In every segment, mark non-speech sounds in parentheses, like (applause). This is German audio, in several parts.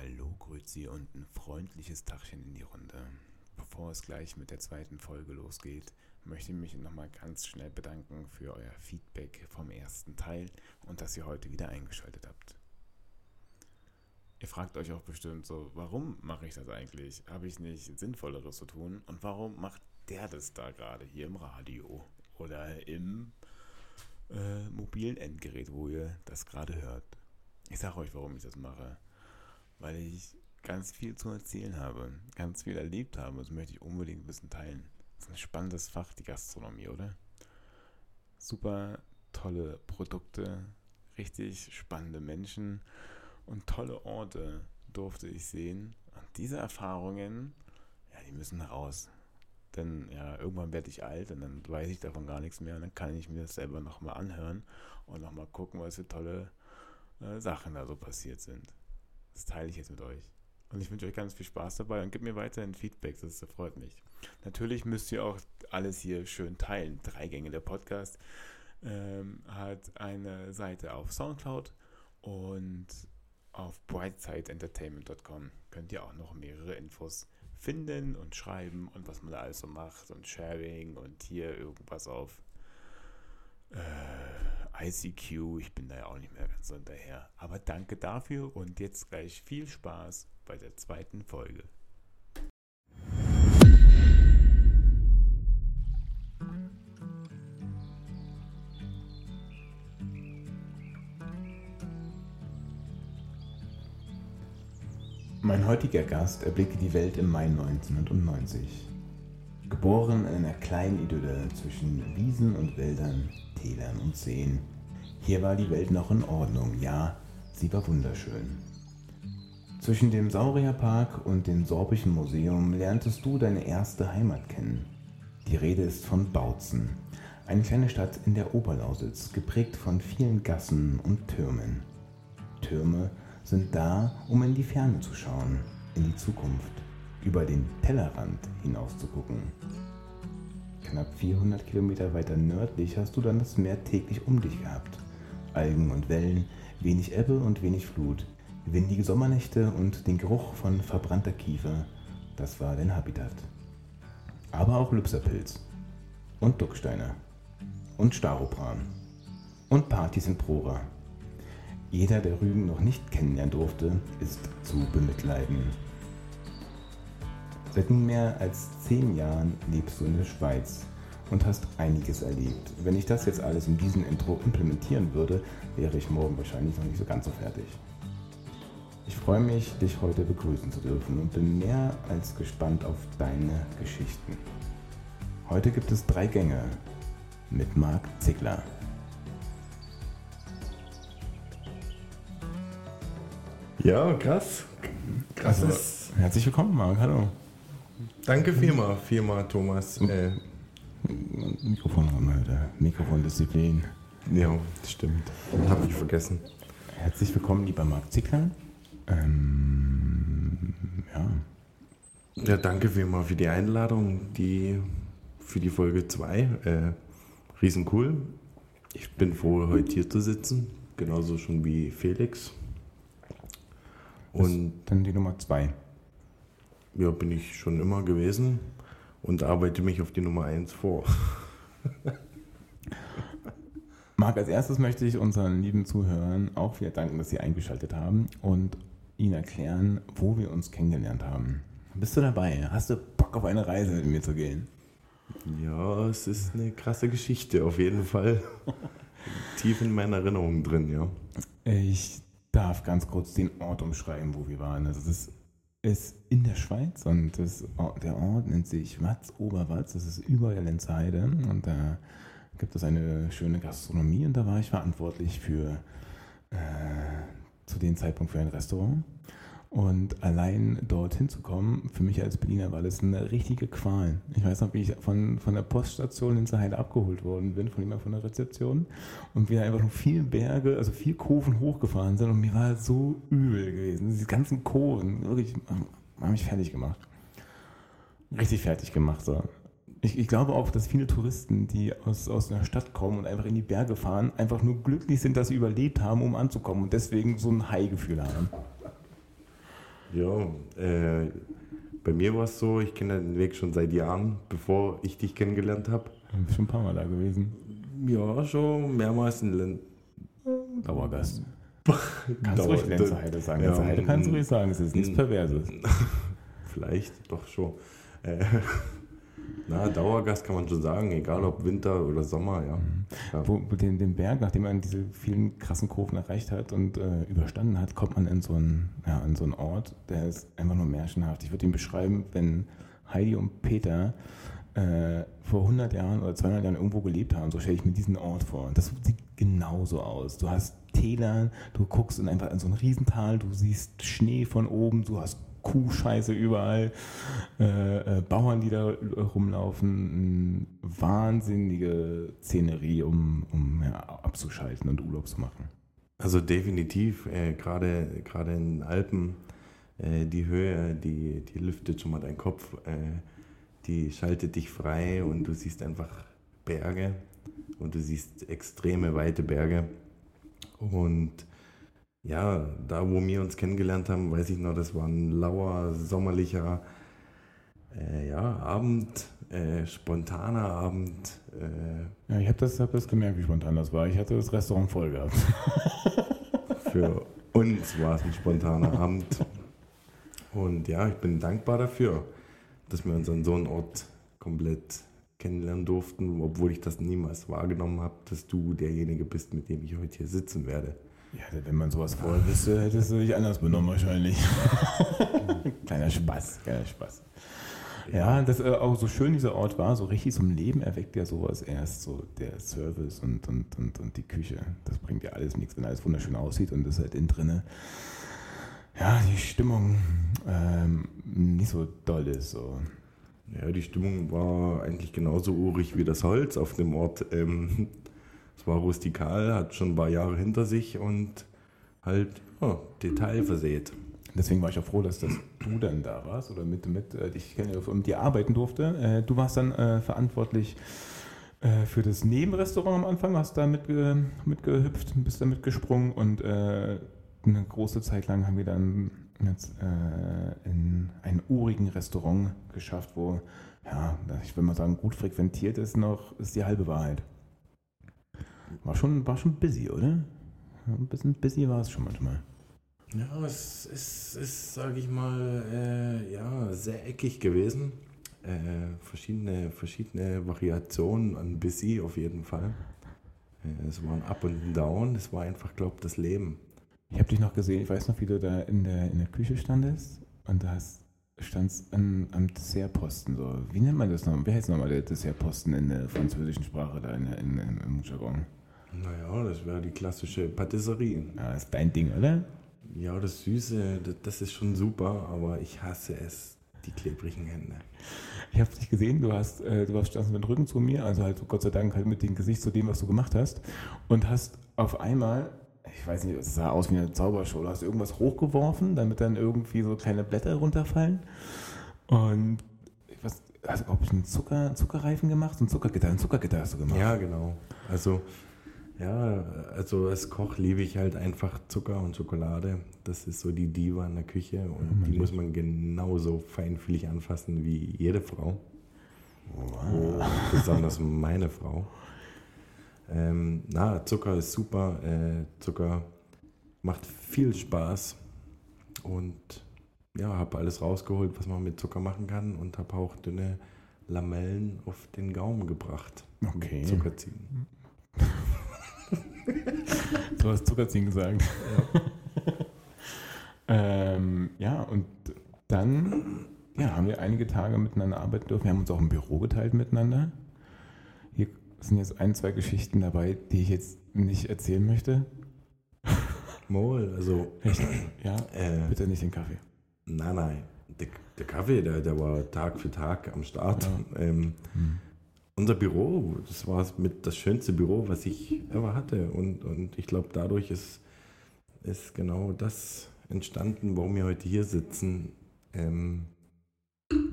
Hallo, Grüezi und ein freundliches Tagchen in die Runde. Bevor es gleich mit der zweiten Folge losgeht, möchte ich mich nochmal ganz schnell bedanken für euer Feedback vom ersten Teil und dass ihr heute wieder eingeschaltet habt. Ihr fragt euch auch bestimmt so, warum mache ich das eigentlich? Habe ich nicht Sinnvolleres zu tun? Und warum macht der das da gerade hier im Radio oder im äh, mobilen Endgerät, wo ihr das gerade hört? Ich sage euch, warum ich das mache. Weil ich ganz viel zu erzählen habe, ganz viel erlebt habe. Das möchte ich unbedingt ein bisschen teilen. Das ist ein spannendes Fach, die Gastronomie, oder? Super tolle Produkte, richtig spannende Menschen und tolle Orte durfte ich sehen. Und diese Erfahrungen, ja, die müssen raus. Denn ja, irgendwann werde ich alt und dann weiß ich davon gar nichts mehr. Und dann kann ich mir das selber nochmal anhören und nochmal gucken, was für tolle äh, Sachen da so passiert sind. Das teile ich jetzt mit euch. Und ich wünsche euch ganz viel Spaß dabei und gebt mir weiterhin Feedback, das freut mich. Natürlich müsst ihr auch alles hier schön teilen. Drei Gänge der Podcast ähm, hat eine Seite auf Soundcloud und auf brightsideentertainment.com könnt ihr auch noch mehrere Infos finden und schreiben und was man da alles so macht und Sharing und hier irgendwas auf äh, ICQ. Ich bin da ja auch nicht mehr ganz hinterher. Aber danke dafür und jetzt gleich viel Spaß bei der zweiten Folge. Mein heutiger Gast erblickte die Welt im Mai 1990. Geboren in einer kleinen Idylle zwischen Wiesen und Wäldern, Tälern und Seen. Hier war die Welt noch in Ordnung, ja, sie war wunderschön. Zwischen dem Saurierpark und dem Sorbischen Museum lerntest du deine erste Heimat kennen. Die Rede ist von Bautzen, eine kleine Stadt in der Oberlausitz, geprägt von vielen Gassen und Türmen. Türme sind da, um in die Ferne zu schauen, in die Zukunft, über den Tellerrand hinaus zu gucken. Knapp 400 Kilometer weiter nördlich hast du dann das Meer täglich um dich gehabt. Algen und Wellen, wenig Ebbe und wenig Flut, windige Sommernächte und den Geruch von verbrannter Kiefer, das war dein Habitat. Aber auch Lypserpilz und Ducksteine und Staropran und Partys in Prora jeder, der Rügen noch nicht kennenlernen durfte, ist zu bemitleiden. Seit nunmehr als zehn Jahren lebst du in der Schweiz und hast einiges erlebt. Wenn ich das jetzt alles in diesem Intro implementieren würde, wäre ich morgen wahrscheinlich noch nicht so ganz so fertig. Ich freue mich, dich heute begrüßen zu dürfen und bin mehr als gespannt auf deine Geschichten. Heute gibt es drei Gänge mit Marc Ziegler. Ja, krass. krass also, herzlich willkommen, Marc. Hallo. Danke vielmal, vielmal, Thomas. Äh, Mikrofon haben heute. Mikrofondisziplin. Ja, stimmt. Hab ich vergessen. Herzlich willkommen, lieber Marc Zickler. Ähm, ja. Ja, danke vielmal für die Einladung, die für die Folge 2. Äh, riesen cool. Ich bin froh, heute hier zu sitzen. Genauso schon wie Felix. Und dann die Nummer zwei. Ja, bin ich schon immer gewesen und arbeite mich auf die Nummer eins vor. (laughs) Marc, als erstes möchte ich unseren lieben Zuhörern auch wieder danken, dass sie eingeschaltet haben und ihnen erklären, wo wir uns kennengelernt haben. Bist du dabei? Hast du Bock auf eine Reise mit mir zu gehen? Ja, es ist eine krasse Geschichte, auf jeden Fall. (laughs) Tief in meiner Erinnerung drin, ja. Ich darf ganz kurz den Ort umschreiben, wo wir waren. Also das ist in der Schweiz und das, der Ort nennt sich Watz Oberwatz. Das ist über der Lenzheide und da gibt es eine schöne Gastronomie und da war ich verantwortlich für äh, zu dem Zeitpunkt für ein Restaurant. Und allein dorthin zu kommen, für mich als Berliner war das eine richtige Qual. Ich weiß noch, wie ich von, von der Poststation in Saheide abgeholt worden bin, von jemand von der Rezeption. Und wir einfach noch viele Berge, also vier Kurven hochgefahren sind. Und mir war so übel gewesen. Diese ganzen Kurven, wirklich, haben mich fertig gemacht. Richtig fertig gemacht. So. Ich, ich, glaube auch, dass viele Touristen, die aus, aus einer Stadt kommen und einfach in die Berge fahren, einfach nur glücklich sind, dass sie überlebt haben, um anzukommen und deswegen so ein High-Gefühl haben. Ja, äh, bei mir war es so, ich kenne den Weg schon seit Jahren, bevor ich dich kennengelernt habe. Schon ein paar Mal da gewesen. Ja, schon mehrmals in Len Dauergast. (laughs) Kannst du Dauer- ruhig Heide sagen. Ja, Heide kannst du ruhig sagen. Es ist nichts. Perverses. (laughs) Vielleicht, doch schon. Äh, (laughs) na, Dauergast kann man schon sagen, egal ob Winter oder Sommer, ja. ja. Wo, den, den Berg, nachdem man diese vielen krassen Kurven erreicht hat und äh, überstanden hat, kommt man in so, einen, ja, in so einen Ort, der ist einfach nur märchenhaft. Ich würde ihn beschreiben, wenn Heidi und Peter äh, vor 100 Jahren oder 200 Jahren irgendwo gelebt haben, so stelle ich mir diesen Ort vor. Das sieht genauso aus. Du hast Täler, du guckst in einfach in so ein Riesental, du siehst Schnee von oben, du hast Kuhscheiße überall, äh, äh, Bauern, die da rumlaufen, eine wahnsinnige Szenerie, um, um ja, abzuschalten und Urlaub zu machen. Also definitiv, äh, gerade gerade in den Alpen, äh, die Höhe, die, die lüftet schon mal deinen Kopf, äh, die schaltet dich frei und du siehst einfach Berge und du siehst extreme weite Berge. Und ja, da wo wir uns kennengelernt haben, weiß ich noch, das war ein lauer, sommerlicher äh, ja, Abend, äh, spontaner Abend. Äh, Ja, ich habe das, hab das gemerkt, wie spontan das war. Ich hatte das Restaurant voll gehabt. (laughs) Für uns war es ein spontaner Abend. Und ja, ich bin dankbar dafür, dass wir uns an so einem Ort komplett kennenlernen durften, obwohl ich das niemals wahrgenommen habe, dass du derjenige bist, mit dem ich heute hier sitzen werde. Ja, wenn man sowas vorher wüsste, hättest du dich anders benommen wahrscheinlich. (laughs) kleiner Spaß, kleiner Spaß. Ja, das äh, auch so schön dieser Ort war, so richtig zum Leben erweckt ja sowas erst, so der Service und, und, und, und die Küche. Das bringt ja alles nichts, wenn alles wunderschön aussieht und das halt innen drinne, ja, die Stimmung ähm, nicht so doll ist. So. Ja, die Stimmung war eigentlich genauso urig wie das Holz auf dem Ort. Ähm, es war rustikal, hat schon ein paar Jahre hinter sich und halt ja, detailversät. Deswegen war ich auch froh, dass, dass du dann da warst oder mit, mit äh, dich kenne und dir arbeiten durfte. Äh, du warst dann äh, verantwortlich äh, für das Nebenrestaurant am Anfang, hast da mitge, mitgehüpft, bist da mitgesprungen und äh, eine große Zeit lang haben wir dann jetzt äh, in einem urigen Restaurant geschafft, wo, ja, ich will mal sagen, gut frequentiert ist noch, ist die halbe Wahrheit. War schon, war schon busy, oder? Ein bisschen busy war es schon manchmal. Ja, es ist, ist sage ich mal, äh, ja, sehr eckig gewesen. Äh, verschiedene, verschiedene Variationen an Busy auf jeden Fall. Äh, es war ein Up und ein Down. Es war einfach, glaube ich, das Leben. Ich habe dich noch gesehen, ich weiß noch, wie du da in der, in der Küche standest und da hast- standst an, am Dessertposten. So. Wie nennt man das noch? Wer heißt nochmal der Dessertposten in der französischen Sprache da in, in, im Jargon? Naja, das wäre die klassische Patisserie. Ja, das ist dein Ding, oder? Ja, das Süße, das, das ist schon super, aber ich hasse es, die klebrigen Hände. Ich habe dich gesehen, du hast, äh, du warst mit dem Rücken zu mir, also halt Gott sei Dank halt mit dem Gesicht zu dem, was du gemacht hast und hast auf einmal, ich weiß nicht, es sah aus wie eine Zaubershow, du hast irgendwas hochgeworfen, damit dann irgendwie so kleine Blätter runterfallen und ich weiß, hast du ob einen Zucker, Zuckerreifen gemacht, ein Zuckergitter, ein Zuckergitter hast du gemacht. Ja, genau. Also, ja, also als Koch liebe ich halt einfach Zucker und Schokolade. Das ist so die Diva in der Küche und die muss man genauso feinfühlig anfassen wie jede Frau. Oh, besonders meine Frau. Ähm, na, Zucker ist super. Äh, Zucker macht viel Spaß und ja, habe alles rausgeholt, was man mit Zucker machen kann und habe auch dünne Lamellen auf den Gaumen gebracht. Okay. Zucker ziehen. (laughs) Du hast Zuckerziehen gesagt. ähm, ja, und dann ja, haben wir einige Tage miteinander arbeiten dürfen. Wir haben uns auch ein Büro geteilt miteinander. Hier sind jetzt ein, zwei Geschichten dabei, die ich jetzt nicht erzählen möchte. Mol, also Echt? Ja, äh, bitte nicht den Kaffee. nein, nein. Der, der Kaffee, der, der war Tag für Tag am Start. Ähm, Hm. Unser Büro, das war mit das schönste Büro, was ich ever hatte. Und, und ich glaube, dadurch ist, ist genau das entstanden, warum wir heute hier sitzen. Ähm,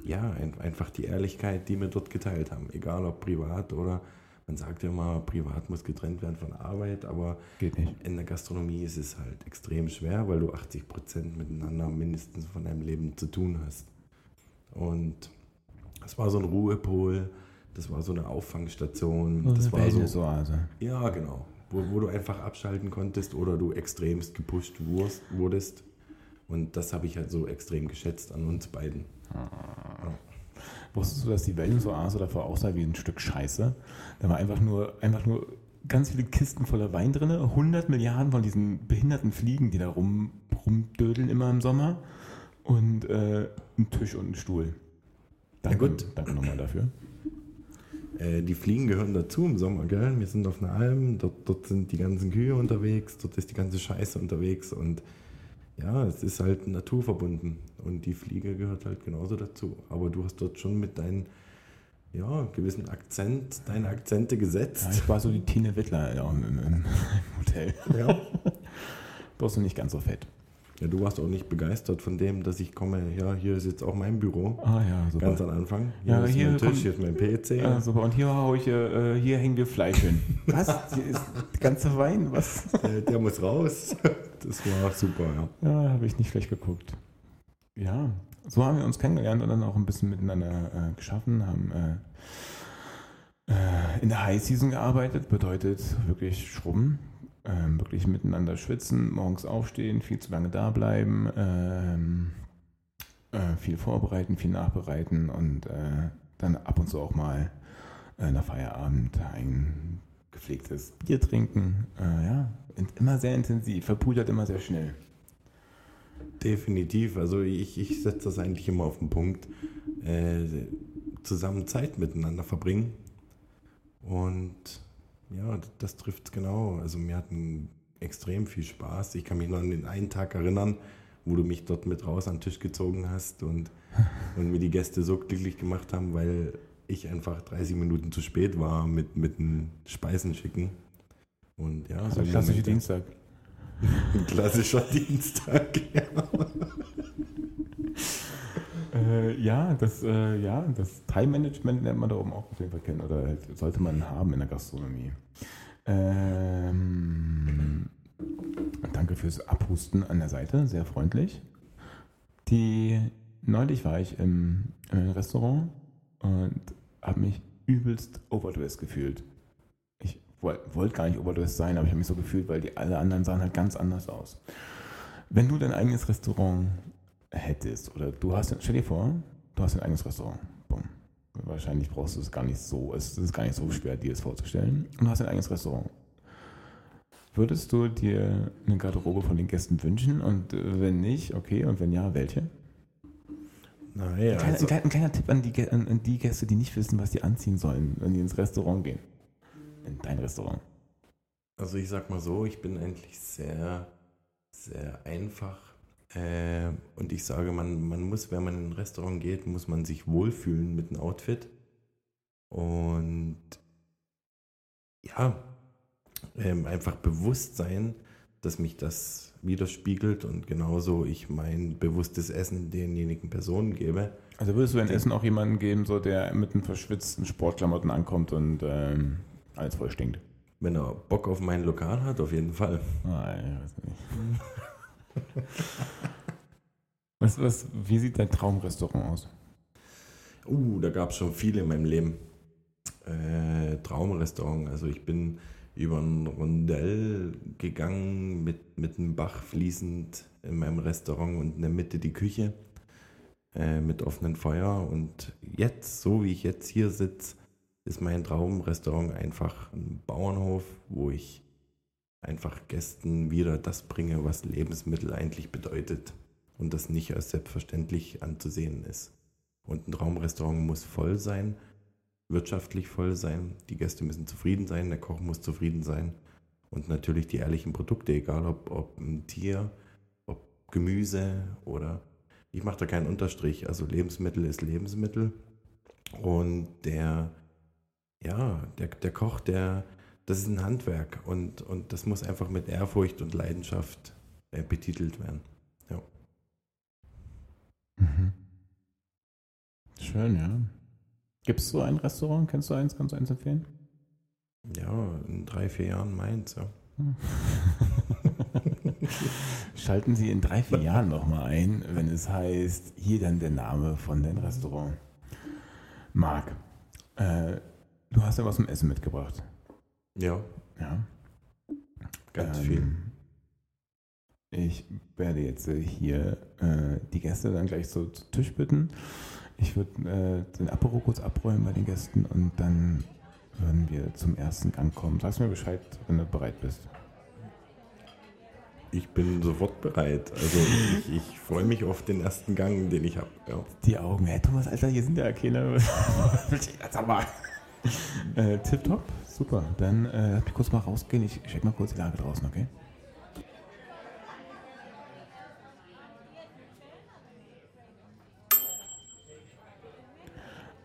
ja, ein, einfach die Ehrlichkeit, die wir dort geteilt haben. Egal ob privat oder man sagt ja immer, privat muss getrennt werden von Arbeit, aber in der Gastronomie ist es halt extrem schwer, weil du 80 Prozent miteinander mindestens von deinem Leben zu tun hast. Und das war so ein Ruhepol, das war so eine Auffangstation, das war so, Wellness-Oase. ja genau, wo, wo du einfach abschalten konntest oder du extremst gepusht wurst- wurdest. Und das habe ich halt so extrem geschätzt an uns beiden. Wusstest du, dass die Wellness-Oase davor aussah wie ein Stück Scheiße? Da war einfach nur, einfach nur ganz viele Kisten voller Wein drin, 100 Milliarden von diesen behinderten Fliegen, die da rum, rumdödeln immer im Sommer und äh, ein Tisch und ein Stuhl. Danke, gut. Danke nochmal dafür. Äh, die Fliegen gehören dazu im Sommer, gell? Wir sind auf einer Alm, dort, dort sind die ganzen Kühe unterwegs, dort ist die ganze Scheiße unterwegs und ja, es ist halt naturverbunden und die Fliege gehört halt genauso dazu. Aber du hast dort schon mit deinen, ja, gewissen Akzent, deine Akzente Ja, gesetzt. ich war so die Tine Wittler ja, im, im, im Hotel. Ja. (laughs) Bloß nicht ganz so fett. Ja, du warst auch nicht begeistert von dem, dass ich komme, ja, hier ist jetzt auch mein Büro. Ah ja, super. Ganz am Anfang. Hier Ja, ist hier mein Tisch, kommt- hier ist mein PC. Ah, super. Und hier hau ich, äh, hier hängen wir Fleisch hin. (laughs) Was? Hier ist der ganze Wein? Was? Der, der muss raus. (laughs) Das war super, ja. Ja, habe ich nicht schlecht geguckt. Ja, so haben wir uns kennengelernt und dann auch ein bisschen miteinander äh, geschaffen, haben äh, äh, in der High Season gearbeitet, bedeutet wirklich schrubben, ähm, wirklich miteinander schwitzen, morgens aufstehen, viel zu lange da bleiben, ähm, äh, viel vorbereiten, viel nachbereiten und äh, dann ab und zu auch mal äh, nach Feierabend ein gepflegtes Bier trinken. Äh, ja, in- immer sehr intensiv, verpudert immer sehr schnell. Definitiv. Also ich, ich setze das eigentlich immer auf den Punkt. Äh, zusammen Zeit miteinander verbringen. Und ja, das trifft genau. Also mir hatten extrem viel Spaß. Ich kann mich noch an den einen Tag erinnern, wo du mich dort mit raus an den Tisch gezogen hast und, (laughs) und mir die Gäste so glücklich gemacht haben, weil ich einfach 30 Minuten zu spät war mit, mit den Speisen schicken. Und ja, Also klassische Momente. Dienstag. Ein (laughs) klassischer Dienstag. (laughs) Ja. Äh, ja, das, äh, ja, das Time-Management lernt man da oben auch auf jeden Fall kennen oder halt sollte man haben in der Gastronomie. Ähm, danke fürs Abhusten an der Seite, sehr freundlich. Die, neulich war ich im, im Restaurant und habe mich übelst overdressed gefühlt. Ich wollte wollt gar nicht overdressed sein, aber ich habe mich so gefühlt, weil die alle anderen sahen halt ganz anders aus. Wenn du dein eigenes Restaurant hättest oder du hast, stell dir vor, du hast ein eigenes Restaurant. Bumm. Wahrscheinlich brauchst du es gar nicht so, es ist gar nicht so schwer, dir das vorzustellen. Und du hast ein eigenes Restaurant. Würdest du dir eine Garderobe von den Gästen wünschen? Und äh, wenn nicht, okay, und wenn ja, welche? Naja, Ein kleiner, also, ein kleiner, ein kleiner Tipp an die, an die Gäste, die nicht wissen, was sie anziehen sollen, wenn die ins Restaurant gehen. In dein Restaurant. also ich sag mal so, ich bin eigentlich sehr, sehr einfach. Äh, und ich sage, man, man muss, wenn man in ein Restaurant geht, muss man sich wohlfühlen mit dem Outfit. Und ja, ähm, einfach bewusst sein, dass mich das widerspiegelt und genauso ich mein bewusstes Essen denjenigen Personen gebe. Also würdest du ein Essen auch jemanden geben, so der mit einem verschwitzten Sportklamotten ankommt und ähm, alles voll stinkt? Wenn er Bock auf mein Lokal hat, auf jeden Fall. Ah, ich weiß nicht. (laughs) (laughs) was, was, wie sieht dein Traumrestaurant aus? Uh, da gab es schon viele in meinem Leben. Äh, Traumrestaurant. Also ich bin über ein Rondell gegangen mit, mit einem Bach fließend in meinem Restaurant und in der Mitte die Küche äh, mit offenem Feuer. Und jetzt, so wie ich jetzt hier sitze, ist mein Traumrestaurant einfach ein Bauernhof, wo ich einfach Gästen wieder das bringe, was Lebensmittel eigentlich bedeutet und das nicht als selbstverständlich anzusehen ist. Und ein Traumrestaurant muss voll sein, wirtschaftlich voll sein, die Gäste müssen zufrieden sein, der Koch muss zufrieden sein und natürlich die ehrlichen Produkte, egal ob, ob ein Tier, ob Gemüse oder ich mache da keinen Unterstrich, also Lebensmittel ist Lebensmittel und der, ja, der, der Koch, der, das ist ein Handwerk und, und das muss einfach mit Ehrfurcht und Leidenschaft äh, betitelt werden. Mhm. Schön, ja. Gibt es so ein Restaurant? Kennst du eins? Kannst du eins empfehlen? Ja, in drei, vier Jahren Mainz, ja. (laughs) Schalten Sie in drei, vier Jahren nochmal ein, wenn es heißt, hier dann der Name von dem Restaurant. Marc, äh, du hast ja was zum Essen mitgebracht. Ja, Ja. ganz Ähm, viel. Ich werde jetzt äh, hier äh, die Gäste dann gleich so zu Tisch bitten. Ich würde äh, den Apero kurz abräumen bei den Gästen und dann würden wir zum ersten Gang kommen. Sagst mir Bescheid, wenn du bereit bist. Ich bin sofort bereit. Also ich, ich freue mich auf den ersten Gang, den ich habe. Ja. Die Augen, hey Thomas, Alter, hier sind ja keine. (laughs) Sag mal. (laughs) Äh, tipptopp, super. Dann äh, lass mich kurz mal rausgehen. Ich check mal kurz die Lage draußen, okay?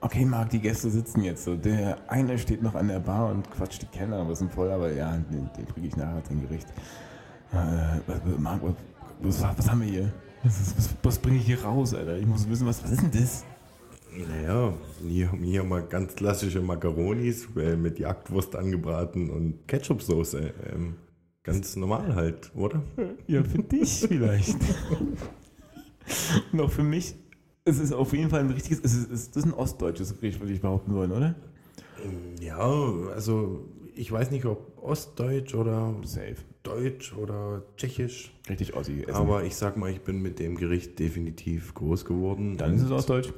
Okay, Marc, die Gäste sitzen jetzt so. Der eine steht noch an der Bar und quatscht die Kellner, aber sind voll, aber ja, den, den bringe ich nachher zum Gericht. Äh, Marc, was, was, was haben wir hier? Was, was, was bringe ich hier raus, Alter? Ich muss wissen, was, was ist denn das? Naja, hier, hier mal ganz klassische Macaronis äh, mit Jagdwurst angebraten und Ketchupsoße. Ähm, ganz normal halt, oder? Ja, für dich vielleicht. (laughs) Und auch für mich, es ist auf jeden Fall ein richtiges, es ist, es ist, ein ostdeutsches Gericht, würde ich behaupten wollen, oder? Ja, also ich weiß nicht, ob Ostdeutsch oder Safe. Deutsch oder Tschechisch. Richtig Ossi essen. Aber ich sag mal, ich bin mit dem Gericht definitiv groß geworden. dann ist es ostdeutsch.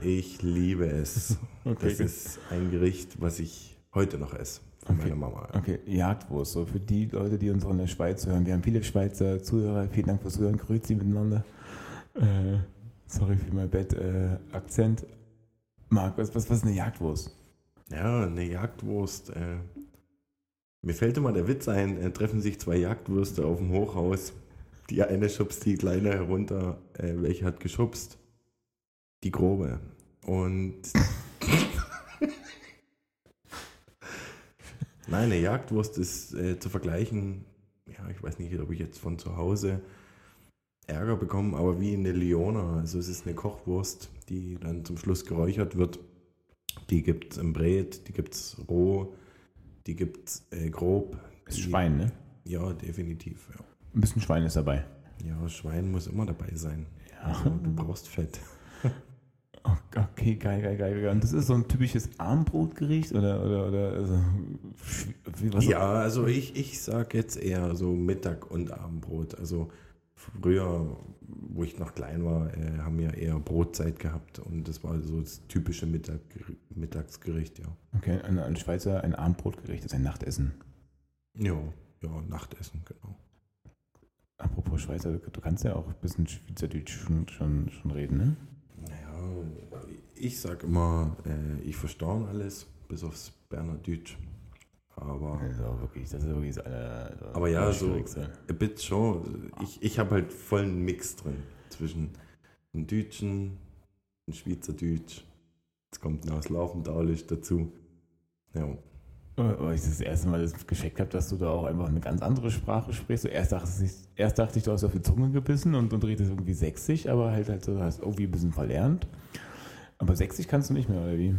Ich liebe es. (laughs) Okay, das ist ein Gericht, was ich heute noch esse. Von Okay. meiner Mama. Okay, Jagdwurst. So für die Leute, die uns auch in der Schweiz hören. Wir haben viele Schweizer Zuhörer. Vielen Dank fürs Zuhören. Grüezi miteinander. Äh, sorry für mein Bett. Äh, Akzent. Marc, was, was, was ist eine Jagdwurst? Ja, eine Jagdwurst. Äh, mir fällt immer der Witz ein, äh, treffen sich zwei Jagdwürste auf dem Hochhaus. Die eine schubst die kleine herunter. Äh, welche hat geschubst? Die grobe. Und. (laughs) Nein, eine Jagdwurst ist äh, zu vergleichen. Ja, ich weiß nicht, ob ich jetzt von zu Hause Ärger bekomme, aber wie eine Leona. Also es ist eine Kochwurst, die dann zum Schluss geräuchert wird. Die gibt es im Brät, die gibt es roh, die gibt es äh, grob. Ist Die- Schwein, ne? Ja, definitiv. Ja. Ein bisschen Schwein ist dabei. ja, Schwein muss immer dabei sein. Ja. Also, du (laughs) brauchst Fett. Okay, geil, geil, geil. geil. Und das ist so ein typisches Armbrotgericht oder, oder, oder also, was Ja, also ich, ich sag jetzt eher so Mittag- und Abendbrot. Also früher, wo ich noch klein war, äh, haben wir eher Brotzeit gehabt und das war so das typische Mittag, Mittagsgericht, ja. Okay, ein, ein Schweizer, ein Abendbrotgericht ist ein Nachtessen. Ja, ja, Nachtessen, genau. Apropos Schweizer, du, du kannst ja auch ein bisschen Schweizerdeutsch schon, schon, schon reden, ne? Ich sag immer, äh, ich verstaue alles, bis aufs Berner Deutsch. Aber, auch wirklich, das ist wirklich das aller, das aber ja, so ein bisschen schon. Ich, ich habe halt voll einen Mix drin zwischen einem Deutschen, einem Schweizerdeutsch. Jetzt kommt noch das Laufendaulisch dazu. Ja. Oh, ich das erste Mal das gescheckt habe, dass du da auch einfach eine ganz andere Sprache sprichst. So erst, dachte ich, erst dachte ich, du hast auf die Zunge gebissen und, und redest irgendwie sächsisch, aber halt, halt so, hast irgendwie ein bisschen verlernt. Aber sächsisch kannst du nicht mehr, oder wie?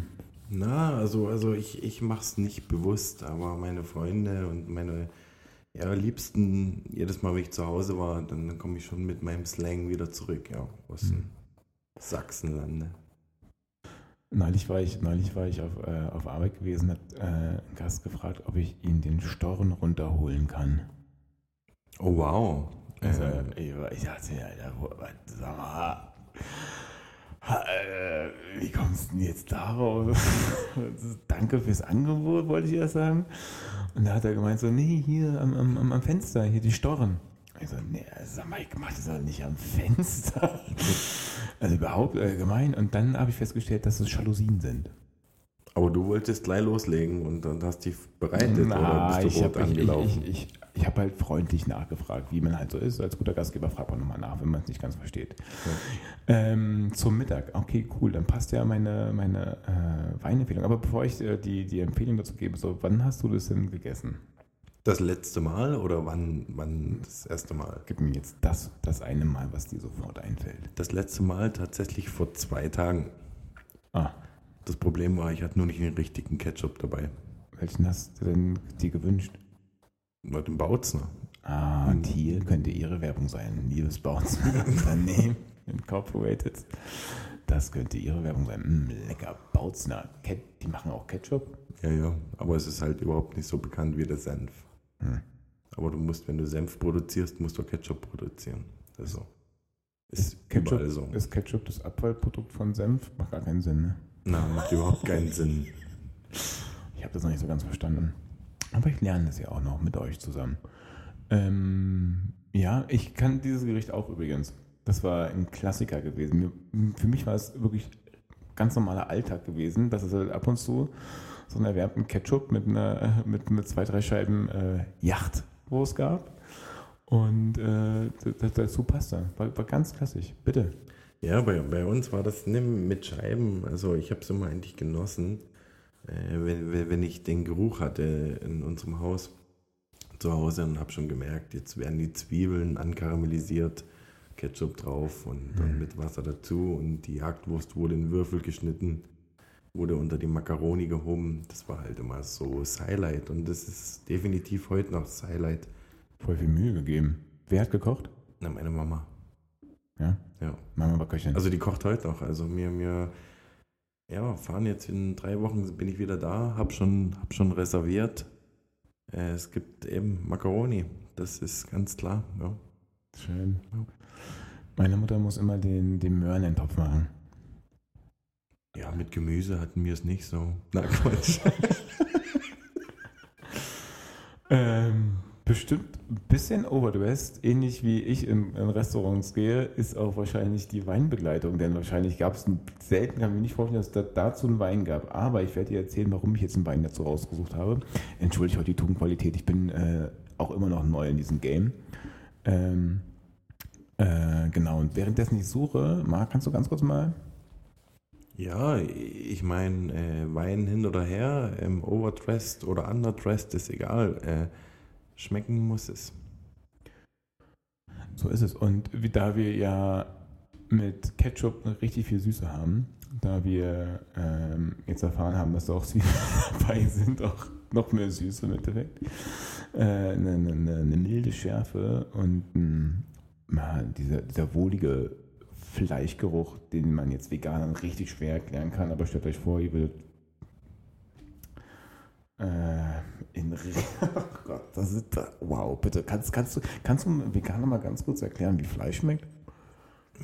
Na, also, also ich, ich mache es nicht bewusst, aber meine Freunde und meine ja, Liebsten, jedes Mal, wenn ich zu Hause war, dann, dann komme ich schon mit meinem Slang wieder zurück, ja, aus dem Hm. Sachsenlande. Neulich war ich, neulich war ich auf, äh, auf Arbeit gewesen, hat äh, ein Gast gefragt, ob ich ihn den Storn runterholen kann. Oh, wow. Also, Äh, ich, ich dachte, Alter, sag mal, äh, wie kommst du denn jetzt darauf? (laughs) Danke fürs Angebot, wollte ich erst sagen. Und da hat er gemeint, so, nee, hier am, am, am- am Fenster, hier die Storren. Ich so, nee, sag mal, ich mach das doch nicht am Fenster. (laughs) Also überhaupt äh, gemein. Und dann habe ich festgestellt, dass es Jalousien sind. aber du wolltest gleich loslegen und, und hast dich bereitet oder Na, bist ich du rot habe ich, angelaufen? ich, ich, ich hab halt freundlich nachgefragt, wie man halt so ist. Als guter Gastgeber fragt man nochmal nach, wenn man es nicht ganz versteht. Ähm, zum Mittag, okay, cool, dann passt ja meine, meine äh, Weinempfehlung. Aber bevor ich äh, die, die Empfehlung dazu gebe, so, wann hast du das denn gegessen? Das letzte Mal oder wann, wann das erste Mal? Gib mir jetzt das, das eine Mal, was dir sofort einfällt. Das letzte Mal tatsächlich vor zwei Tagen. Ah, Das Problem war, ich hatte nur nicht den richtigen Ketchup dabei. Welchen hast du denn dir gewünscht? Bei dem Bautzner. Ah, und hier könnte Ihre Werbung sein, liebes Bautzner-Unternehmen (laughs) Incorporated. Das könnte Ihre Werbung sein. Mm, lecker, Bautzner. Die machen auch Ketchup? Ja, ja, aber es ist halt überhaupt nicht so bekannt wie der Senf. Hm. Aber du musst, wenn du Senf produzierst, musst du Ketchup produzieren. Also, ist Ketchup, überall so. Ist Ketchup das Abfallprodukt von Senf? Macht gar keinen Sinn, ne? Na, macht überhaupt keinen Sinn. Ich habe das noch nicht so ganz verstanden. Aber ich lerne das ja auch noch mit euch zusammen. Ähm, ja, ich kann dieses Gericht auch übrigens. Das war ein Klassiker gewesen. Für mich war es wirklich ganz normaler Alltag gewesen, dass es halt ab und zu so einen erwärmten Ketchup mit, einer, mit, mit zwei, drei Scheiben äh, Yachtwurst gab. Und äh, dazu passte. War, war ganz klassisch. Bitte. Ja, bei, bei uns war das nimm mit Scheiben. Also ich habe es immer eigentlich genossen, äh, wenn wenn ich den Geruch hatte in unserem Haus zu Hause und habe schon gemerkt, jetzt werden die Zwiebeln ankaramellisiert, Ketchup drauf und dann Mhm. mit Wasser dazu und die Jagdwurst wurde in Würfel geschnitten, wurde unter die Macaroni gehoben. Das war halt immer so das Highlight und das ist definitiv heute noch das Highlight. Voll viel Mühe gegeben. Wer hat gekocht? Na, meine Mama. Ja, Ja. Mama war Köchin. Also die kocht heute noch. Also mir, mir, ja, fahren jetzt in drei Wochen bin ich wieder da, hab schon, hab schon reserviert. Äh, es gibt eben Macaroni. Das ist ganz klar. Ja. Schön. Meine Mutter muss immer den, den Möhrentopf machen. ja, mit Gemüse hatten wir es nicht so. Na Quatsch. (laughs) Ähm, bestimmt ein bisschen overdressed, ähnlich wie ich in, in Restaurants gehe, ist auch wahrscheinlich die Weinbegleitung. Denn wahrscheinlich gab es selten, kann ich mir nicht vorstellen, dass es da, dazu einen Wein gab. Aber ich werde dir erzählen, warum ich jetzt einen Wein dazu rausgesucht habe. Entschuldigt heute die Tonqualität, ich bin äh, auch immer noch neu in diesem Game. Ähm, äh, genau, und währenddessen ich suche, Marc, kannst du ganz kurz mal ja, ich meine, äh, Wein hin oder her, ähm, overdressed oder underdressed, ist egal. Äh, schmecken muss es. So ist es. Und wie, da wir ja mit Ketchup richtig viel Süße haben, da wir ähm, jetzt erfahren haben, dass da auch (laughs) Süße dabei sind, auch noch mehr Süße im Endeffekt, äh, eine, eine, eine milde Schärfe und ein, dieser, dieser wohlige Fleischgeruch, den man jetzt Veganern richtig schwer erklären kann, aber stellt euch vor, ihr würdet äh, in Re (laughs) oh Gott, das ist wow, bitte kannst, kannst du kannst du Veganer mal ganz kurz erklären, wie Fleisch schmeckt?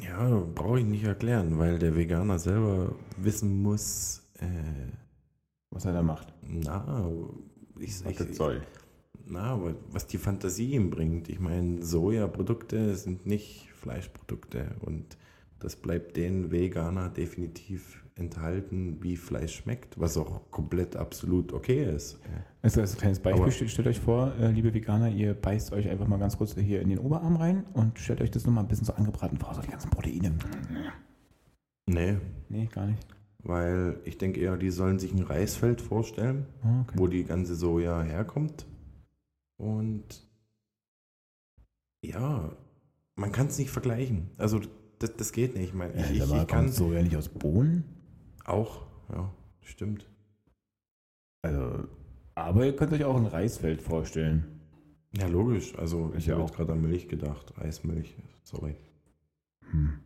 Ja, brauche ich nicht erklären, weil der Veganer selber wissen muss, äh, Was er da macht? na, ich, Was ich, das soll. Na, aber was die Fantasie ihm bringt. Ich meine, Sojaprodukte sind nicht Fleischprodukte und das bleibt den Veganer definitiv enthalten, wie Fleisch schmeckt, was auch komplett absolut okay ist. Also als kleines Beispiel, Aber- stellt, euch vor, äh, liebe Veganer, ihr beißt euch einfach mal ganz kurz hier in den Oberarm rein und stellt euch das nochmal ein bisschen so angebraten vor, so die ganzen Proteine. Nee, Nee, gar nicht. weil ich denke eher, die sollen sich ein Reisfeld vorstellen, Oh, okay. wo die ganze Soja herkommt. Und ja, man kann es nicht vergleichen. Also das, das geht nicht. Ich, meine, ich, Äh, ich, ich kann so ja nicht aus Bohnen? auch, ja, stimmt. Also, aber ihr könnt euch auch ein Reisfeld vorstellen. Ja, logisch. Also ich Ja, habe jetzt gerade an Milch gedacht. Reismilch, sorry. Hm.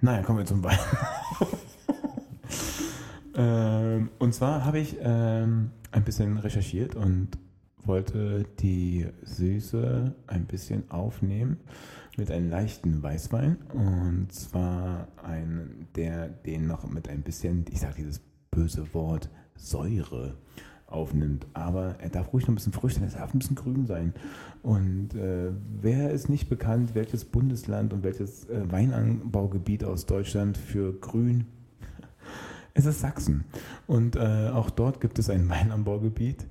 Naja, kommen wir zum Wein. (laughs) ähm, und zwar habe ich ähm, ein bisschen recherchiert und wollte die Süße ein bisschen aufnehmen mit einem leichten Weißwein. Und zwar einen, der den noch mit ein bisschen, ich sage dieses böse Wort, Säure aufnimmt. Aber er darf ruhig noch ein bisschen frisch sein, er darf ein bisschen grün sein. Und äh, wer ist nicht bekannt, welches Bundesland und welches äh, Weinanbaugebiet aus Deutschland für grün? (laughs) Es ist Sachsen. Und äh, auch dort gibt es ein Weinanbaugebiet.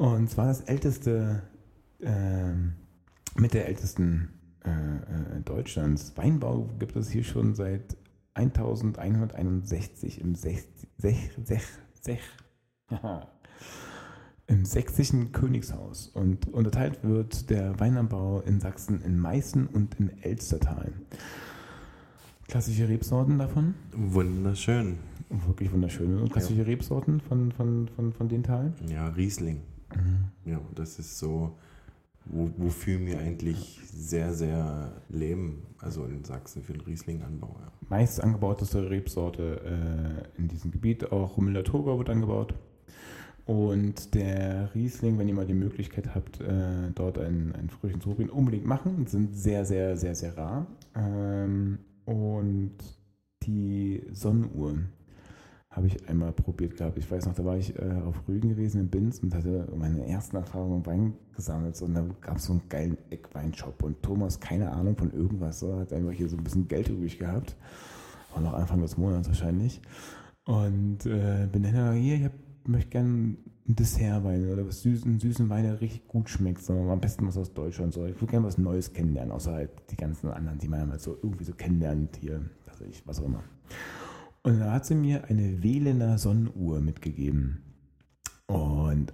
Und zwar das älteste, ähm, mit der ältesten äh, äh, Deutschlands. Weinbau gibt es hier schon seit 1161 im 60, sech, sech, sech, (laughs) im sächsischen Königshaus. Und unterteilt wird der Weinanbau in Sachsen in Meißen und in Elstertal. Klassische Rebsorten davon. Wunderschön. Wirklich wunderschön. Und du die Rebsorten von, von, von, von den Teilen? Ja, Riesling. Mhm. Ja, das ist so, wo, wofür wir eigentlich sehr, sehr leben. Also in Sachsen für den Riesling-Anbau. Ja. Meist angebauteste Rebsorte äh, in diesem Gebiet. Auch Müller-Thurgau wird angebaut. Und der Riesling, wenn ihr mal die Möglichkeit habt, äh, dort einen, einen Frühchen zu probieren, unbedingt machen. Sind sehr, sehr, sehr, sehr rar. Ähm, und die Sonnenuhren habe ich einmal probiert gehabt. Ich weiß noch, da war ich äh, auf Rügen gewesen in Binz und hatte meine ersten Erfahrungen im Wein gesammelt. Und da gab es so einen geilen Eckweinshop. Und Thomas, keine Ahnung von irgendwas, so, hat einfach hier so ein bisschen Geld übrig gehabt. War noch Anfang des Monats wahrscheinlich. Und äh, bin dann hier, ich hab, möchte gerne einen Dessertwein oder was süßen, süßen Wein, der richtig gut schmeckt. So, am besten was aus Deutschland. So. Ich würde gerne was Neues kennenlernen, außer halt die ganzen anderen, die man halt so irgendwie so kennenlernt hier, weiß ich, was auch immer. Und da hat sie mir eine Wählener Sonnenuhr mitgegeben. Und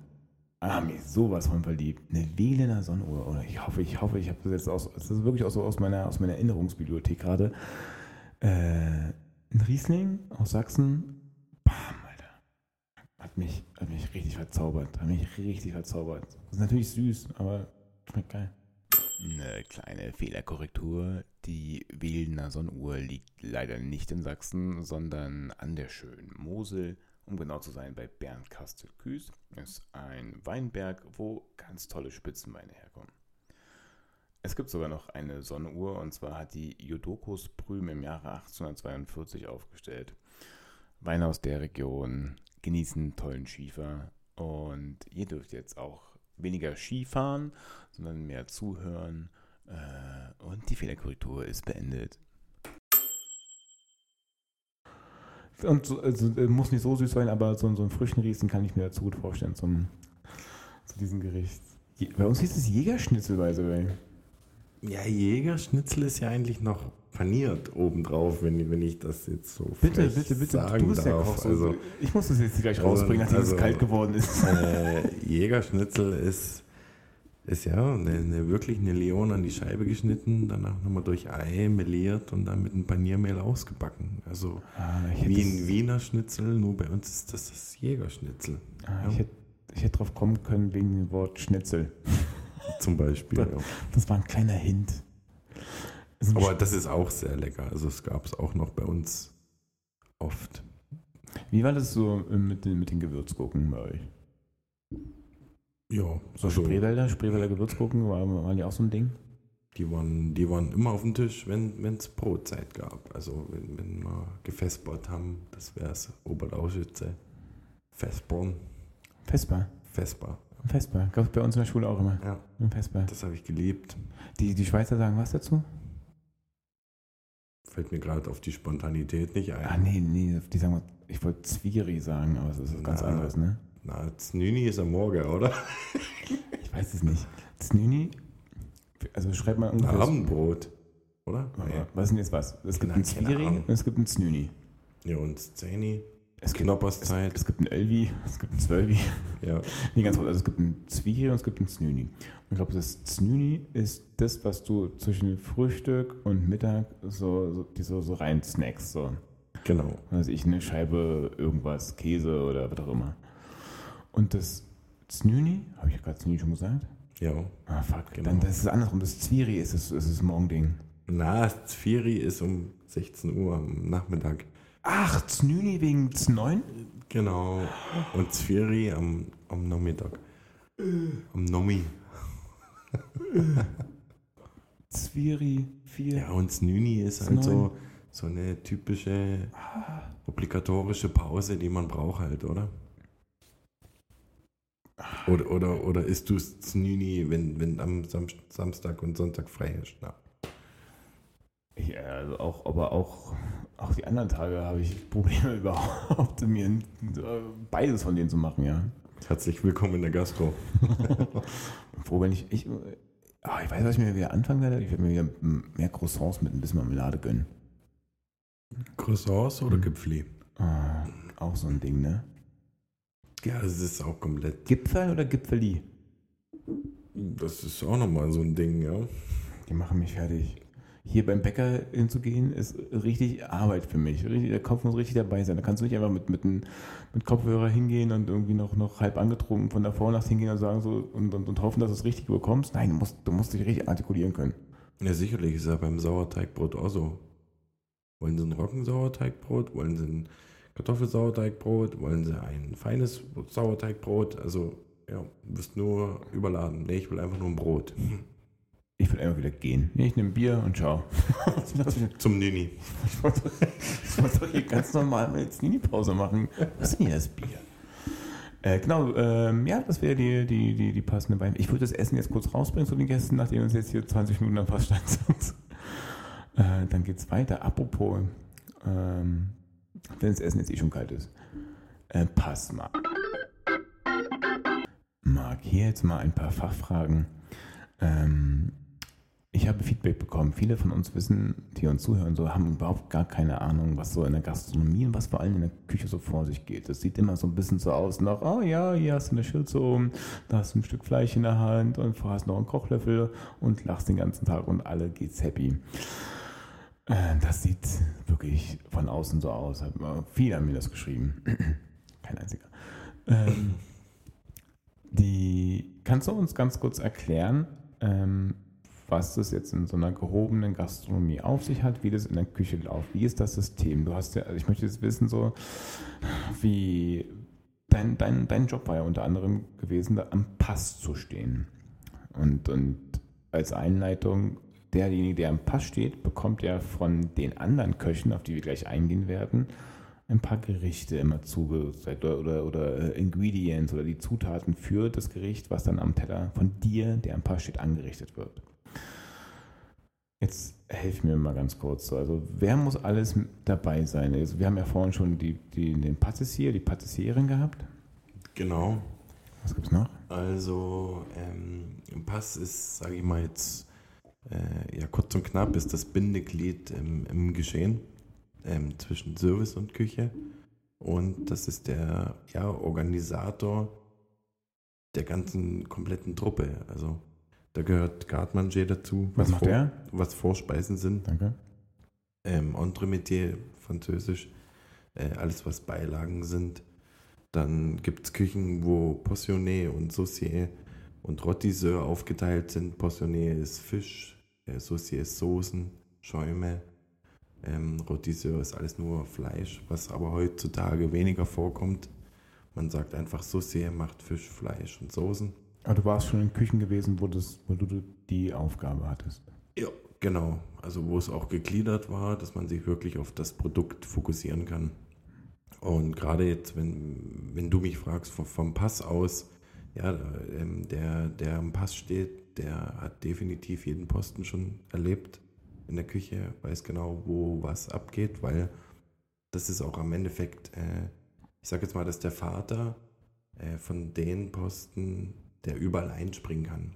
ah, mich sowas von verliebt. Eine Wählener Sonnenuhr. Oder ich hoffe, ich hoffe, ich habe das jetzt aus. Das ist wirklich auch so aus meiner, aus meiner Erinnerungsbibliothek gerade. Äh, ein Riesling aus Sachsen. Bam, Alter. Hat mich, hat mich richtig verzaubert. Hat mich richtig verzaubert. ist natürlich süß, aber schmeckt geil. Eine kleine Fehlerkorrektur. Die Wählener Sonnenuhr liegt leider nicht in Sachsen, sondern an der schönen Mosel. Um genau zu sein, bei Bernkastel-Küß ist ein Weinberg, wo ganz tolle Spitzenweine herkommen. Es gibt sogar noch eine Sonnenuhr und zwar hat die Jodokus Prüm im Jahre 1842 aufgestellt. Weine aus der Region genießen tollen Schiefer und ihr dürft jetzt auch weniger Skifahren, sondern mehr zuhören. Äh, und die Fehlerkorrektur ist beendet. Und so, also, äh, muss nicht so süß sein, aber so, so einen frischen Riesen kann ich mir dazu gut vorstellen zum, zu diesem Gericht. Bei uns hieß es Jägerschnitzel, by the way. Ja, Jägerschnitzel ist ja eigentlich noch paniert obendrauf, wenn, wenn ich das jetzt so Bitte, bitte, bitte, sagen du bist darf. Koch. so- Also, ich muss das jetzt gleich also- rausbringen, nachdem also- es kalt geworden ist. äh, Jägerschnitzel ist, ist ja eine, eine, wirklich eine Leon an die Scheibe geschnitten, danach nochmal durch Ei meliert und dann mit einem Paniermehl ausgebacken. Also Ah, wie das- ein Wiener Schnitzel, nur bei uns ist das das Jägerschnitzel. ah, ich, hätte, ich hätte drauf kommen können wegen dem Wort Schnitzel. (laughs) Zum Beispiel. Ja. Das war ein kleiner Hint. Das Aber das ist auch sehr lecker. Also es gab es auch noch bei uns oft. Wie war das so äh, mit den, mit den Gewürzgurken bei euch? Ja, So Spreewälder, Spreewälder Gewürzgurken, waren, waren die auch so ein Ding? die waren, die waren immer auf dem Tisch, wenn es Brotzeit gab. Also wenn, wenn wir gefespert haben, das wäre es Oberlauschütze, Vesper'n, Vesper. Vesper. Vesper. Gab es bei uns in der Schule auch immer. Ja, Vesper. das habe ich geliebt. Die, die Schweizer sagen was dazu? Fällt mir gerade auf die Spontanität nicht ein. Ah, nee, nee, die sagen, ich wollte Zwiri sagen, aber das ist was ganz anderes, ne? Na, Znüni ist am Morgen, oder? Ich weiß es nicht. Znüni, also schreibt mal Ein ungefähr. Abendbrot, oder? Aber Was ist denn jetzt was? Es gibt Na, Zwiri Ahnung. und es gibt einen Znüni. Ja, und Szeni, Es gibt, es, Knopperszeit. es gibt einen Elvi, es gibt einen Zwölvi. Ja, (laughs) Nee, ganz kurz. Also es gibt einen Zwiri und es gibt einen Znüni. Und ich glaube, das Znüni ist das, was du zwischen Frühstück und Mittag so, so, so, so rein snackst. So. genau. Also ich eine Scheibe irgendwas, Käse oder was auch immer. Und das Znüni, habe ich gerade Znüni schon gesagt? Ja. Ah, fuck. Genau. Dann das ist andersrum. Das Zwiri ist das, ist das Morgending. Na, Zviri ist um 16 Uhr am Nachmittag. Ach, Znüni wegen Z9? Genau. Und Zviri am, am Nachmittag. Am Nomi. Zwiri 4. Ja, und Snüni ist halt so, so eine typische obligatorische Pause, die man braucht halt, oder? Oder, oder, oder isst du Snüni, wenn, wenn am Sam Samstag und Sonntag frei ist? Na. Ja, also auch, aber auch, auch die anderen Tage habe ich Probleme (laughs) überhaupt, mir beides von denen zu machen, ja. Herzlich willkommen in der Gastro. (laughs) Froh, wenn ich, ich, ah, ich weiß, was ich mir wieder anfangen werde. Ich werde mir wieder mehr Croissants mit ein bisschen Marmelade gönnen. Croissants oder Gipfeli? Ah, auch so ein Ding, ne? Ja, das ist auch komplett. Gipfel oder Gipfeli? Das ist auch nochmal so ein Ding, ja. Die machen mich fertig. hier beim Bäcker hinzugehen, ist richtig Arbeit für mich. Richtig, der Kopf muss richtig dabei sein. Da kannst du nicht einfach mit, mit, mit Kopfhörer hingehen und irgendwie noch, noch halb angetrunken von der Vornacht hingehen und sagen so und, und, und hoffen, dass du es richtig bekommst. Nein, du musst, du musst dich richtig artikulieren können. Ja, sicherlich ist ja beim Sauerteigbrot auch so. Wollen Sie ein Roggensauerteigbrot? Wollen Sie ein Kartoffelsauerteigbrot? Wollen Sie ein feines Sauerteigbrot? Also, ja, du wirst nur überladen. Nee, ich will einfach nur ein Brot. (laughs) Ich will einfach wieder gehen. Nee, ich nehme Bier und ciao. (laughs) Zum Nini. Ich wollte, ich wollte doch hier ganz normal mal jetzt Nini-Pause machen. Was ist denn hier das Bier? Äh, genau, ähm, ja, das wäre die, die, die, die passende Wein. Ich würde das Essen jetzt kurz rausbringen zu den Gästen, nachdem uns jetzt hier 20 Minuten am Fass stand sind. Äh, dann geht's weiter. Apropos, ähm, wenn das Essen jetzt eh schon kalt ist. Äh, pass mal. Marc, hier jetzt mal ein paar Fachfragen. Ähm, ich habe Feedback bekommen. Viele von uns wissen, die uns zuhören, so haben überhaupt gar keine Ahnung, was so in der Gastronomie und was vor allem in der Küche so vor sich geht. Das sieht immer so ein bisschen so aus, nach, oh ja, hier hast du eine Schürze um, da hast du ein Stück Fleisch in der Hand und vorher hast du noch einen Kochlöffel und lachst den ganzen Tag und alle geht's happy. Äh, das sieht wirklich von außen so aus. Viele haben mir das geschrieben. (clears throat) Kein einziger. Ähm, die, kannst du uns ganz kurz erklären, ähm, was das jetzt in so einer gehobenen Gastronomie auf sich hat, wie das in der Küche läuft. Wie ist das System? Du hast ja, also ich möchte jetzt wissen, so wie dein, dein, dein Job war ja unter anderem gewesen, da am Pass zu stehen. Und, und als Einleitung, derjenige, der am Pass steht, bekommt ja von den anderen Köchen, auf die wir gleich eingehen werden, ein paar Gerichte immer zugesagt oder, oder, oder äh, Ingredients oder die Zutaten für das Gericht, was dann am Teller von dir, der am Pass steht, angerichtet wird. Jetzt helf mir mal ganz kurz. Also, wer muss alles dabei sein? Also, wir haben ja vorhin schon die, die, den Patissier, die Patissierin gehabt. Genau. Was gibt es noch? Also, ähm, Pass ist, sage ich mal jetzt, äh, ja kurz und knapp, ist das Bindeglied im, im Geschehen ähm, zwischen Service und Küche. Und das ist der ja, Organisator der ganzen kompletten Truppe. Also da gehört Gartmanger dazu. Was, was macht vor, der? Was Vorspeisen sind. Danke. Ähm, Entremetier, französisch. Äh, alles, was Beilagen sind. Dann gibt es Küchen, wo Poissonné und Saucier und Rotisseur aufgeteilt sind. Poissonné ist Fisch, äh, Saucier ist Soßen, Schäume. Ähm, Rotisseur ist alles nur Fleisch, was aber heutzutage weniger vorkommt. Man sagt einfach Saucier macht Fisch, Fleisch und Soßen. Aber du warst schon in Küchen gewesen, wo, das, wo du die Aufgabe hattest. Ja, genau. Also wo es auch gegliedert war, dass man sich wirklich auf das Produkt fokussieren kann. Und gerade jetzt, wenn, wenn du mich fragst vom, vom Pass aus, ja, ähm, der, der am Pass steht, der hat definitiv jeden Posten schon erlebt in der Küche, weiß genau, wo was abgeht, weil das ist auch am Endeffekt, äh, ich sage jetzt mal, dass der Vater äh, von den Posten der überall einspringen kann.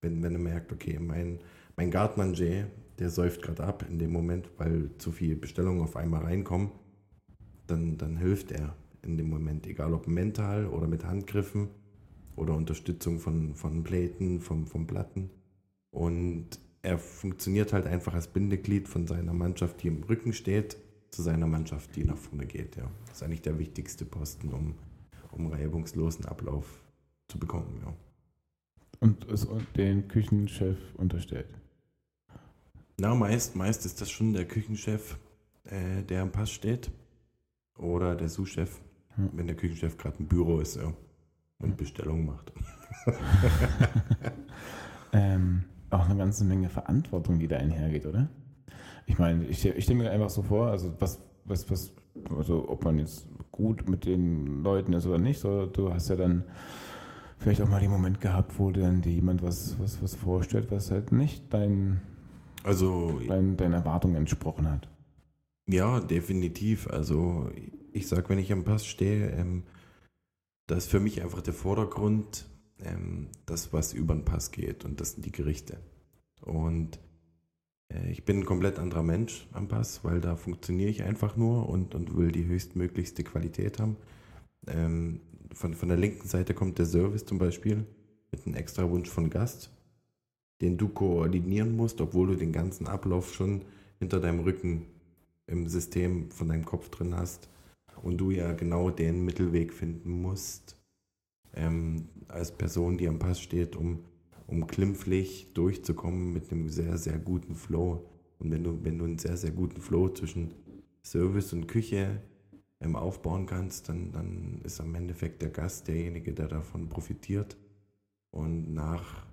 Wenn, wenn er merkt, okay, mein, mein Gartmanger, der säuft gerade ab in dem Moment, weil zu viele Bestellungen auf einmal reinkommen, dann, dann hilft er in dem Moment, egal ob mental oder mit Handgriffen oder Unterstützung von, von Pläten, vom, vom Platten. Und er funktioniert halt einfach als Bindeglied von seiner Mannschaft, die im Rücken steht, zu seiner Mannschaft, die nach vorne geht. Ja. Das ist eigentlich der wichtigste Posten, um, um reibungslosen Ablauf zu bekommen, ja. Und ist den Küchenchef unterstellt? Na, meist, meist ist das schon der Küchenchef, äh, der am Pass steht. Oder der Sous-Chef, hm. wenn der Küchenchef gerade im Büro ist, ja. Und. Bestellungen macht. (laughs) ähm, auch eine ganze Menge Verantwortung, die da einhergeht, oder? Ich meine, ich, ich stelle mir einfach so vor, also was, was, was, also ob man jetzt gut mit den Leuten ist oder nicht, so, du hast ja dann vielleicht auch mal den Moment gehabt, wo dann dir jemand was, was, was vorstellt, was halt nicht dein, also, dein, deinen Erwartungen entsprochen hat. Ja, definitiv. Also ich sag, wenn ich am Pass stehe, ähm, das ist für mich einfach der Vordergrund, ähm, das, was über den Pass geht und das sind die Gerichte. Und äh, ich bin ein komplett anderer Mensch am Pass, weil da funktioniere ich einfach nur und, und will die höchstmöglichste Qualität haben. Ähm, von, von der linken Seite kommt der Service zum Beispiel mit einem extra Wunsch von Gast. den du koordinieren musst, obwohl du den ganzen Ablauf schon hinter deinem Rücken im System von deinem Kopf drin hast und du ja genau den Mittelweg finden musst ähm, als Person, die am Pass steht, um, um klimpflich durchzukommen mit einem sehr, sehr guten Flow. Und wenn du, wenn du einen sehr, sehr guten Flow zwischen Service und Küche ähm, aufbauen kannst, dann, dann ist am Endeffekt der Gast derjenige, der davon profitiert. Und nach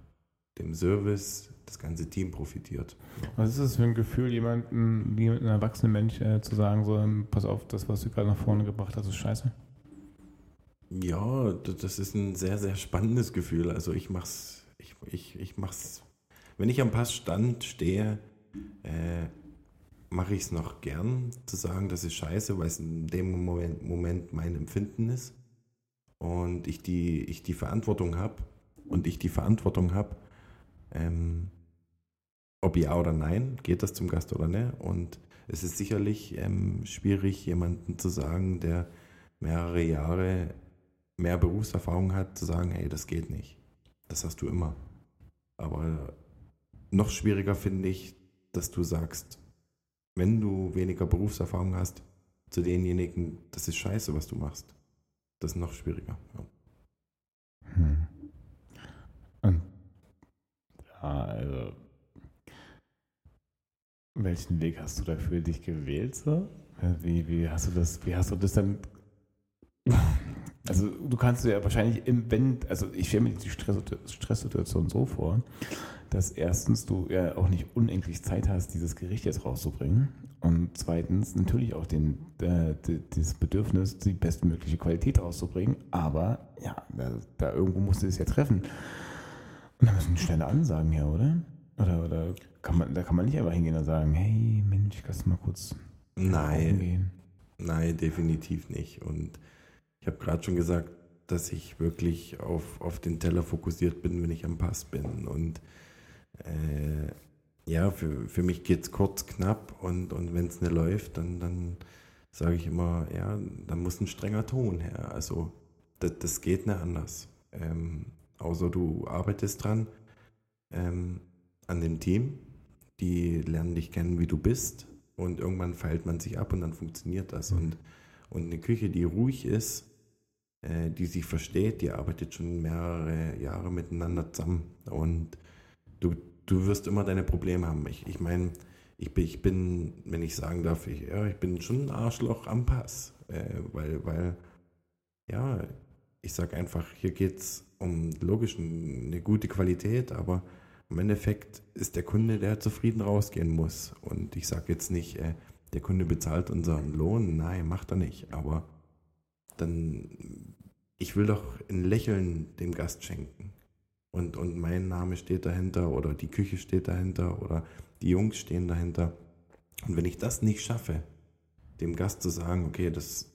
dem Service das ganze Team profitiert. Was ist das für ein Gefühl, jemandem, wie einem erwachsenen Mensch äh, zu sagen, so, ähm, pass auf, das, was du gerade nach vorne gebracht hast, ist scheiße? Ja, das ist ein sehr, sehr spannendes Gefühl. Also ich mach's, ich, ich, ich mach's, wenn ich am Passstand stehe, äh, mache ich es noch gern, zu sagen, das ist scheiße, weil es in dem Moment, Moment mein Empfinden ist und ich die, ich die Verantwortung habe und ich die Verantwortung habe, ähm, ob ja oder nein, geht das zum Gast oder nicht. Und es ist sicherlich ähm, schwierig, jemanden zu sagen, der mehrere Jahre mehr Berufserfahrung hat, zu sagen, hey, das geht nicht. Das hast du immer. Aber noch schwieriger finde ich, dass du sagst, wenn du weniger Berufserfahrung hast, zu denjenigen, das ist scheiße, was du machst. Das ist noch schwieriger. Ja. Hm. Ja, also welchen Weg hast du da für dich gewählt? So? Wie, wie, hast du das, wie hast du das dann? (laughs) Also du kannst ja wahrscheinlich im, wenn, also ich stelle mir die Stresssituation so vor, dass erstens du ja auch nicht unendlich Zeit hast, dieses Gericht jetzt rauszubringen und zweitens natürlich auch den, äh, das Bedürfnis, die bestmögliche Qualität rauszubringen, aber ja, da, da irgendwo musst du es ja treffen. Und da müssen schnelle Ansagen her, oder? Oder, oder kann man, da kann man nicht einfach hingehen und sagen, hey Mensch, kannst du mal kurz Nein. Gehen? Nein, definitiv nicht. Und ich habe gerade schon gesagt, dass ich wirklich auf, auf den Teller fokussiert bin, wenn ich am Pass bin. Und äh, ja, für, für mich geht es kurz, knapp und, und wenn es nicht läuft, dann, dann sage ich immer, ja, da muss ein strenger Ton her. Also das, das geht nicht anders. Ähm, außer du arbeitest dran ähm, an dem Team, die lernen dich kennen, wie du bist und irgendwann feilt man sich ab und dann funktioniert das. Mhm. Und, und eine Küche, die ruhig ist, äh, die sich versteht, die arbeitet schon mehrere Jahre miteinander zusammen und du, du wirst immer deine Probleme haben. Ich, ich meine, ich bin, ich bin, wenn ich sagen darf, ich, ja, ich bin schon ein Arschloch am Pass, äh, weil, weil, ja, ich sage einfach, hier geht es um logisch eine gute Qualität, aber im Endeffekt ist der Kunde, der zufrieden rausgehen muss. Und ich sage jetzt nicht, äh, der Kunde bezahlt unseren Lohn, nein, macht er nicht, aber dann, ich will doch ein Lächeln dem Gast schenken und, und mein Name steht dahinter oder die Küche steht dahinter oder die Jungs stehen dahinter. Und wenn ich das nicht schaffe, dem Gast zu sagen, okay, das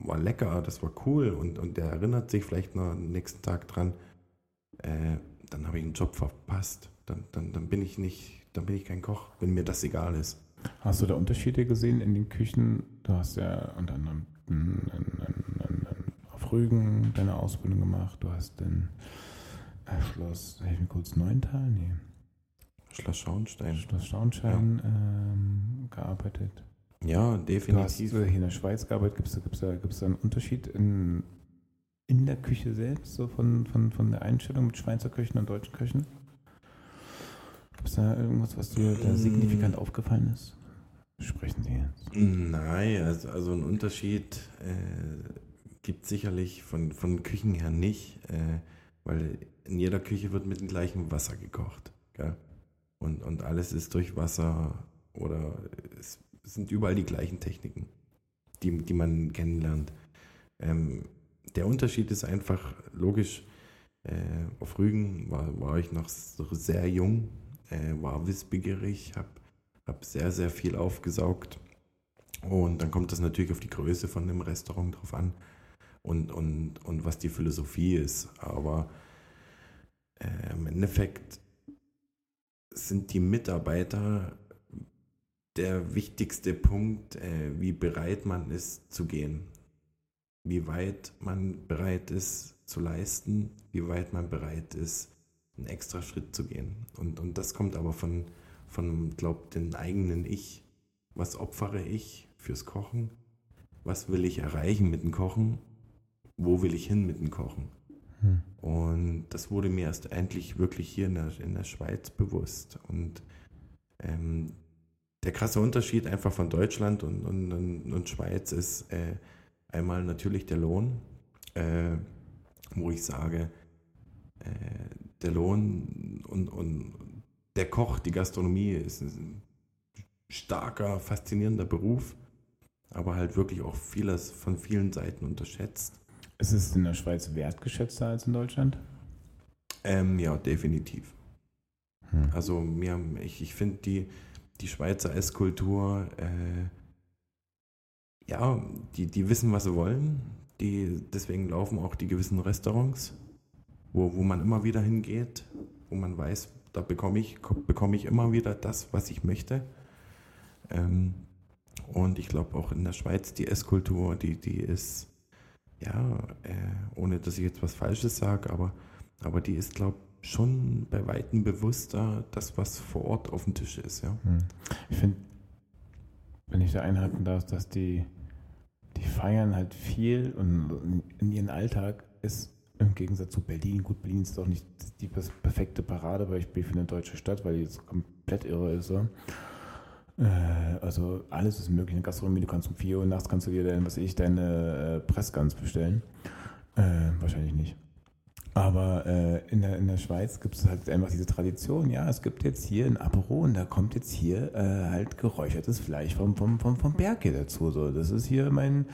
war lecker, das war cool und, und der erinnert sich vielleicht noch am nächsten Tag dran, äh, dann habe ich einen Job verpasst. Dann, dann, dann bin ich nicht, dann bin ich kein Koch, wenn mir das egal ist. Hast du da Unterschiede gesehen in den Küchen? Du hast ja unter anderem auf Rügen deine Ausbildung gemacht, du hast den Schloss, helf mir kurz, Neuntal? Nee. Schloss Schauenstein. Schloss Schauenstein ja. ähm, gearbeitet. Ja, definitiv. Du hast hier in der Schweiz gearbeitet. Gibt es gibt's da, gibt's da einen Unterschied in, in der Küche selbst, so von, von, von der Einstellung mit Schweizer Küchen und deutschen Küchen? Gibt es da irgendwas, was dir da signifikant mm. aufgefallen ist? Sprechen Sie jetzt. Nein, also, also ein Unterschied äh, gibt es sicherlich von, von Küchen her nicht, äh, weil in jeder Küche wird mit dem gleichen Wasser gekocht. Gell? Und, und alles ist durch Wasser oder es sind überall die gleichen Techniken, die, die man kennenlernt. Ähm, der Unterschied ist einfach logisch. Äh, auf Rügen war, war ich noch sehr jung, äh, war wissbegierig, habe hab sehr, sehr viel aufgesaugt. Und dann kommt das natürlich auf die Größe von dem Restaurant drauf an und, und, und was die Philosophie ist. Aber äh, im Endeffekt sind die Mitarbeiter der wichtigste Punkt, äh, wie bereit man ist zu gehen. Wie weit man bereit ist zu leisten, wie weit man bereit ist, einen extra Schritt zu gehen. Und, und das kommt aber von, von glaube dem eigenen Ich. Was opfere ich fürs Kochen? Was will ich erreichen mit dem Kochen? Wo will ich hin mit dem Kochen? Hm. Und das wurde mir erst endlich wirklich hier in der, in der Schweiz bewusst. Und ähm, der krasse Unterschied einfach von Deutschland und, und, und, Schweiz ist äh, einmal natürlich der Lohn, äh, wo ich sage, äh, der Lohn und, und der Koch, die Gastronomie ist ein starker, faszinierender Beruf, aber halt wirklich auch vieles von vielen Seiten unterschätzt. Ist es in der Schweiz wertgeschätzter als in Deutschland? Ähm, ja, definitiv. Hm. Also mir, ich, ich finde die, die Schweizer Esskultur, äh, ja, die, die wissen, was sie wollen. Die, deswegen laufen auch die gewissen Restaurants, wo, wo man immer wieder hingeht, wo man weiß, da bekomme ich, bekomme ich immer wieder das, was ich möchte. Ähm, und ich glaube auch in der Schweiz die Esskultur, die, die ist, ja, äh, ohne dass ich jetzt was Falsches sage, aber, aber die ist, glaube ich, schon bei Weitem bewusster, das, was vor Ort auf dem Tisch ist. Ja. Hm. Ich finde, wenn ich da einhaken darf, dass die, die feiern halt viel und in ihren Alltag ist im Gegensatz zu Berlin, gut, Berlin ist doch nicht die perfekte Paradebeispiel für eine deutsche Stadt, weil die jetzt komplett irre ist. So. Äh, also alles ist möglich in der Gastronomie. Du kannst um 4 Uhr nachts kannst du dir dann, was ich, deine äh, Pressgans bestellen. Äh, wahrscheinlich nicht. Aber äh, in, der, in der Schweiz gibt es halt einfach diese Tradition, ja, es gibt jetzt hier ein Apero und da kommt jetzt hier äh, halt geräuchertes Fleisch vom, vom, vom, vom Berg hier dazu. So. Das ist hier mein,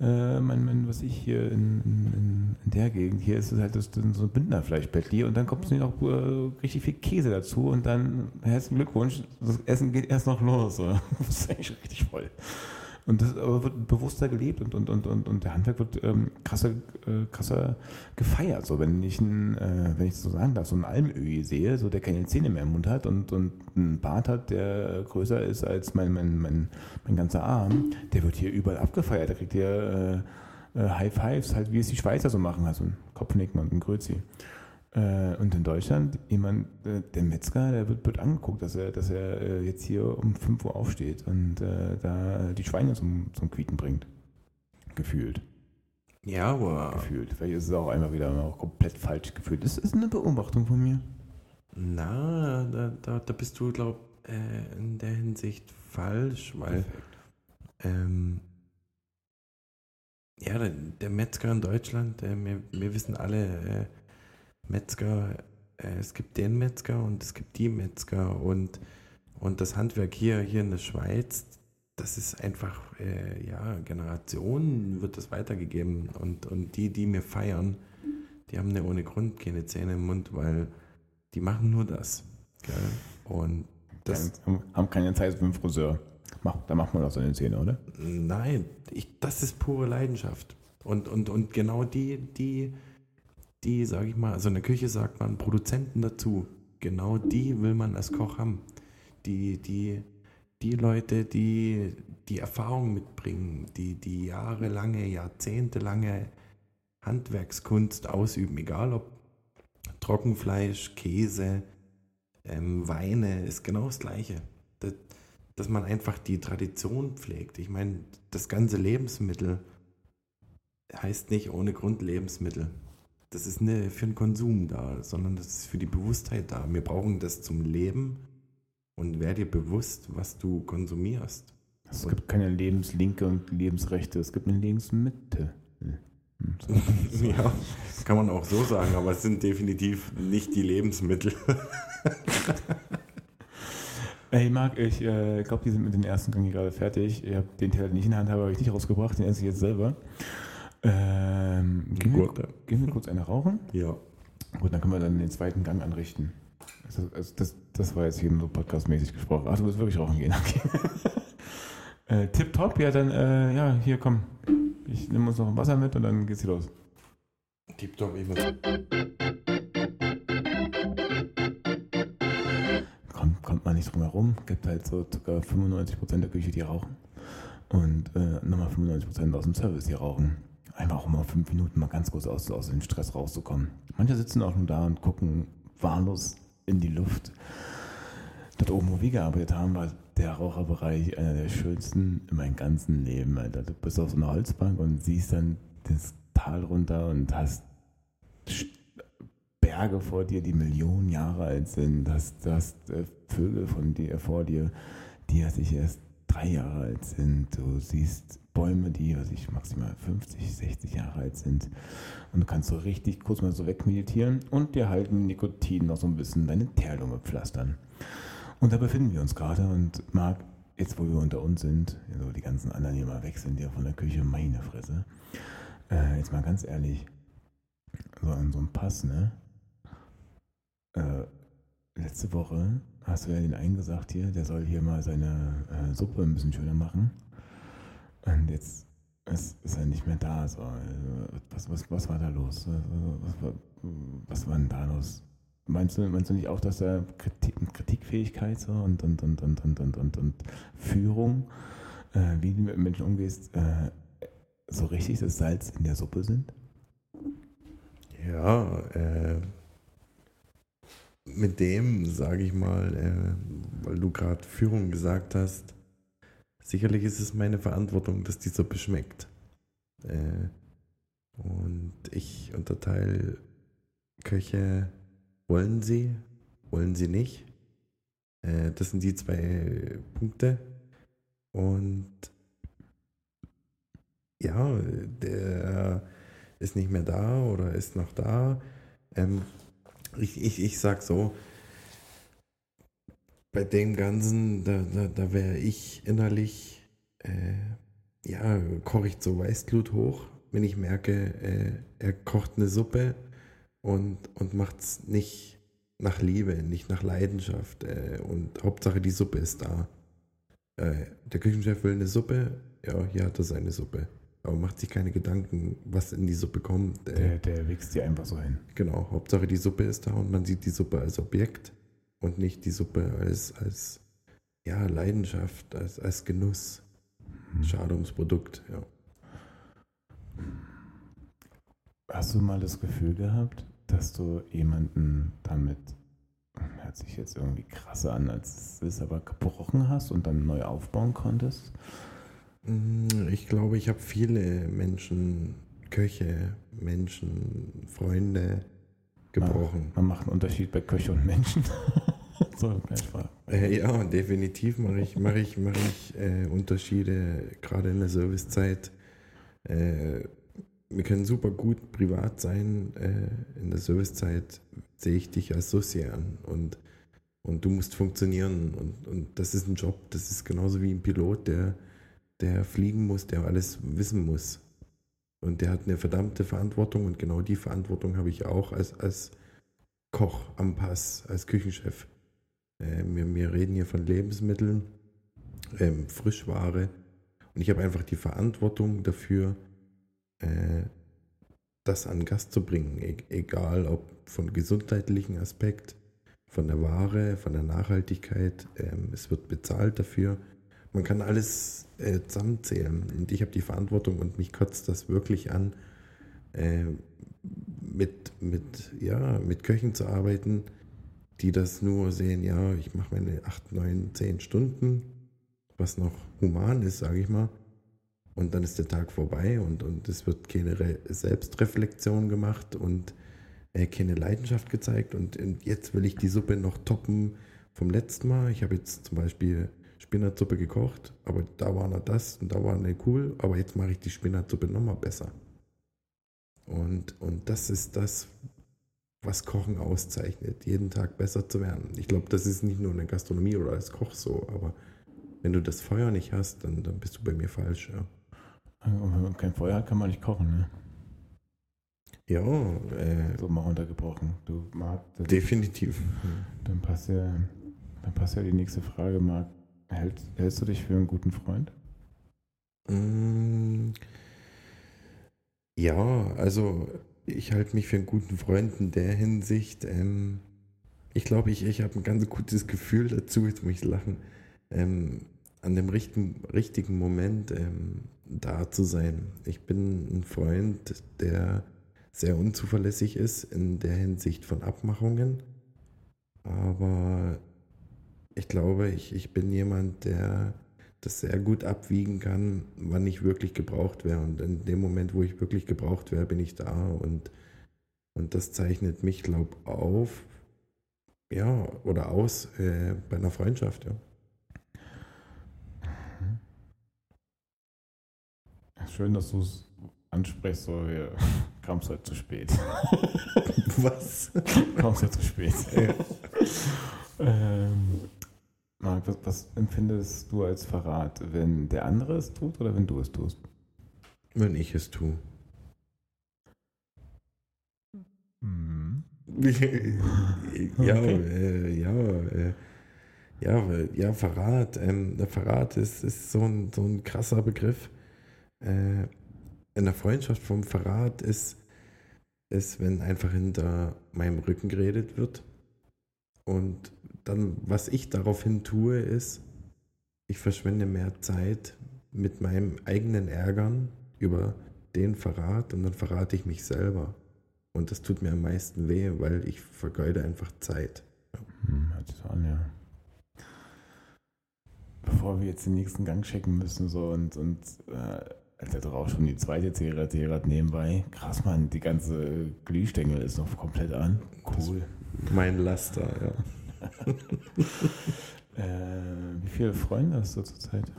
äh, mein, mein, was ich hier in, in, in, der Gegend, hier ist es halt das, so ein Bündnerfleischbettli und dann kommt noch äh, richtig viel Käse dazu und dann herzlichen Glückwunsch, das Essen geht erst noch los. So. (laughs) Das ist eigentlich richtig voll. Und das wird bewusster gelebt und, und, und, und, und der Handwerk wird ähm, krasser, äh, krasser gefeiert. So, wenn ich einen, äh, wenn ich so sagen darf, so einen Almöhi sehe, so der keine Zähne mehr im Mund hat und, und einen Bart hat, der größer ist als mein, mein, mein, mein ganzer Arm, der wird hier überall abgefeiert. Da kriegt ihr äh, äh, High Fives, halt wie es die Schweizer so machen, also ein Kopfnicken und ein Grüezi. Äh, und in Deutschland, jemand, äh, der Metzger, der wird, wird angeguckt, dass er, dass er äh, jetzt hier um 5 Uhr aufsteht und äh, da die Schweine zum, zum Quieten bringt. Gefühlt. Ja, aber. Gefühlt. Vielleicht ist es auch einmal wieder auch komplett falsch gefühlt. Das ist eine Beobachtung von mir. Na, da, da, da bist du, glaub äh, in der Hinsicht falsch, weil. Ähm, ja, der, der, Metzger in Deutschland, äh, wir, wir wissen alle, Metzger, äh, es gibt den Metzger und es gibt die Metzger und, und das Handwerk hier, hier in der Schweiz, das ist einfach, äh, ja, Generationen wird das weitergegeben und, und die, die mir feiern, die haben ja ohne Grund keine Zähne im Mund, weil die machen nur das. Gell? Und das ja, haben keine Zeit für einen Friseur. Mach, da macht man doch seine Zähne, oder? Nein, ich, das ist pure Leidenschaft. Und, und, und genau die, die, die, sage ich mal, also in der Küche sagt man Produzenten dazu. Genau die will man als Koch haben. Die, die, die Leute, die die Erfahrung mitbringen, die die jahrelange, jahrzehntelange Handwerkskunst ausüben, egal ob Trockenfleisch, Käse, ähm, Weine, ist genau das Gleiche. Das, dass man einfach die Tradition pflegt. Ich meine, das ganze Lebensmittel heißt nicht ohne Grund Lebensmittel das ist nicht für den Konsum da, sondern das ist für die Bewusstheit da. Wir brauchen das zum Leben und werde dir bewusst, was du konsumierst. Es und gibt keine Lebenslinke und Lebensrechte, es gibt eine Lebensmitte. (laughs) Ja, kann man auch so sagen, aber es sind definitiv nicht die Lebensmittel. (laughs) Hey Marc, ich äh, glaube, die sind mit dem ersten Gang hier gerade fertig. Ich habe den Teller, den ich in der Hand habe, habe ich nicht rausgebracht, den esse ich jetzt selber. Ähm, wir, gehen, wir, kurz eine rauchen? Ja. Gut, dann können wir dann den zweiten Gang anrichten. Also, also das, das war jetzt hier nur podcastmäßig gesprochen. Ach, du willst wirklich rauchen gehen, (laughs) okay. äh, Tipptopp, ja, dann, äh, ja, hier, komm. Ich nehme uns noch ein Wasser mit und dann geht's hier los. Tipptopp, ich muss. Kommt, kommt man nicht drum herum. Gibt halt so ca. 95% der Küche, die rauchen. Und äh, nochmal 95% aus dem Service, die rauchen einfach auch mal fünf Minuten mal ganz kurz aus, aus dem Stress rauszukommen. Manche sitzen auch nur da und gucken wahllos in die Luft. Dort oben, wo wir gearbeitet haben, war der Raucherbereich einer der schönsten in meinem ganzen Leben. Alter. Du bist auf so einer Holzbank und siehst dann das Tal runter und hast Berge vor dir, die Millionen Jahre alt sind. Du hast, du hast äh, Vögel von dir, vor dir, die sich erst drei Jahre alt sind. Du siehst Bäume, die was ich, maximal 50, 60 Jahre alt sind. Und du kannst so richtig kurz mal so wegmeditieren und dir halt Nikotin noch so ein bisschen deine Teerlunge pflastern. Und da befinden wir uns gerade und Marc, jetzt wo wir unter uns sind, also die ganzen anderen hier mal weg sind, ja von der Küche, meine Fresse. Äh, jetzt mal ganz ehrlich, so an so einem Pass, ne? Äh, letzte Woche hast du ja den einen gesagt hier, der soll hier mal seine äh, Suppe ein bisschen schöner machen. Und jetzt ist, ist er nicht mehr da. So. Also, was, was, was war da los? Was, was, was war denn da los? Meinst du, meinst du nicht auch, dass er Kritik, Kritikfähigkeit so und, und, und, und, und, und, und, und Führung, äh, wie du mit Menschen umgehst, äh, so richtig das Salz in der Suppe sind? Ja, äh, mit dem, sage ich mal, äh, weil du gerade Führung gesagt hast, sicherlich ist es meine Verantwortung, dass die Suppe schmeckt. Äh, und ich unterteile Köche, wollen sie, wollen sie nicht. Äh, das sind die zwei Punkte. Und ja, der ist nicht mehr da oder ist noch da. Ähm, ich, ich, ich sag so, bei dem Ganzen, da, da, da wäre ich innerlich, äh, ja, koche ich so Weißglut hoch, wenn ich merke, äh, er kocht eine Suppe und, und macht es nicht nach Liebe, nicht nach Leidenschaft. Äh, und Hauptsache die Suppe ist da. Äh, der Küchenchef will eine Suppe, ja, hier hat er seine Suppe aber macht sich keine Gedanken, was in die Suppe kommt. Der, der wächst dir einfach so hin. Genau, Hauptsache die Suppe ist da und man sieht die Suppe als Objekt und nicht die Suppe als, als ja, Leidenschaft, als, als Genuss. Hm. Schade ums Produkt, ja. Hast du mal das Gefühl gehabt, dass du jemanden damit, hört sich jetzt irgendwie krasser an, als es ist, aber gebrochen hast und dann neu aufbauen konntest? Mm, ich glaube, ich habe viele Menschen, Köche, Menschen, Freunde gebrochen. Man, macht einen Unterschied bei Köche und Menschen. (laughs) so, äh, ja, definitiv mache ich, mach ich, mach ich äh, Unterschiede, gerade in der Servicezeit. Äh, wir können super gut privat sein. Äh, in der Servicezeit sehe ich dich als Soci an und, und du musst funktionieren. Und, und das ist ein Job, das ist genauso wie ein Pilot, der der fliegen muss, der alles wissen muss. Und der hat eine verdammte Verantwortung und genau die Verantwortung habe ich auch als, als Koch am Pass, als Küchenchef. Äh, wir, wir reden hier von Lebensmitteln, ähm, Frischware und ich habe einfach die Verantwortung dafür, äh, das an Gast zu bringen, e egal ob von gesundheitlichen Aspekt, von der Ware, von der Nachhaltigkeit. Ähm, es wird bezahlt dafür man kann alles äh, zusammenzählen. Und ich habe die Verantwortung und mich kotzt das wirklich an, äh, mit, mit, ja, mit Köchen zu arbeiten, die das nur sehen, ja, ich mache meine 8, 9, 10 Stunden, was noch human ist, sage ich mal. Und dann ist der Tag vorbei und, und es wird keine Re Selbstreflexion gemacht und äh, keine Leidenschaft gezeigt. Und, und jetzt will ich die Suppe noch toppen vom letzten Mal. Ich habe jetzt zum Beispiel Spinatsuppe gekocht, aber da war noch das und da war eine cool, aber jetzt mache ich die Spinatsuppe nochmal besser. Und, und das ist das, was Kochen auszeichnet, jeden Tag besser zu werden. Ich glaube, das ist nicht nur in der Gastronomie oder als Koch so, aber wenn du das Feuer nicht hast, dann, dann bist du bei mir falsch. Ja. Und wenn man kein Feuer hat, kann man nicht kochen, ne? Ja, äh, so mal runtergebrochen. Du Marc, definitiv. Dann passt ja, dann passt ja die nächste Frage, Marc. Hält, hältst du dich für einen guten Freund? Mm, ja, also ich halte mich für einen guten Freund in der Hinsicht. Ähm, ich glaube, ich, ich habe ein ganz gutes Gefühl dazu, jetzt muss ich lachen, ähm, an dem richtigen, richtigen Moment ähm, da zu sein. Ich bin ein Freund, der sehr unzuverlässig ist in der Hinsicht von Abmachungen. aber ich glaube, ich, ich bin jemand, der das sehr gut abwiegen kann, wann ich wirklich gebraucht wäre. Und in dem Moment, wo ich wirklich gebraucht wäre, bin ich da. Und, und das zeichnet mich, glaube ich, auf, ja, oder aus äh, bei einer Freundschaft, ja. Schön, dass du es ansprichst, so wir (laughs) kam es heute zu spät. (laughs) Was? (laughs) kam es heute zu spät. Ja. ähm, Marc, was, was empfindest du als Verrat, wenn der andere es tut oder wenn du es tust? Wenn ich es tue. Mhm. (laughs) ja, Okay. äh, ja, äh, ja, weil- ja, Verrat. Ähm, der Verrat ist, ist so, ein, so ein krasser Begriff. Äh, in der Freundschaft vom Verrat ist, ist, wenn einfach hinter meinem Rücken geredet wird. Und dann, was ich daraufhin tue, ist, ich verschwende mehr Zeit mit meinem eigenen Ärgern über den Verrat und dann verrate ich mich selber. Und das tut mir am meisten weh, weil ich vergeude einfach Zeit. Hm, hört sich so an, ja. Bevor wir jetzt den nächsten Gang checken müssen, so und, und äh, als er drauf schon die zweite Zigarette hat nebenbei. Krass, Mann, die ganze Glühstängel ist noch komplett an. Cool. Mein Laster, ja. (laughs) Äh, wie viele Freunde hast du zurzeit?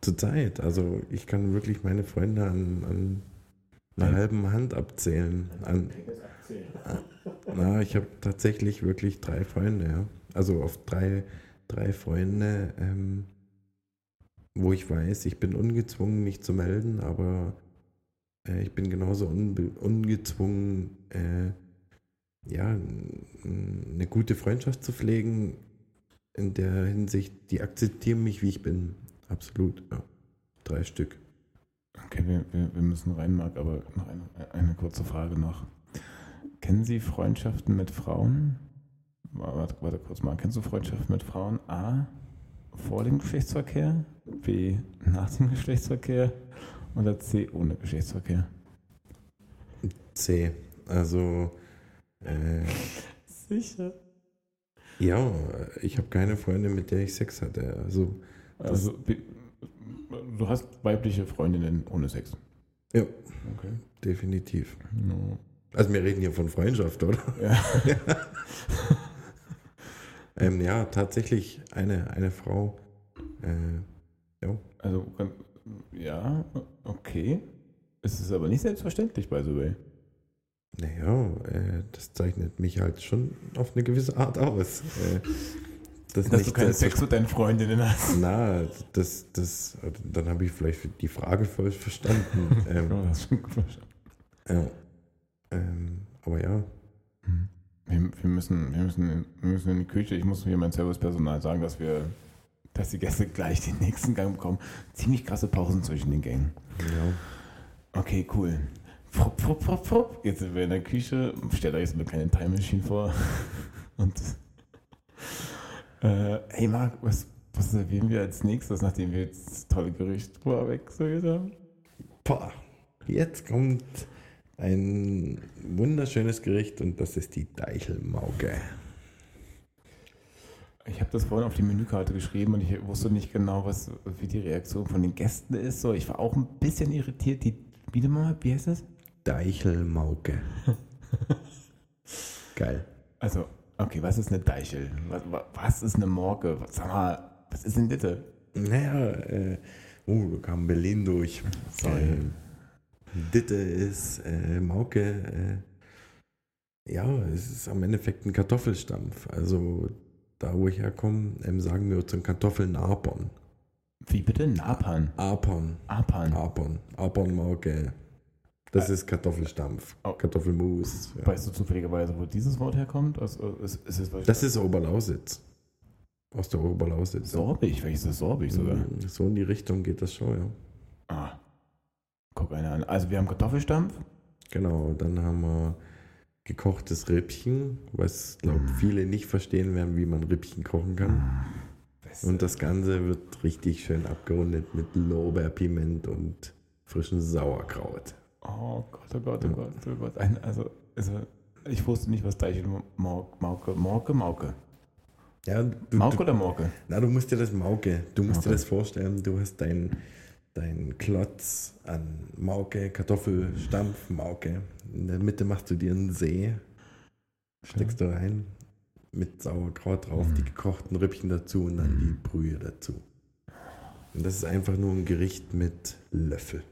Zurzeit, also ich kann wirklich meine Freunde an, an einer halben Hand abzählen. An, na, ich habe tatsächlich wirklich drei Freunde, ja. Also auf drei, drei Freunde, ähm, wo ich weiß, ich bin ungezwungen, mich zu melden, aber äh, ich bin genauso ungezwungen, äh, ja, eine gute Freundschaft zu pflegen. In der Hinsicht, die akzeptieren mich, wie ich bin. Absolut, ja. Drei Stück. Okay, wir, wir, wir müssen rein, Marc, aber noch eine, eine kurze Frage noch. Kennen Sie Freundschaften mit Frauen? Warte, warte kurz mal. Kennst du Freundschaften mit Frauen? A. Vor dem Geschlechtsverkehr? B. Nach dem Geschlechtsverkehr? Oder C. Ohne Geschlechtsverkehr? C. Also, äh, Sicher. ja, ich habe keine Freunde, mit der ich Sex hatte. Also, Also, du hast weibliche Freundinnen ohne Sex. Ja. Okay. definitiv. No. Also, wir reden hier von Freundschaft, oder? Ja. (laughs) Ähm, ja, tatsächlich eine, eine Frau. Äh, ja. Also, ja, okay. Es ist aber nicht selbstverständlich, by the way. Naja, äh, das zeichnet mich halt schon auf eine gewisse Art aus. Äh, das Dass du keinen Sex mit deinen Freundinnen hast. Na, das, das, dann habe ich vielleicht die Frage falsch verstanden. (laughs) ähm, Oh, das schon gut verstanden. ja. ähm, aber ja, Wir, wir, müssen, wir, müssen, in- wir müssen in die Küche. Ich muss hier mein Servicepersonal sagen, dass wir, dass die Gäste gleich den nächsten Gang bekommen. Ziemlich krasse Pausen zwischen den Gängen. ja. Okay, cool. Frupp, frupp, frupp, frupp. Jetzt sind wir in der Küche. Stellt euch jetzt eine kleine Time Machine vor. (laughs) Und äh, hey Marc, was, was servieren wir als nächstes, nachdem wir jetzt das tolle Gericht vorwechselt haben? Boah, jetzt kommt ein wunderschönes Gericht und das ist die Deichelmauke. Ich habe das vorhin auf die Menükarte geschrieben und ich wusste nicht genau, was, wie die Reaktion von den Gästen ist. So, ich war auch ein bisschen irritiert. Die, wie, mal, wie heißt das? Deichelmauke. (laughs) Geil. Also, okay, was ist eine Deichel? Was, wa- was ist eine Morke? Was, sag mal, was ist denn das? Naja, äh, oh, da kam Berlin durch. Sorry. Äh, Ditte ist äh, Mauke. Äh, ja, es ist am Endeffekt ein Kartoffelstampf. Also da, wo ich herkomme, ähm, sagen wir zum Kartoffeln Apern. Wie bitte? Napan. Apern. Apan. Apern. Apernmauke. Das ist Kartoffelstampf. Oh. Kartoffelmus. Ja. Weißt du zufälligerweise, wo dieses Wort herkommt? Also, ist, ist es Das ist Oberlausitz. Aus der Oberlausitz. Sorbig. Welches ist Sorbig sogar? Mm, So in die Richtung geht das schon, ja. Ah. Guck einer an. Also, wir haben Kartoffelstampf. Genau, dann haben wir gekochtes Rippchen, was, glaube Mm. viele nicht verstehen werden, wie man Rippchen kochen kann. Beste. Und das Ganze wird richtig schön abgerundet mit Lorbeerpiment und frischen Sauerkraut. Oh Gott, oh Gott, oh Gott, oh Gott. Ein, also, also, ich wusste nicht, was Deichel Mauke, Mauke, Mauke, Mauke. Ja, du, Mauke du, oder Mauke? na, du musst dir das Mauke, du musst Mauke. dir das vorstellen, du hast dein, dein Klotz an Mauke, Kartoffelstampf, Mauke. In der Mitte machst du dir einen See, steckst du rein, mit Sauerkraut drauf, Mhm. die gekochten Rippchen dazu und dann die Brühe dazu. Und das ist einfach nur ein Gericht mit Löffel.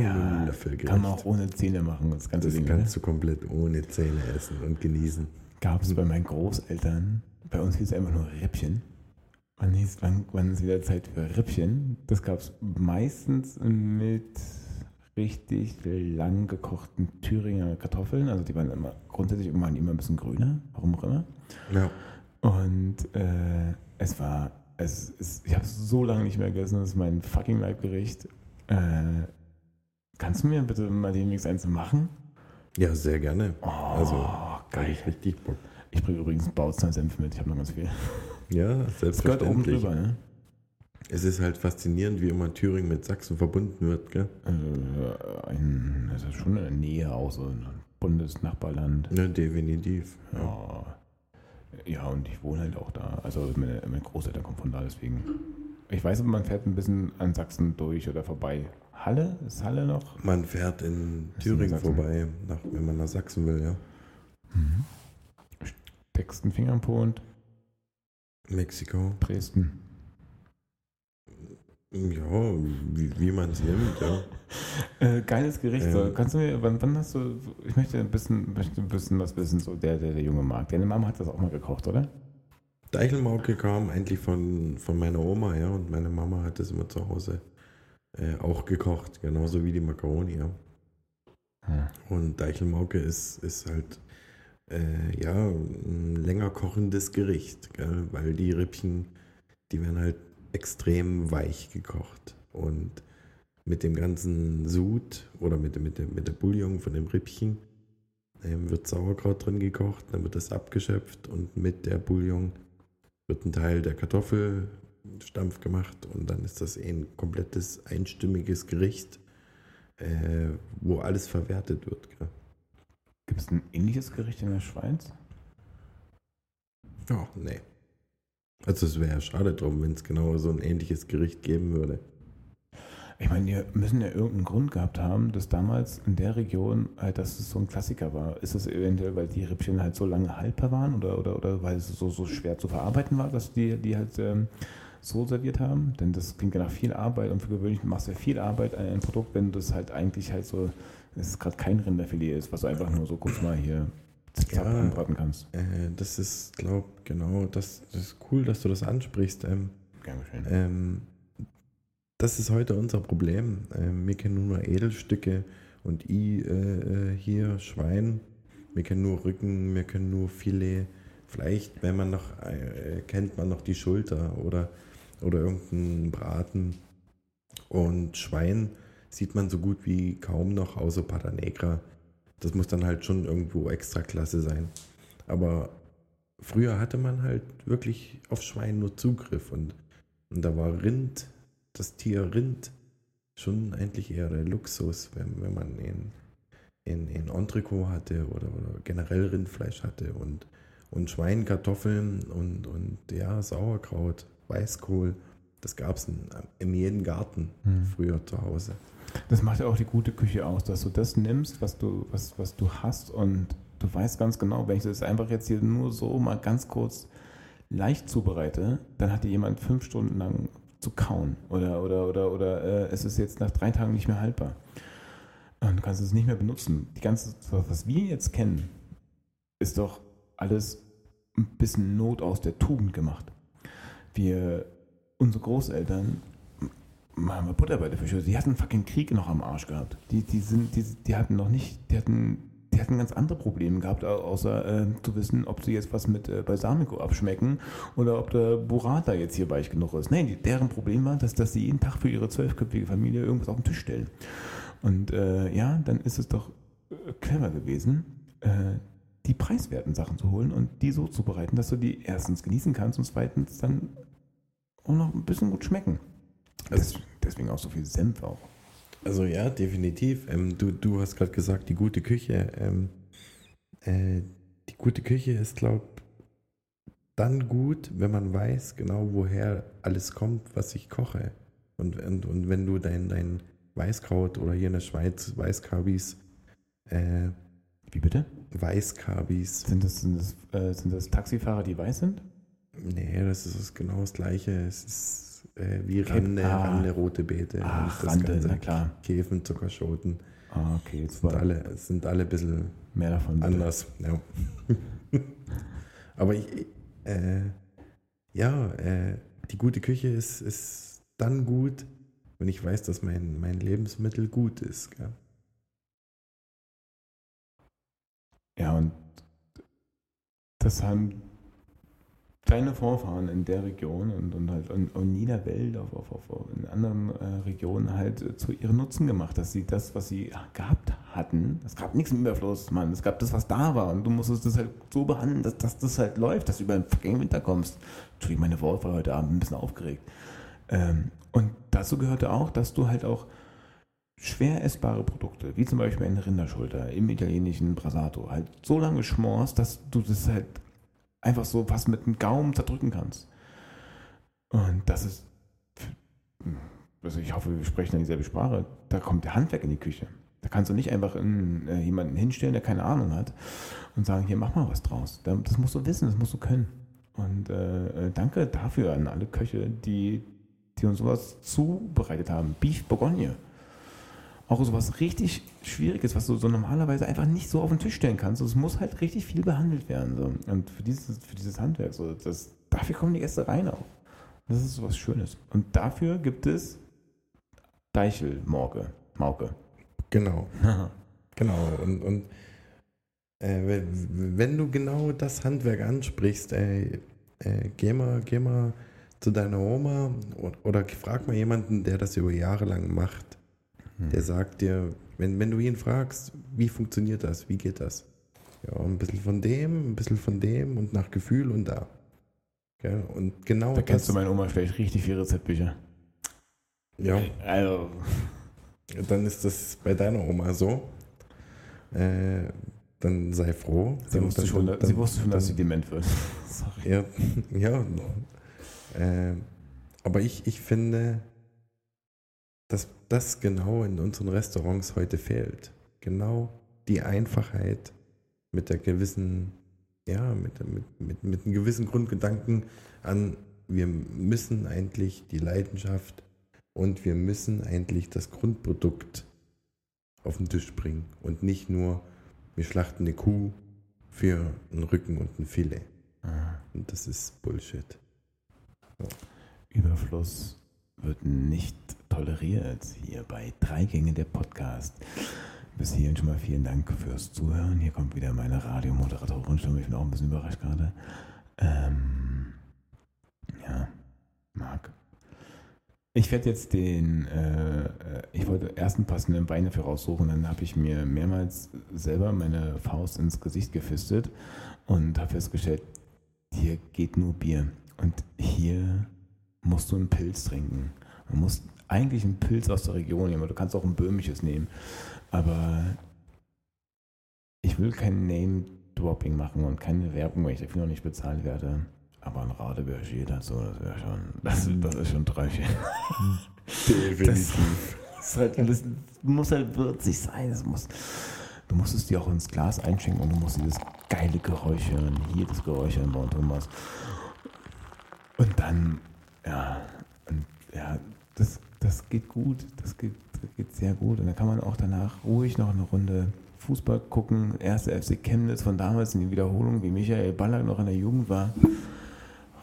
Löffelgericht. kann man auch ohne Zähne machen, das ganze das Ding. kannst du komplett ohne Zähne essen und genießen. Gab es bei meinen Großeltern, bei uns hieß es einfach nur Rippchen. Wann, hieß, wann, wann ist wieder Zeit für Rippchen? Das gab es meistens mit richtig lang gekochten Thüringer Kartoffeln. Also die waren immer grundsätzlich waren die immer ein bisschen grüner, warum auch immer. Ja. Und äh, es war, es ist, ich habe so lange nicht mehr gegessen, das ist mein fucking Leibgericht. Äh, kannst du mir bitte mal demnächst eins machen? ja, sehr gerne. Oh, Also, geil. ich richtig Bock. Ich bringe übrigens Bautzner Senf mit, ich habe noch ganz viel. Ja, Das gehört oben selbstverständlich. drüber, ne? Es ist halt faszinierend, wie immer Thüringen mit Sachsen verbunden wird, gell? Äh, ein, das ist schon eine Nähe auch, so ein Bundesnachbarland. Ja, definitiv. Ja. Ja. ja, und ich wohne halt auch da. Also meine, meine Großeltern kommen von da, deswegen. Ich weiß, man fährt ein bisschen an Sachsen durch oder vorbei. Halle? Ist Halle noch? Man fährt in Ist in Thüringen Sachsen. vorbei, nach, wenn man nach Sachsen will, ja. Steckst einen Finger am Po und Mexiko. Dresden. Ja, wie, wie man es nimmt, ja. (laughs) Äh, geiles Gericht. So. Ähm. Kannst du mir, wann, wann hast du, ich möchte ein bisschen, möchte ein bisschen was wissen, so der, der, der junge Markt. Deine Mama hat das auch mal gekocht, oder? Deichelmauke kam eigentlich von, von meiner Oma, ja, und meine Mama hat das immer zu Hause äh, auch gekocht, genauso wie die Macaroni, ja. Ja. Und Deichelmauke ist, ist halt äh, ja, ein länger kochendes Gericht, gell? weil die Rippchen, die werden halt extrem weich gekocht. Und mit dem ganzen Sud oder mit, mit, mit der Bouillon von dem Rippchen ähm, wird Sauerkraut drin gekocht, dann wird das abgeschöpft und mit der Bouillon wird ein Teil der Kartoffelstampf gemacht und dann ist das ein komplettes einstimmiges Gericht, äh, wo alles verwertet wird. Gibt es ein ähnliches Gericht in der Schweiz? Ja, nee. Also es wäre ja schade drum, wenn es genau so ein ähnliches Gericht geben würde. Ich meine, die müssen ja irgendeinen Grund gehabt haben, dass damals in der Region halt, dass es so ein Klassiker war. Ist es eventuell, weil die Rippchen halt so lange haltbar waren oder, oder, oder weil es so, so schwer zu verarbeiten war, dass die die halt ähm, so serviert haben? Denn das klingt ja nach viel Arbeit und für gewöhnlich machst du ja viel Arbeit an ein Produkt, wenn das halt eigentlich halt so, dass es gerade kein Rinderfilet ist, was du einfach nur so kurz mal hier zack, Ja. anbraten kannst. Äh, das ist, glaub, genau, das, das ist cool, dass du das ansprichst. Ähm, Gern geschehen. ähm, das ist heute unser Problem. Ähm, wir kennen nur Edelstücke und I äh, äh, hier Schwein. Wir kennen nur Rücken, wir kennen nur Filet. Vielleicht, wenn man noch, äh, kennt man noch die Schulter oder, oder irgendeinen Braten. Und Schwein sieht man so gut wie kaum noch, außer Pata Negra. Das muss dann halt schon irgendwo extra klasse sein. Aber früher hatte man halt wirklich auf Schwein nur Zugriff und, und da war Rind, das Tier Rind, schon eigentlich eher der Luxus, wenn, wenn man in, in, in Entrecot hatte oder, oder generell Rindfleisch hatte und, und Schwein, Kartoffeln und, und ja, Sauerkraut, Weißkohl, das gab es in, in jedem Garten Hm. früher zu Hause. Das macht ja auch die gute Küche aus, dass du das nimmst, was du, was, was du hast und du weißt ganz genau, wenn ich das einfach jetzt hier nur so mal ganz kurz leicht zubereite, dann hat dir jemand fünf Stunden lang zu kauen oder, oder, oder, oder äh, es ist jetzt nach drei Tagen nicht mehr haltbar. Und du kannst es nicht mehr benutzen. Die ganze, was wir jetzt kennen, ist doch alles ein bisschen Not aus der Tugend gemacht. Wir, unsere Großeltern, machen wir Butter bei der Fische. Die hatten fucking Krieg noch am Arsch gehabt. Die, die, sind, die, die hatten noch nicht, die hatten, die hatten ganz andere Probleme gehabt, au- außer äh, zu wissen, ob sie jetzt was mit äh, Balsamico abschmecken oder ob der Burrata jetzt hier weich genug ist. Nein, deren Problem war, dass, dass sie jeden Tag für ihre zwölfköpfige Familie irgendwas auf den Tisch stellen. Und äh, ja, dann ist es doch äh, clever gewesen, äh, die preiswerten Sachen zu holen und die so zubereiten, dass du die erstens genießen kannst und zweitens dann auch noch ein bisschen gut schmecken. Also- Des, deswegen auch so viel Senf auch. Also ja, definitiv. Ähm, du, du hast gerade gesagt, die gute Küche. Ähm, äh, die gute Küche ist, glaube dann gut, wenn man weiß genau, woher alles kommt, was ich koche. Und, und, und wenn du dein, dein Weißkraut oder hier in der Schweiz Weißkabis, äh, Wie bitte? Weißkabis, Sind das, sind, das, äh, sind das Taxifahrer, die weiß sind? nee, das ist genau das Gleiche. Es ist äh, wie Käp- Rande, ah. Rande, rote Beete. Ach, das Rande, Ganze. na klar. Käfen, Zuckerschoten. Ah, okay, jetzt Sind alle, sind alle ein bisschen mehr davon. anders. Ja. (laughs) Aber ich, äh, ja, äh, die gute Küche ist, ist dann gut, wenn ich weiß, dass mein, mein Lebensmittel gut ist. Gell? Ja, und das haben deine Vorfahren in der Region und, und halt in, in jeder Welt, auf, auf, auf, in anderen äh, Regionen halt äh, zu ihrem Nutzen gemacht, dass sie das, was sie gehabt hatten, es gab nichts im Überfluss, Mann, es gab das, was da war und du musstest das halt so behandeln, dass, dass das halt läuft, dass du über den fucking Winter kommst. Entschuldigung, meine Wortwahl heute Abend ein bisschen aufgeregt. Ähm, und dazu gehörte auch, dass du halt auch schwer essbare Produkte, wie zum Beispiel eine Rinderschulter im italienischen Brasato, halt so lange schmorst, dass du das halt einfach so fast mit dem Gaumen zerdrücken kannst. Und das ist, also ich hoffe, wir sprechen dieselbe Sprache, da kommt der Handwerk in die Küche. Da kannst du nicht einfach in, äh, jemanden hinstellen, der keine Ahnung hat und sagen, hier, mach mal was draus. Da- Das musst du wissen, das musst du können. Und äh, äh, danke dafür an alle Köche, die, die uns sowas zubereitet haben. Beef Bourgogne. Auch sowas richtig Schwieriges, was du so normalerweise einfach nicht so auf den Tisch stellen kannst. Es muss halt richtig viel behandelt werden. So. Und für dieses, für dieses Handwerk, so, das, dafür kommen die Gäste rein auch. Das ist sowas Schönes. Und dafür gibt es Deichelmorke. Mauke. Genau, (laughs) genau. Und, und äh, wenn, wenn du genau das Handwerk ansprichst, ey, äh, geh, mal, geh mal zu deiner Oma oder, oder frag mal jemanden, der das über Jahre lang macht. Der sagt dir, wenn, wenn du ihn fragst, wie funktioniert das, wie geht das? Ja, ein bisschen von dem, ein bisschen von dem und nach Gefühl und da. Gell? Und genau Da kennst du meine Oma vielleicht richtig viele Rezeptbücher. ja, Also, dann ist das bei deiner Oma so. Äh, dann sei froh. sie Dann- wusste dann- schon, dann- sie wusste schon dass sie dement wird. (laughs) Sorry. Ja, (laughs) ja. Äh, aber ich, ich finde, dass das genau in unseren Restaurants heute fehlt. Genau die Einfachheit mit der gewissen, ja, mit, mit, mit, mit einem gewissen Grundgedanken an, wir müssen eigentlich die Leidenschaft und wir müssen eigentlich das Grundprodukt auf den Tisch bringen und nicht nur, wir schlachten eine Kuh für einen Rücken und ein Filet. Ah. Und das ist Bullshit. Überfluss wird nicht toleriert hier bei Drei Gänge der Podcast. Bis hierhin schon mal vielen Dank fürs Zuhören. Hier kommt wieder meine Radiomoderatorin-Stimme. Ich bin auch ein bisschen überrascht gerade. Ähm, ja, Marc. Ich werde jetzt den, äh, ich wollte erst einen passenden Wein dafür raussuchen, dann habe ich mir mehrmals selber meine Faust ins Gesicht gefistet und habe festgestellt, hier geht nur Bier. Und hier musst du einen Pilz trinken. Du musst eigentlich einen Pilz aus der Region nehmen, aber du kannst auch ein böhmisches nehmen. Aber ich will kein Name-Dropping machen und keine Werbung, weil ich dafür noch nicht bezahlt werde. Aber ein Radeberger dazu, das wäre schon, das, das ist schon Träumchen. (laughs) Das, das halt bisschen, muss halt würzig sein. Das muss, du musst es dir auch ins Glas einschenken und du musst dieses geile Geräusch hören. Hier das Geräusch hören bei Thomas. Und dann, ja, und ja, das, das geht gut. Das geht, das geht sehr gut. Und dann kann man auch danach ruhig noch eine Runde Fußball gucken. Erste FC Chemnitz von damals in die Wiederholung, wie Michael Ballack noch in der Jugend war.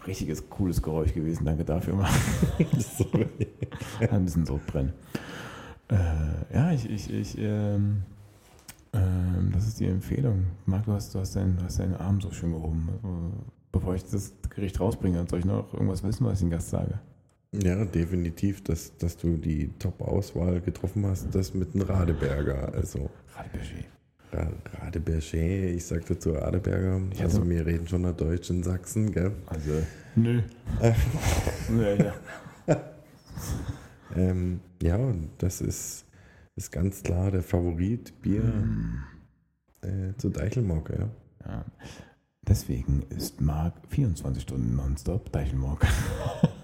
Richtiges, cooles Geräusch gewesen. Danke dafür mal. (laughs) ein bisschen Sodbrennen. Äh, ja, ich, ich, ich ähm, ähm, das ist die Empfehlung. Marc, du hast, du hast, deinen, du hast deinen Arm so schön gehoben. Bevor ich das Gericht rausbringe, soll ich noch irgendwas wissen, was ich den Gast sage? Ja, definitiv, dass, dass du die Top-Auswahl getroffen hast, das mit einem Radeberger. Also Radeberger. Ra- Radeberger, ich sag dazu Radeberger. Ich also wir reden schon nach Deutsch in Sachsen, gell? Also, nö. (laughs) ja, ja. (laughs) Ähm, ja, das ist, ist ganz klar der Favorit. Bier, Mm. äh, zu Deichelmark, ja. Ja. Deswegen ist Marc 24 Stunden nonstop Deichelmark.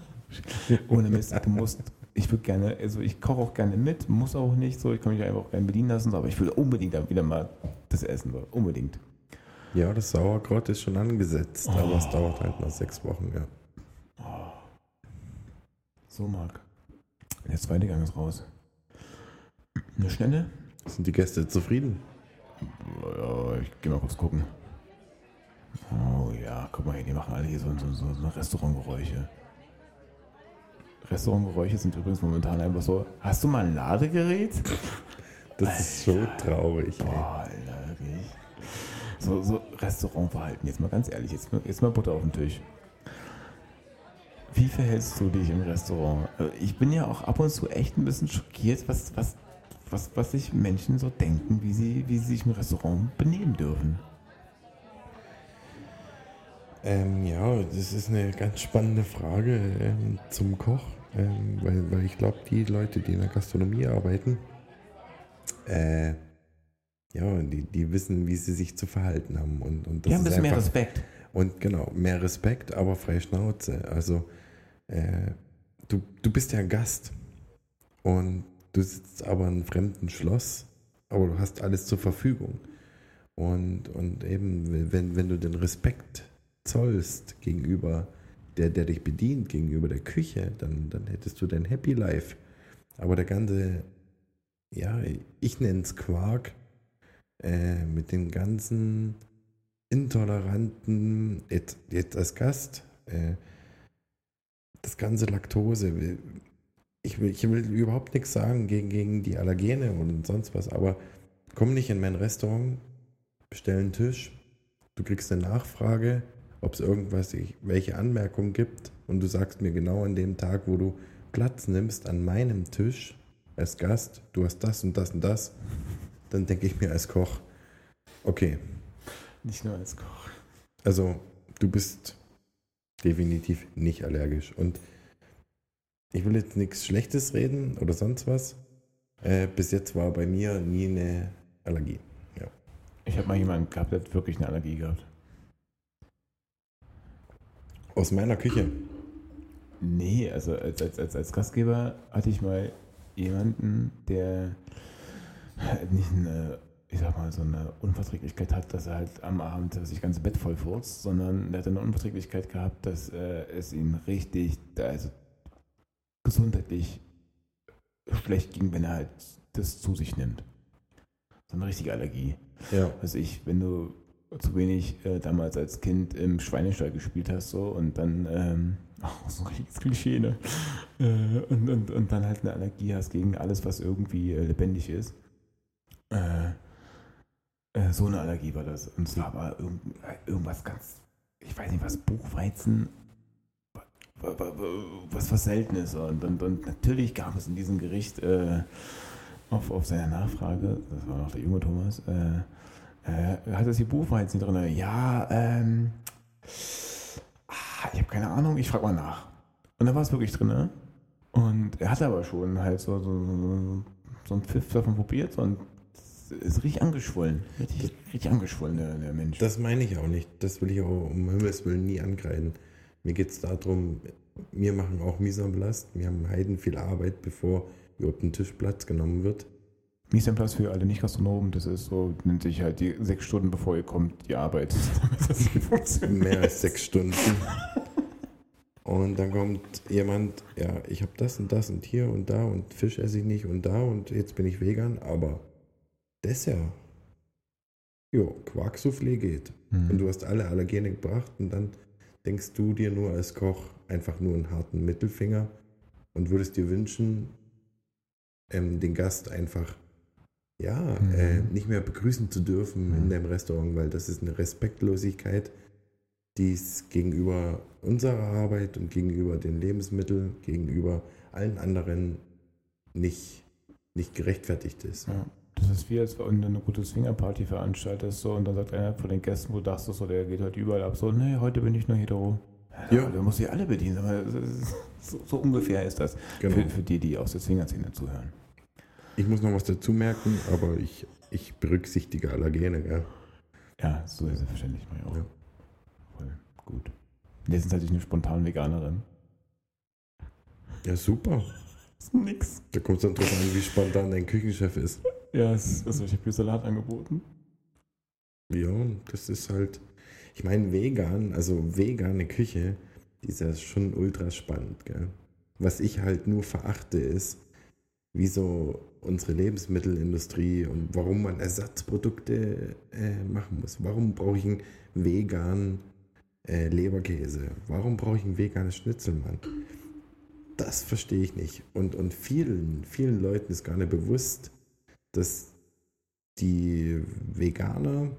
(laughs) Ohne Mist, du musst. Ich würde gerne, also ich koche auch gerne mit, muss auch nicht so, ich kann mich einfach auch gerne bedienen lassen, aber ich will unbedingt dann wieder mal das essen, unbedingt. Ja, das Sauerkraut ist schon angesetzt, Oh. aber es dauert halt noch sechs Wochen, ja. So, Marc. Der zweite Gang ist raus. Eine schnelle? Sind die Gäste zufrieden? Ja, ich geh mal kurz gucken. Oh ja, guck mal hier, die machen alle hier so, so, so, so Restaurantgeräusche. Restaurantgeräusche sind übrigens momentan einfach so. Hast du mal ein Ladegerät? (laughs) Das ist so traurig. Boah, Alter, wirklich. So, so Restaurantverhalten, jetzt mal ganz ehrlich, jetzt mal, jetzt mal Butter auf den Tisch. Wie verhältst du dich im Restaurant? Also Ich bin ja auch ab und zu echt ein bisschen schockiert, was, was, was, was sich Menschen so denken, wie sie, wie sie sich im Restaurant benehmen dürfen. Ähm, ja, das ist eine ganz spannende Frage ähm, zum Koch, ähm, weil, weil ich glaube, die Leute, die in der Gastronomie arbeiten, äh, ja, die, die wissen, wie sie sich zu verhalten haben. Und, und das Die haben ein bisschen mehr Respekt. Und genau, mehr Respekt, aber freie Schnauze. Also, äh, du, du bist ja Gast und du sitzt aber in einem fremden Schloss, aber du hast alles zur Verfügung. Und, und eben, wenn, wenn du den Respekt zollst gegenüber der, der dich bedient, gegenüber der Küche, dann, dann hättest du dein Happy Life. Aber der ganze, ja, ich nenne es Quark, äh, mit den ganzen intoleranten, jetzt, jetzt als Gast, äh, das ganze Laktose. Ich will, ich will überhaupt nichts sagen gegen, gegen die Allergene und sonst was, aber komm nicht in mein Restaurant, bestell einen Tisch, du kriegst eine Nachfrage, ob es irgendwas, welche Anmerkungen gibt und du sagst mir genau an dem Tag, wo du Platz nimmst an meinem Tisch als Gast, du hast das und das und das, dann denke ich mir als Koch, okay, Nicht nur als Koch. also du bist definitiv nicht allergisch. Und ich will jetzt nichts Schlechtes reden oder sonst was. Äh, bis jetzt war bei mir nie eine Allergie. Ich habe mal jemanden gehabt, der hat wirklich eine Allergie gehabt. Aus meiner Küche. Nee, also als, als, als, als Gastgeber hatte ich mal jemanden, der nicht eine, ich sag mal, so eine Unverträglichkeit hat, dass er halt am Abend sich das ganze Bett voll furzt, sondern der hat eine Unverträglichkeit gehabt, dass äh, es ihm richtig, also gesundheitlich schlecht ging, wenn er halt das zu sich nimmt. So eine richtige Allergie. Ja. Also ich, wenn du zu wenig äh, damals als Kind im Schweinestall gespielt hast so und dann ähm, (laughs) ach, so ein richtiges Klischee, ne? Äh, und, und, und dann halt eine Allergie hast gegen alles, was irgendwie äh, lebendig ist. Äh, äh, so eine Allergie war das. Und zwar war irgend, irgendwas ganz, ich weiß nicht was, Buchweizen, wa- wa- wa- was was Seltenes. Und, und, und natürlich gab es in diesem Gericht äh, auf, auf seine Nachfrage, das war noch der junge Thomas, äh, äh, hat das hier Buchweizen drin? Ja, ähm, ah, ich habe keine Ahnung, ich frage mal nach. Und da war es wirklich drin. Und er hatte aber schon halt so, so, so, so einen Pfiff davon probiert und ist richtig angeschwollen. Richtig, richtig angeschwollen, der, der Mensch. Das meine ich auch nicht. Das will ich auch um Himmels Willen nie angreifen. Mir geht es darum, wir machen auch place. Wir haben heiden viel Arbeit, bevor überhaupt ein Tischplatz genommen wird. Mise en place für alle Nicht-Gastronomen, das ist so, nennt sich halt die sechs Stunden bevor ihr kommt, die Arbeit. (laughs) Mehr als sechs Stunden. Und dann kommt jemand, ja, ich habe das und das und hier und da und Fisch esse ich nicht und da und jetzt bin ich vegan, aber Dessert. Jo, Quarksoufflé geht. Mhm. Und du hast alle Allergene gebracht und dann denkst du dir nur als Koch einfach nur einen harten Mittelfinger und würdest dir wünschen, ähm, den Gast einfach ja, Mhm. äh, nicht mehr begrüßen zu dürfen in Mhm. deinem Restaurant, weil das ist eine Respektlosigkeit, die es gegenüber unserer Arbeit und gegenüber den Lebensmitteln, gegenüber allen anderen nicht, nicht gerechtfertigt ist. Ja. Das ist wie, als wenn du eine gute Swingerparty veranstaltest so, und dann sagt einer von den Gästen, wo du dachtest, so, der geht heute überall ab, so, nee, heute bin ich nur hetero. Ja. Der muss sich alle bedienen, so, so ungefähr ist das Genau. für, für die, die aus der Swingerszene zuhören. Ich muss noch was dazu merken, aber ich, ich berücksichtige Allergene, gell? Ja, so selbstverständlich mache ich auch. Ja. Voll gut. Jetzt ist natürlich eine spontane Veganerin. Ja, super. ist nix. Da kommt es dann drauf an, wie spontan dein Küchenchef ist. Ja, es, also ich habe hier Salat angeboten. Ja, das ist halt. Ich meine, vegan, also vegane Küche, die ist ja schon ultra spannend, gell? Was ich halt nur verachte ist, wieso unsere Lebensmittelindustrie und warum man Ersatzprodukte äh, machen muss. Warum brauche ich einen veganen äh, Leberkäse? Warum brauche ich ein veganes Schnitzelmann? Das verstehe ich nicht. Und, und vielen, vielen Leuten ist gar nicht bewusst, dass die Veganer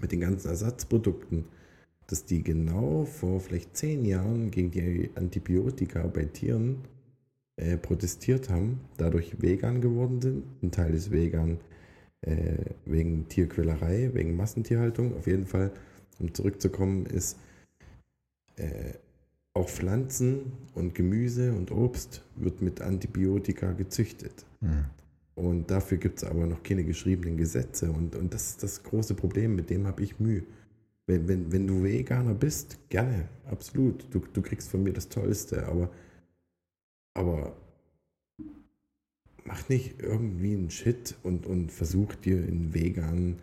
mit den ganzen Ersatzprodukten, dass die genau vor vielleicht zehn Jahren gegen die Antibiotika bei Tieren äh, protestiert haben, dadurch vegan geworden sind. Ein Teil ist vegan äh, wegen Tierquälerei, wegen Massentierhaltung. Auf jeden Fall, um zurückzukommen, ist äh, auch Pflanzen und Gemüse und Obst wird mit Antibiotika gezüchtet. Hm. Und dafür gibt es aber noch keine geschriebenen Gesetze. Und, und das ist das große Problem, mit dem habe ich Mühe. Wenn, wenn, wenn du Veganer bist, gerne, absolut. Du, du kriegst von mir das Tollste, aber, aber mach nicht irgendwie einen Shit und, und versuch dir in veganen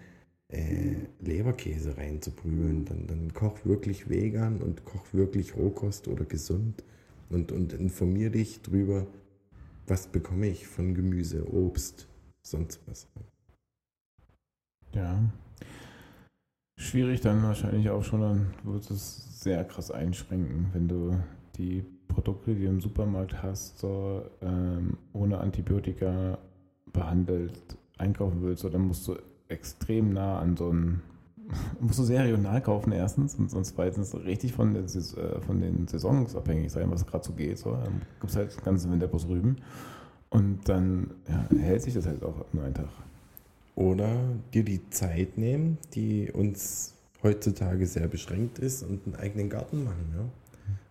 äh, Leberkäse reinzuprügeln. Dann, dann koch wirklich vegan und koch wirklich Rohkost oder gesund und, und informier dich drüber, was bekomme ich von Gemüse, Obst, sonst was. Ja. Schwierig dann wahrscheinlich auch schon, dann wird es sehr krass einschränken, wenn du die Produkte, die du im Supermarkt hast, so ähm, ohne Antibiotika behandelt einkaufen willst, so, dann musst du extrem nah an so einen, (laughs) musst du sehr regional kaufen erstens und, und zweitens richtig von, der, äh, von den Saisons abhängig sein, was gerade so geht. So. Dann gibt es halt ganze Winterbus Rüben und dann ja, hält sich das halt auch nur einen Tag. Oder dir die Zeit nehmen, die uns heutzutage sehr beschränkt ist und einen eigenen Garten machen. Ja?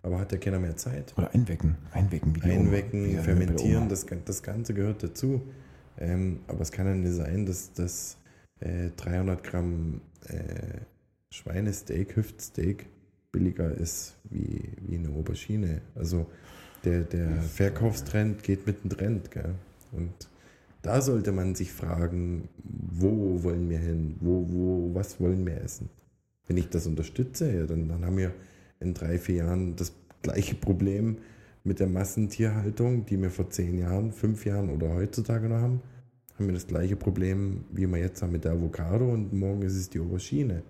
Aber hat ja keiner mehr Zeit. Oder einwecken. Einwecken, wie die Oma. Einwecken, Wie fermentieren, das, das Ganze gehört dazu. Ähm, aber es kann ja nicht sein, dass das äh, 300 Gramm äh, Schweinesteak, Hüftsteak billiger ist wie, wie eine Aubergine. Also der, der Verkaufstrend geht mit dem Trend. Gell? Und da sollte man sich fragen, wo wollen wir hin? Wo, wo, was wollen wir essen? Wenn ich das unterstütze, ja, dann, dann haben wir in drei, vier Jahren das gleiche Problem mit der Massentierhaltung, die wir vor zehn Jahren, fünf Jahren oder heutzutage noch haben. Haben wir das gleiche Problem, wie wir jetzt haben mit der Avocado und morgen ist es die Aubergine.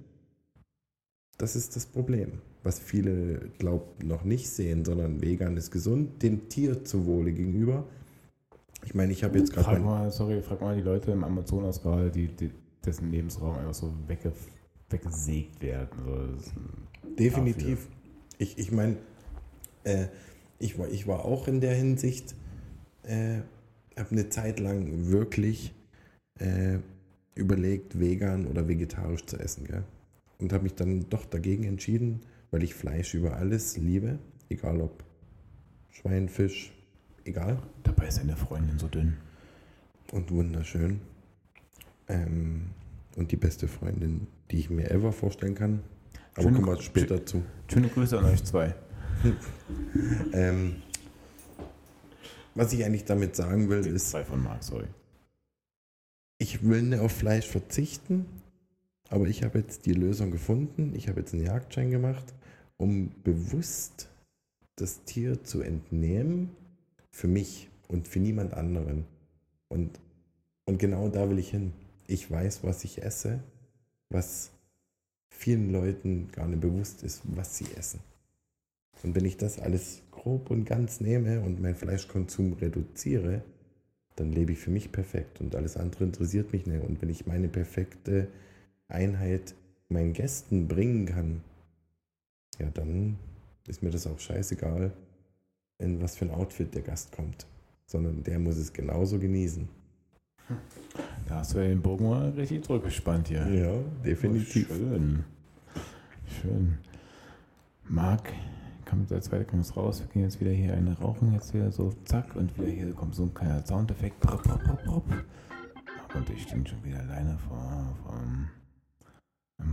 Das ist das Problem, was viele, glaubt noch nicht sehen, sondern vegan ist gesund, dem Tier zu Wohle gegenüber. Ich meine, ich habe jetzt gerade Frag mal, sorry, frag mal die Leute im Amazonas-Gal, die, die, dessen Lebensraum einfach so wegge, weggesägt werden. So, Definitiv. Ich, ich meine, äh, ich, war, ich war auch in der Hinsicht, äh, habe eine Zeit lang wirklich äh, überlegt, vegan oder vegetarisch zu essen. Gell? Und habe mich dann doch dagegen entschieden, weil ich Fleisch über alles liebe, egal ob Schwein, Fisch, egal. Dabei ist deine Freundin so dünn. Und wunderschön. Ähm, und die beste Freundin, die ich mir ever vorstellen kann. Aber Schöne kommen wir später zu. Schöne Grüße an euch zwei. (laughs) Ähm, was ich eigentlich damit sagen will, ist, zwei von Marc, sorry. ich will nicht auf Fleisch verzichten, aber ich habe jetzt die Lösung gefunden. Ich habe jetzt einen Jagdschein gemacht, um bewusst das Tier zu entnehmen für mich und für niemand anderen. Und, und genau da will ich hin. Ich weiß, was ich esse, was vielen Leuten gar nicht bewusst ist, was sie essen. Und wenn ich das alles grob und ganz nehme und meinen Fleischkonsum reduziere, dann lebe ich für mich perfekt und alles andere interessiert mich nicht. Und wenn ich meine perfekte Einheit meinen Gästen bringen kann, ja, dann ist mir das auch scheißegal, in was für ein Outfit der Gast kommt, sondern der muss es genauso genießen. (laughs) Da hast du ja den Bogen mal richtig zurückgespannt hier. Ja, definitiv. Schön. Schön. Marc, kommt der zweite kommt raus. Wir gehen jetzt wieder hier eine rauchen, jetzt wieder so zack und wieder hier kommt so ein kleiner Soundeffekt. Prop, prop, prop, prop. Und ich stehe schon wieder alleine vor, vom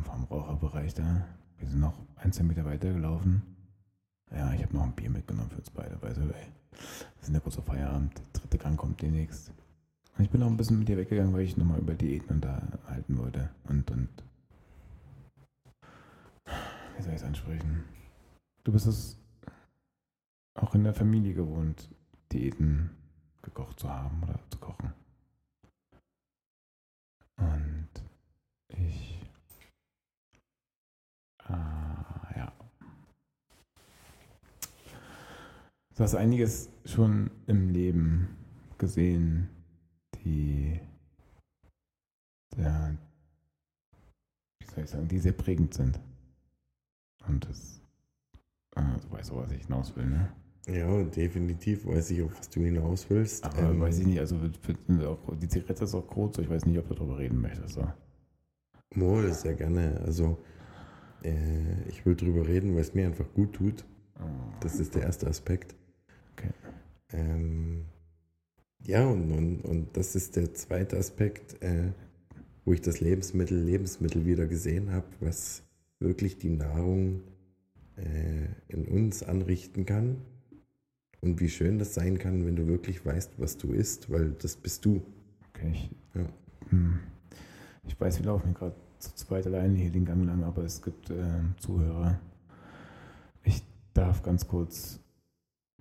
vom Raucherbereich da. Wir sind noch ein, zwei Meter weiter gelaufen. Ja, ich habe noch ein Bier mitgenommen für uns beide, ey, wir sind ja kurz vor Feierabend. Der dritte Gang kommt demnächst. Ich bin auch ein bisschen mit dir weggegangen, weil ich nochmal über Diäten unterhalten wollte. Und, und, wie soll ich es ansprechen? Du bist es auch in der Familie gewohnt, Diäten gekocht zu haben oder zu kochen. Und ich, ah, ja. Du hast einiges schon im Leben gesehen, die, der, wie soll ich sagen, die sehr prägend sind. Und das, äh, du weißt auch, was ich hinaus will, ne? Ja, definitiv weiß ich, auf was du hinaus willst. Aber ähm, weiß ich nicht, also auch, die Zigarette ist auch kurz, ich weiß nicht, ob du darüber reden möchtest. So. Wohl, sehr gerne. Also, äh, ich will drüber reden, weil es mir einfach gut tut. Oh. Das ist der erste Aspekt. Okay. Ähm, ja, und, und, und das ist der zweite Aspekt, äh, wo ich das Lebensmittel, Lebensmittel wieder gesehen habe, was wirklich die Nahrung äh, in uns anrichten kann und wie schön das sein kann, wenn du wirklich weißt, was du isst, weil das bist du. Okay, ich, ja. hm. ich weiß, wir laufen gerade zu zweit alleine hier den Gang lang, aber es gibt äh, Zuhörer. Ich darf ganz kurz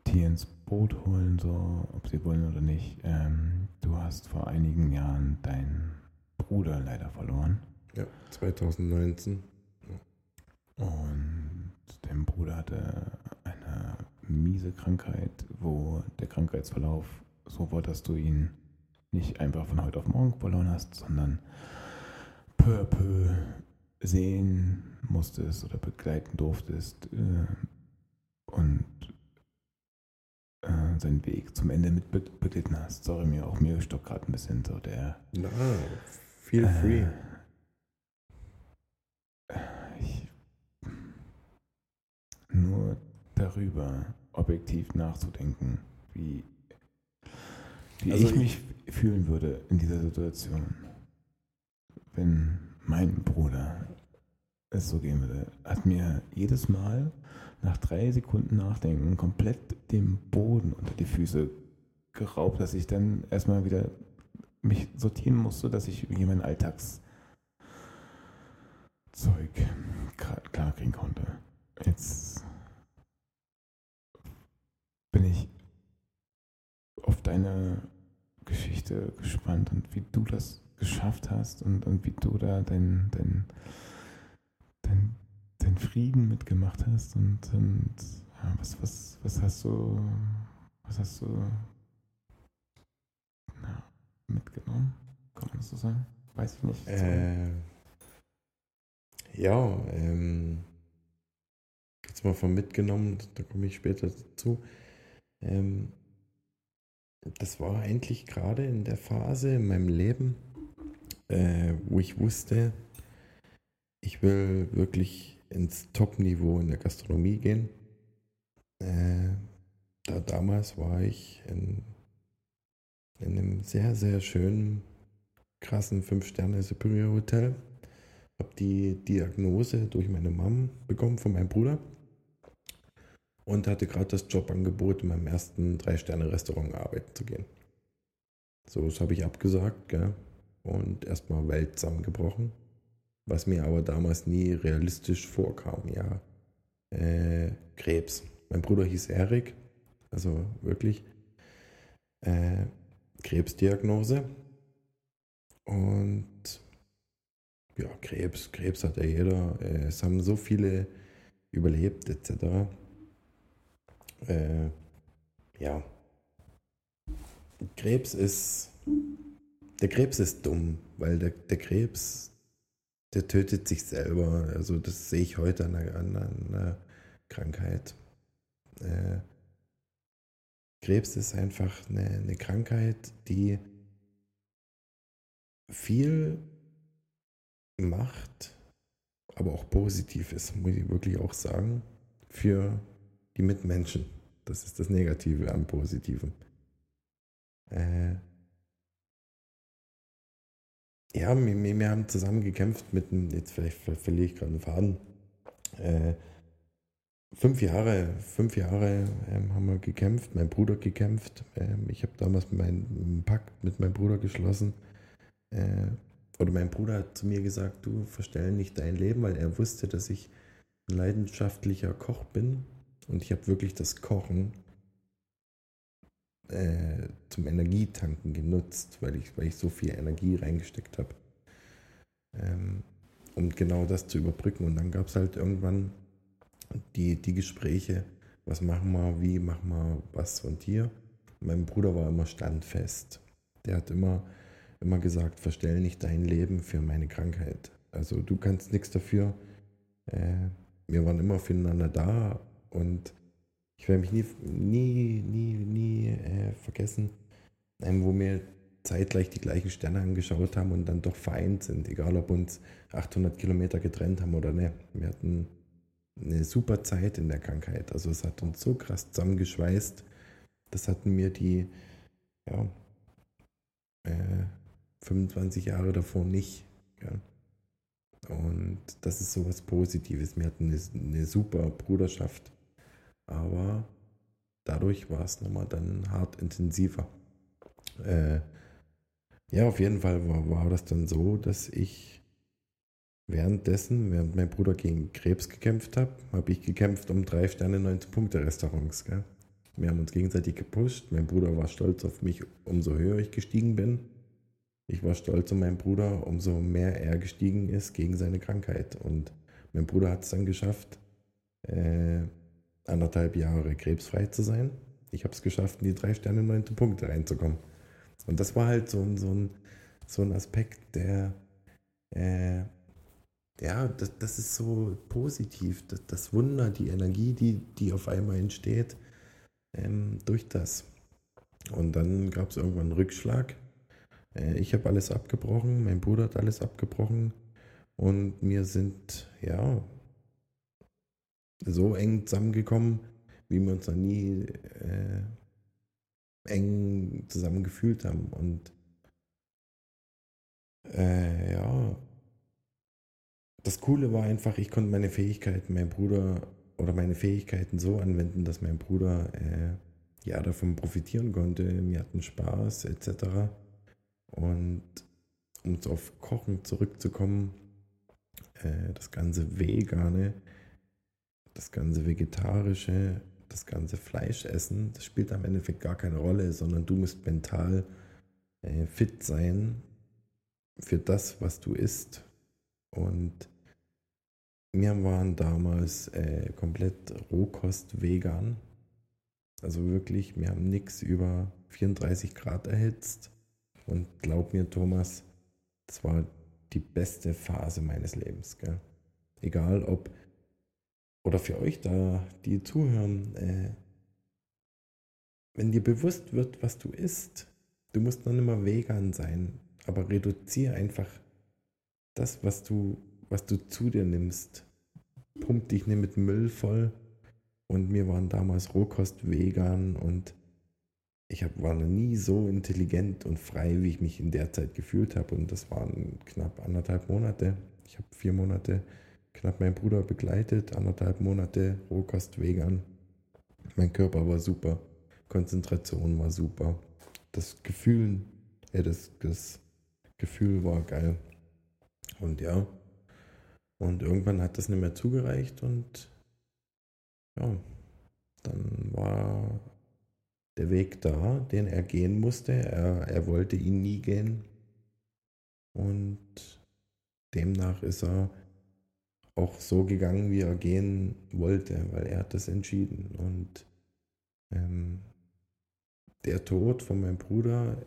die ins Boot holen, so ob sie wollen oder nicht. Ähm, du hast vor einigen Jahren deinen Bruder leider verloren. Ja, 2019. Und dein Bruder hatte miese Krankheit, wo der Krankheitsverlauf so war, dass du ihn nicht einfach von heute auf morgen verloren hast, sondern peu à peu sehen musstest oder begleiten durftest äh, und äh, seinen Weg zum Ende mit beglitten hast. Sorry, mir auch mir stockt gerade ein bisschen so der. Na, feel äh, free. Ich, nur darüber objektiv nachzudenken, wie, wie also ich mich fühlen würde in dieser Situation, wenn mein Bruder es so gehen würde, hat mir jedes Mal nach drei Sekunden Nachdenken komplett den Boden unter die Füße geraubt, dass ich dann erstmal wieder mich sortieren musste, dass ich irgendwie mein Alltagszeug klar kriegen konnte. Jetzt bin ich auf deine Geschichte gespannt und wie du das geschafft hast und, und wie du da dein, dein Frieden mitgemacht hast und, und ja, was, was, was hast du, was hast du na, mitgenommen? Kann man das so sagen? Weiß ich nicht. Äh, ja, ähm, jetzt mal von mitgenommen, da komme ich später dazu. Ähm, das war eigentlich gerade in der Phase in meinem Leben, äh, wo ich wusste, ich will wirklich ins Top-Niveau in der Gastronomie gehen. Äh, da damals war ich in, in einem sehr, sehr schönen, krassen 5-Sterne-Superior Hotel. Habe die Diagnose durch meine Mom bekommen von meinem Bruder und hatte gerade das Jobangebot, in meinem ersten Drei-Sterne-Restaurant arbeiten zu gehen. So, das habe ich abgesagt gell? und erstmal Welt zusammengebrochen, was mir aber damals nie realistisch vorkam. Ja, äh, Krebs. Mein Bruder hieß Erik, also wirklich äh, Krebsdiagnose und ja, Krebs, Krebs hat ja jeder. Äh, es haben so viele überlebt etc äh, ja, Krebs ist, der Krebs ist dumm, weil der, der Krebs, der tötet sich selber. Also das sehe ich heute an einer, an einer Krankheit. Äh, Krebs ist einfach eine, eine Krankheit, die viel macht, aber auch positiv ist, muss ich wirklich auch sagen, für die Mitmenschen. Das ist das Negative am Positiven. Äh, ja, wir, wir haben zusammen gekämpft mit einem, jetzt vielleicht verliere ich gerade einen Faden. Äh, fünf Jahre, fünf Jahre ähm, haben wir gekämpft, mein Bruder gekämpft. Ähm, ich habe damals meinen Pakt mit meinem Bruder geschlossen. Äh, oder mein Bruder hat zu mir gesagt, du verstell nicht dein Leben, weil er wusste, dass ich ein leidenschaftlicher Koch bin. Und ich habe wirklich das Kochen äh, zum Energietanken genutzt, weil ich, weil ich so viel Energie reingesteckt habe. Ähm, um genau das zu überbrücken. Und dann gab es halt irgendwann die, die Gespräche, was machen wir, wie machen wir was und hier. Mein Bruder war immer standfest. Der hat immer, immer gesagt, verstell nicht dein Leben für meine Krankheit. Also du kannst nichts dafür. Äh, wir waren immer füreinander da und ich werde mich nie, nie, nie, nie äh, vergessen, ähm, wo wir zeitgleich die gleichen Sterne angeschaut haben und dann doch vereint sind, egal ob uns 800 Kilometer getrennt haben oder nicht. Wir hatten eine super Zeit in der Krankheit. Also es hat uns so krass zusammengeschweißt. Das hatten wir die ja, äh, 25 Jahre davor nicht. Ja. Und das ist so was Positives. Wir hatten eine, eine super Bruderschaft. Aber dadurch war es nochmal dann hart intensiver. Äh, ja, auf jeden Fall war, war das dann so, dass ich währenddessen, während mein Bruder gegen Krebs gekämpft hat, habe ich gekämpft um drei Sterne 19 Punkte Restaurants. Gell? Wir haben uns gegenseitig gepusht. Mein Bruder war stolz auf mich, umso höher ich gestiegen bin. Ich war stolz auf meinen Bruder, umso mehr er gestiegen ist gegen seine Krankheit. Und mein Bruder hat es dann geschafft, äh, anderthalb Jahre krebsfrei zu sein. Ich habe es geschafft, in die drei Sterne 19 Punkte reinzukommen. Und das war halt so ein, so ein, so ein Aspekt, der, äh, ja, das, das ist so positiv. Das, das Wunder, die Energie, die, die auf einmal entsteht ähm, durch das. Und dann gab es irgendwann einen Rückschlag. Äh, ich habe alles abgebrochen, mein Bruder hat alles abgebrochen und wir sind, ja, so eng zusammengekommen, wie wir uns noch nie äh, eng zusammen gefühlt haben. Und äh, ja, das Coole war einfach, ich konnte meine Fähigkeiten, mein Bruder oder meine Fähigkeiten so anwenden, dass mein Bruder äh, ja davon profitieren konnte. Wir hatten Spaß etc. Und um auf Kochen zurückzukommen, äh, das ganze Vegane, das ganze Vegetarische, das ganze Fleischessen, das spielt am Endeffekt gar keine Rolle, sondern du musst mental äh, fit sein für das, was du isst. Und wir waren damals äh, komplett Rohkost vegan. Also wirklich, wir haben nichts über 34 Grad erhitzt. Und glaub mir, Thomas, das war die beste Phase meines Lebens. Gell? Egal ob oder für euch da, die zuhören, äh, wenn dir bewusst wird, was du isst, du musst noch nicht mal vegan sein, aber reduziere einfach das, was du, was du zu dir nimmst. Pump dich nicht mit Müll voll. Und wir waren damals Rohkost vegan und ich hab, war noch nie so intelligent und frei, wie ich mich in der Zeit gefühlt habe. Und das waren knapp anderthalb Monate. Ich habe vier Monate knapp meinen Bruder begleitet, anderthalb Monate Rohkost vegan. Mein Körper war super, Konzentration war super, das Gefühl, ja, das, das Gefühl war geil. Und ja, und irgendwann hat das nicht mehr zugereicht und ja, dann war der Weg da, den er gehen musste. Er, er wollte ihn nie gehen. Und demnach ist er auch so gegangen, wie er gehen wollte, weil er hat das entschieden. Und ähm, der Tod von meinem Bruder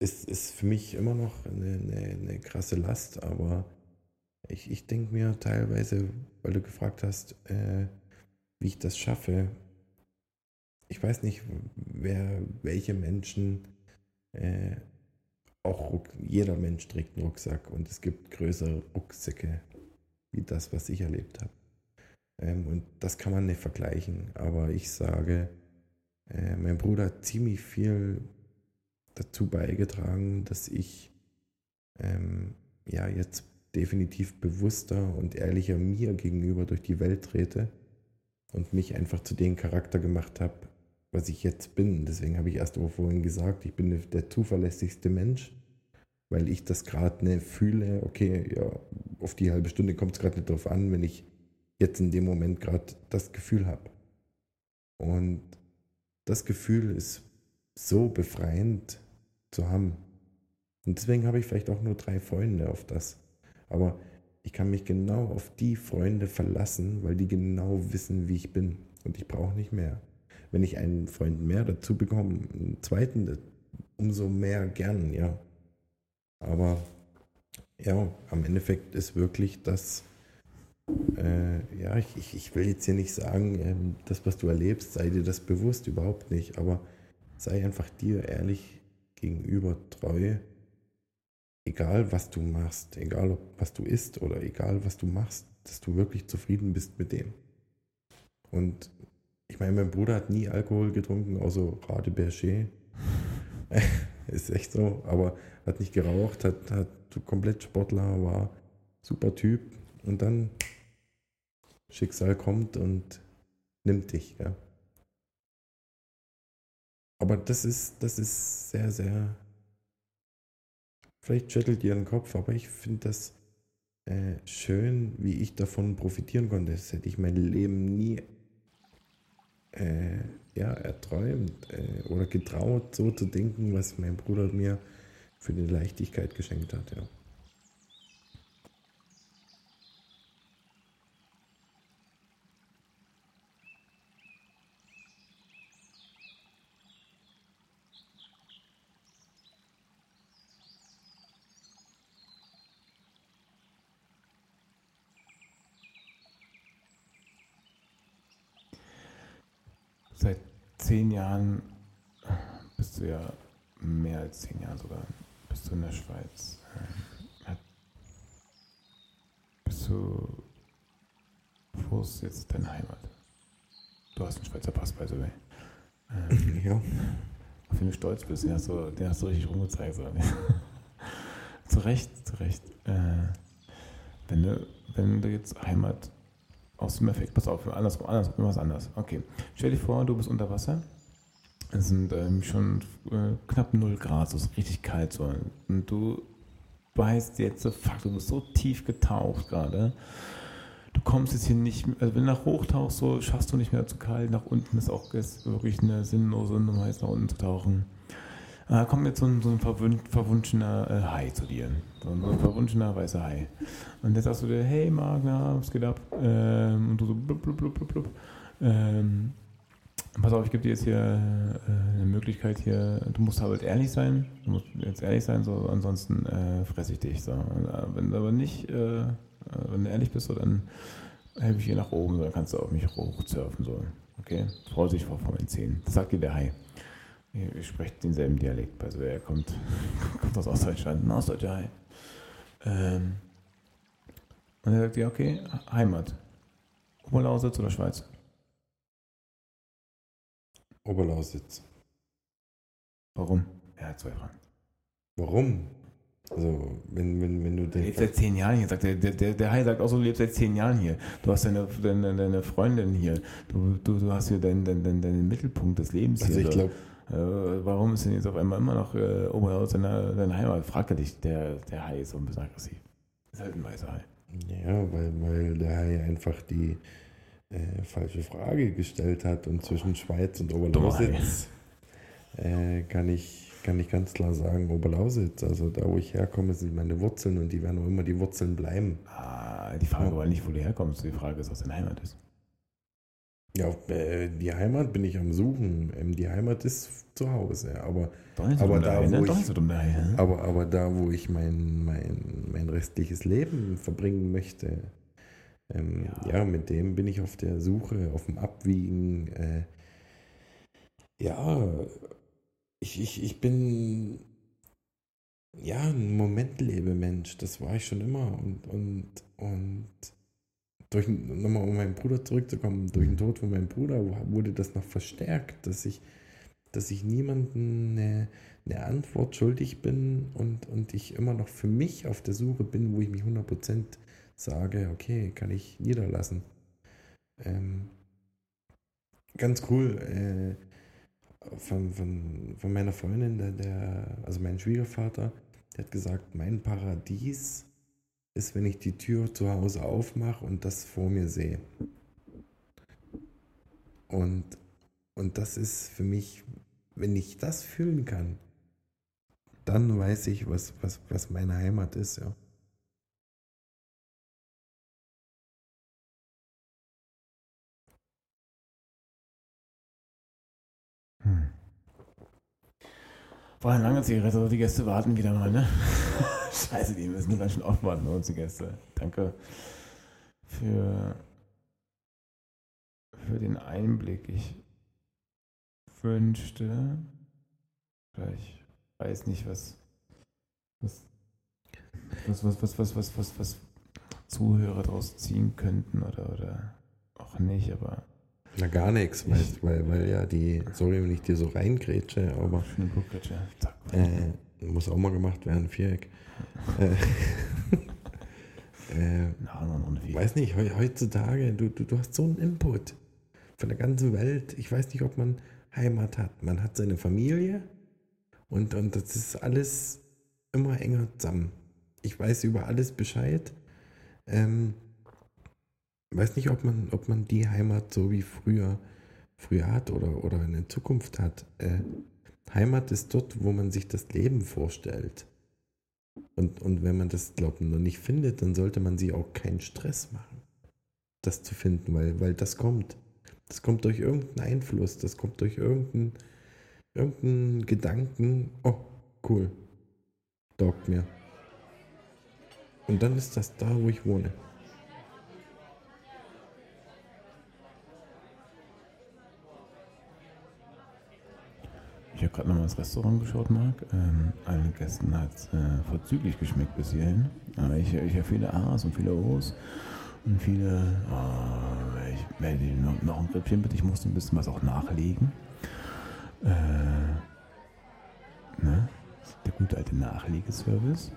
ist, ist für mich immer noch eine, eine, eine krasse Last, aber ich, ich denke mir teilweise, weil du gefragt hast, äh, wie ich das schaffe, ich weiß nicht, wer, welche Menschen, äh, auch jeder Mensch trägt einen Rucksack und es gibt größere Rucksäcke wie das, was ich erlebt habe. Ähm, und das kann man nicht vergleichen. Aber ich sage, äh, mein Bruder hat ziemlich viel dazu beigetragen, dass ich ähm, ja jetzt definitiv bewusster und ehrlicher mir gegenüber durch die Welt trete und mich einfach zu dem Charakter gemacht habe, was ich jetzt bin. Deswegen habe ich erst vorhin gesagt, ich bin der zuverlässigste Mensch, weil ich das gerade ne, fühle, okay, ja, auf die halbe Stunde kommt es gerade nicht drauf an, wenn ich jetzt in dem Moment gerade das Gefühl habe. Und das Gefühl ist so befreiend zu haben. Und deswegen habe ich vielleicht auch nur drei Freunde auf das. Aber ich kann mich genau auf die Freunde verlassen, weil die genau wissen, wie ich bin. Und ich brauche nicht mehr. Wenn ich einen Freund mehr dazu bekomme, einen zweiten, umso mehr gern, ja. Aber ja, am Endeffekt ist wirklich das, äh, ja, ich, ich, will jetzt hier nicht sagen, ähm, das, was du erlebst, sei dir das bewusst, überhaupt nicht, aber sei einfach dir ehrlich gegenüber treu egal was du machst, egal was du isst oder egal was du machst, dass du wirklich zufrieden bist mit dem. Und ich meine, mein Bruder hat nie Alkohol getrunken, außer Rade Berger. (laughs) ist echt so, aber hat nicht geraucht, hat, hat komplett Sportler, war super Typ und dann Schicksal kommt und nimmt dich, ja. Aber das ist, das ist sehr, sehr Vielleicht schüttelt ihr den Kopf, aber ich finde das äh, schön, wie ich davon profitieren konnte. Das hätte ich mein Leben nie äh, ja, erträumt äh, oder getraut, so zu denken, was mein Bruder mir für die Leichtigkeit geschenkt hat. Ja. Seit zehn Jahren bist du ja mehr als zehn Jahre sogar, bist du in der Schweiz. Ähm, bist du, wo ist jetzt deine Heimat? Du hast einen Schweizer Pass, by the way. Ähm, ja. Auf den du stolz bist, den hast du, den hast du richtig rumgezeigt. So. (laughs) zu Recht, zu Recht. Äh, wenn, du, wenn du jetzt Heimat aus dem Effekt, pass auf, andersrum, andersrum, irgendwas anders. Okay. Stell dir vor, du bist unter Wasser. Es sind ähm, schon äh, knapp 0 Grad, so ist richtig kalt so. Und du weißt jetzt, fuck, du bist so tief getaucht gerade. Du kommst jetzt hier nicht, also wenn du nach hoch tauchst, so schaffst du nicht mehr zu kalt. Nach unten ist auch wirklich eine sinnlose Nummer, jetzt nach unten zu tauchen. Da kommt jetzt so ein, so ein verwunschener äh, Hai zu dir. So ein, so ein verwunschener weißer Hai. Und jetzt sagst du dir, hey Magna, was geht ab? Ähm, und du so blub, blub, blub, blub, blub. Ähm, pass auf, ich gebe dir jetzt hier äh, eine Möglichkeit hier, du musst halt ehrlich sein. Du musst jetzt ehrlich sein, so ansonsten äh, fresse ich dich. So. Äh, wenn du aber nicht, äh, wenn du ehrlich bist, so, dann helfe ich dir nach oben, so, dann kannst du auf mich hochsurfen. So. Okay? Vorsicht vor, vor meinen Zähnen. Das sagt dir der Hai. Ihr sprecht denselben Dialekt, also er kommt, (laughs) kommt aus Ostdeutschland, ein Ostdeutscher. Ähm, und er sagt, ja, okay, Heimat. Oberlausitz oder Schweiz? Oberlausitz. Warum? Er hat zwei Fragen. Warum? Also, wenn, wenn, wenn du den. Er lebt seit zehn Jahren hier, sagt der, der, der Hai sagt auch so, du lebst seit zehn Jahren hier. Du hast deine, deine, deine Freundin hier. Du, du, du hast hier deinen, deinen, deinen, Mittelpunkt des Lebens also hier. Also, ich glaube, warum ist denn jetzt auf einmal immer noch äh, Oberlausitz deine, deine Heimat? Fragt er dich, der, der Hai ist so ein bisschen aggressiv. Ist halt ein weißer Hai. Ja, weil, weil der Hai einfach die äh, falsche Frage gestellt hat und zwischen Schweiz und Oberlausitz äh, kann, ich, kann ich ganz klar sagen, Oberlausitz. Also da, wo ich herkomme, sind meine Wurzeln und die werden auch immer die Wurzeln bleiben. Ah, die Frage war nicht, wo du herkommst, die Frage ist, was deine Heimat ist. Ja, äh, die Heimat bin ich am Suchen. Ähm, die Heimat ist zu Hause, aber, aber, da, wo ich, aber, aber da, wo ich mein, mein, mein restliches Leben verbringen möchte, ähm, ja. ja. mit dem bin ich auf der Suche, auf dem Abwiegen. Äh, ja, ich, ich, ich bin ja ein Momentlebemensch, das war ich schon immer und, und, und durch, nochmal um meinen Bruder zurückzukommen, durch den Tod von meinem Bruder wurde das noch verstärkt, dass ich dass ich niemandem eine, eine Antwort schuldig bin und, und ich immer noch für mich auf der Suche bin, wo ich mich 100% sage, okay, kann ich niederlassen. Ähm, ganz cool. Äh, von, von, von meiner Freundin, der, der, also mein Schwiegervater, der hat gesagt, mein Paradies ist, wenn ich die Tür zu Hause aufmache und das vor mir sehe. Und, und das ist für mich, wenn ich das fühlen kann, dann weiß ich, was, was, was meine Heimat ist, ja. War eine lange Zigarette, die Gäste warten wieder mal, ne? (laughs) Scheiße, die müssen ganz schön aufwarten, bei uns die Gäste. Danke für, für den Einblick. Ich wünschte, ich weiß nicht, was, was, was, was, was, was, was, was, was Zuhörer daraus ziehen könnten oder, oder auch nicht, aber na, gar nichts, weißt, weil, weil ja die, sorry, wenn ich dir so reingrätsche, aber. Äh, muss auch mal gemacht werden, Viereck. (laughs) äh, äh, weiß nicht, heutzutage, du, du, du hast so einen Input von der ganzen Welt. Ich weiß nicht, ob man Heimat hat. Man hat seine Familie und, und das ist alles immer enger zusammen. Ich weiß über alles Bescheid. Ähm, weiß nicht, ob man, ob man die Heimat so wie früher, früher hat oder, oder in der Zukunft hat. Äh, Heimat ist dort, wo man sich das Leben vorstellt. Und, und wenn man das, glaubt noch nicht findet, dann sollte man sich auch keinen Stress machen, das zu finden, weil, weil das kommt. Das kommt durch irgendeinen Einfluss, das kommt durch irgendeinen, irgendeinen Gedanken. Oh, cool. Taugt mir. Und dann ist das da, wo ich wohne. Ich habe gerade nochmal das Restaurant geschaut, Marc. Ähm, allen Gästen hat es äh, vorzüglich geschmeckt bis hierhin. Aber ich, ich habe viele A's und viele O's und viele. Oh, ich werde noch, noch ein Rippchen bitte. Ich musste ein bisschen was auch nachlegen. Äh, ne? Der gute alte Nachlegeservice.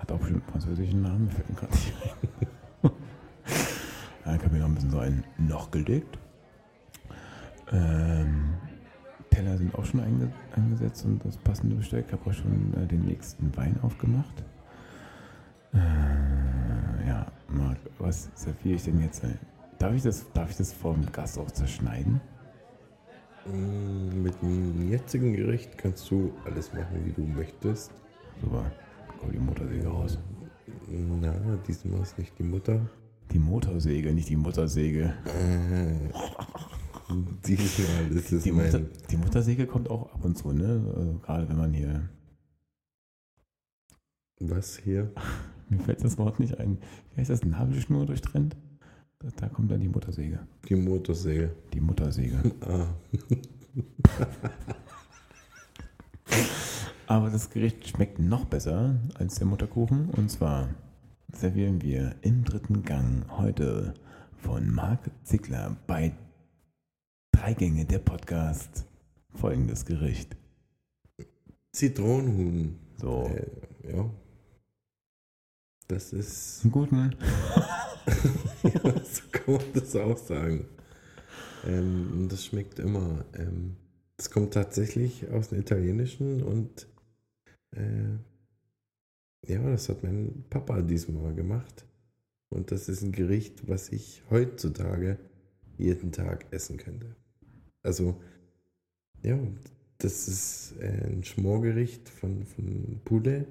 Hat auch bestimmt einen französischen Namen, mir fällt mir gerade nicht ein. (laughs) Dann habe ich noch ein bisschen so ein Noch gelegt. Ähm, Teller sind auch schon einge eingesetzt und das passende Besteck. Ich habe auch schon äh, den nächsten Wein aufgemacht. Äh, ja, Marc, was serviere ich denn jetzt? Darf ich das, darf ich das vom Gast auch zerschneiden? Mm, mit dem jetzigen Gericht kannst du alles machen, wie du möchtest. Super. Komm die Motorsäge raus. Na, diesmal ist nicht die Mutter. Die Motorsäge, nicht die Muttersäge. Äh. (laughs) Diesmal ist es die, Mutter, die Muttersäge kommt auch ab und zu, ne? Also gerade wenn man hier. Was hier? (laughs) Mir fällt das Wort nicht ein. Wie heißt das? Nabelschnur durchtrennt? Da, da kommt dann die Muttersäge. Die Motorsäge. Die Muttersäge. (laughs) ah. Aber das Gericht schmeckt noch besser als der Mutterkuchen. Und zwar servieren wir im dritten Gang heute von Marc Zickler bei Drei Gänge, der Podcast. Folgendes Gericht. Zitronenhuhn. So. Äh, ja. Das ist. Einen guten. (laughs) ja, so kann man das auch sagen. Ähm, das schmeckt immer. Ähm, das kommt tatsächlich aus dem Italienischen und äh, ja, das hat mein Papa diesmal gemacht. Und das ist ein Gericht, was ich heutzutage jeden Tag essen könnte. Also, ja, das ist ein Schmorgericht von, von Pulle,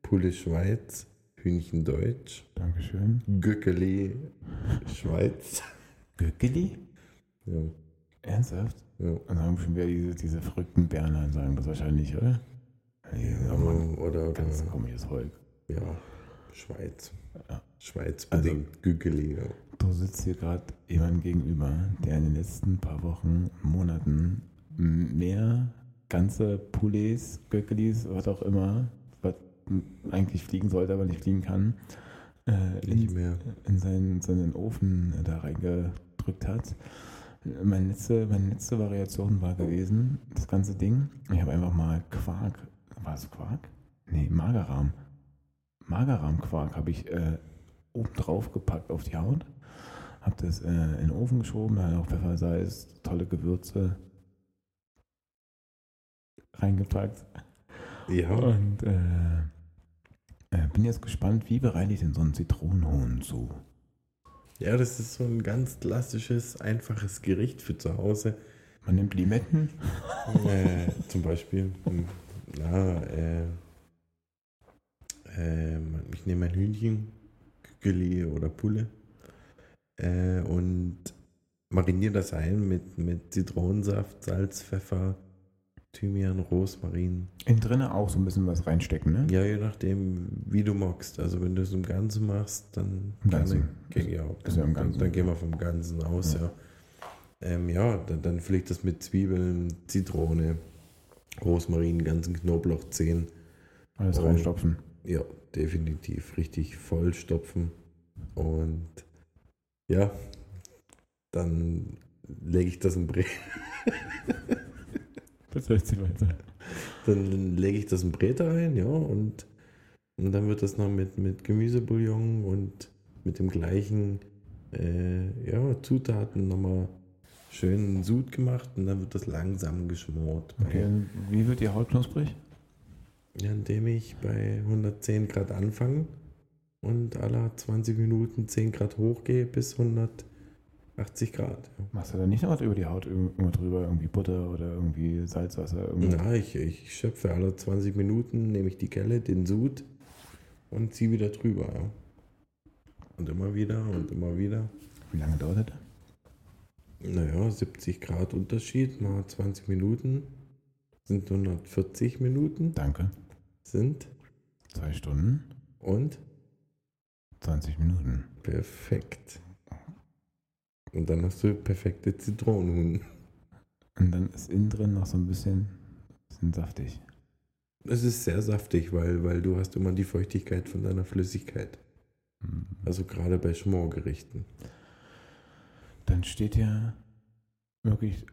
Pulle Schweiz, Hühnchen Deutsch. Dankeschön. Göckeli Schweiz. Göckeli? Ja. Ernsthaft? Ja. Dann sagen bestimmt wieder diese, diese verrückten Berner, sagen das wahrscheinlich, oder? Ja, Mann, oder, Ganz komisches Volk. Ja, Schweiz. Ja. Schweiz bedingt also, Gügeli, ja. Du sitzt hier gerade jemand gegenüber, der in den letzten paar Wochen, Monaten mehr ganze Poulets, Göckelis, was auch immer, was eigentlich fliegen sollte, aber nicht fliegen kann, äh, nicht mehr. in seinen, seinen Ofen da reingedrückt hat. Meine letzte, meine letzte Variation war gewesen, das ganze Ding. Ich habe einfach mal Quark, war es Quark? Nee, Magerrahm. Magerrahmquark habe ich äh, oben drauf gepackt auf die Haut. Habe das äh, in den Ofen geschoben, da auch Pfeffersalz, tolle Gewürze reingepackt. Ja. Und äh, äh, bin jetzt gespannt, wie bereite ich denn so einen Zitronenhohn zu? Ja, das ist so ein ganz klassisches, einfaches Gericht für zu Hause. Man nimmt Limetten. äh, zum Beispiel, hm, na, äh, äh, ich nehme ein Hühnchen, Kükeli oder Pulle äh, und mariniere das ein mit, mit Zitronensaft, Salz, Pfeffer, Thymian, Rosmarin. Innen drinne auch so ein bisschen was reinstecken, ne? Ja, je nachdem, wie du magst. Also wenn du es im Ganzen machst, dann Im Ganzen. gerne- ja, ist ja im dann, Ganzen. dann gehen wir vom Ganzen aus, Ja. ja. Ähm, ja, dann, dann fülle ich das mit Zwiebeln, Zitrone, Rosmarin, ganzen Knoblauchzehen. Alles reinstopfen. Ja, definitiv richtig vollstopfen. Und ja, dann lege ich das im Brät. Bitte erzähl weiter. Dann lege ich das in Brät rein, ja, und, und dann wird das noch mit, mit Gemüsebouillon und mit dem gleichen äh, ja, Zutaten nochmal schön Sud gemacht und dann wird das langsam geschmort. Okay, wie wird die Haut knusprig? Ja, indem ich bei 110 Grad anfange und alle 20 Minuten 10 Grad hochgehe bis 180 Grad. Ja. Machst du da nicht noch was über die Haut irgendwo drüber? Irgendwie Butter oder irgendwie Salzwasser? Irgendwie? Na, ich, ich schöpfe alle 20 Minuten, nehme ich die Kelle, den Sud und ziehe wieder drüber. Ja. Und immer wieder und immer wieder. Wie lange dauert das? Naja, 70 Grad Unterschied mal 20 Minuten sind 140 Minuten. Danke. Sind Zwei Stunden, und 20 Minuten. perfekt. Und dann hast du perfekte Zitronenhuhn. Und dann ist innen drin noch so ein bisschen, bisschen saftig. Es ist sehr saftig, weil, weil du hast immer die Feuchtigkeit von deiner Flüssigkeit. Hm. Also gerade bei Schmorgerichten. Dann steht ja wirklich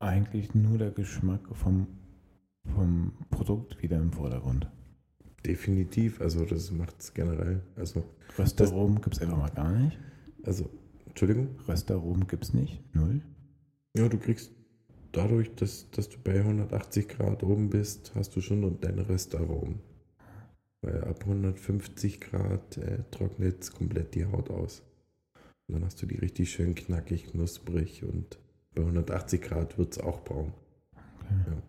eigentlich nur der Geschmack vom, vom Produkt wieder im Vordergrund. Definitiv, also das macht es generell. Also, Röstaromen gibt es einfach mal gar nicht. also, Entschuldigung. Röstaromen gibt es nicht. Null. Ja, du kriegst dadurch, dass, dass du bei 180 Grad oben bist, hast du schon deine Röstaromen. Weil ab 150 Grad äh, trocknet es komplett die Haut aus. Und dann hast du die richtig schön knackig, knusprig und bei 180 Grad wird es auch braun. Okay. Ja.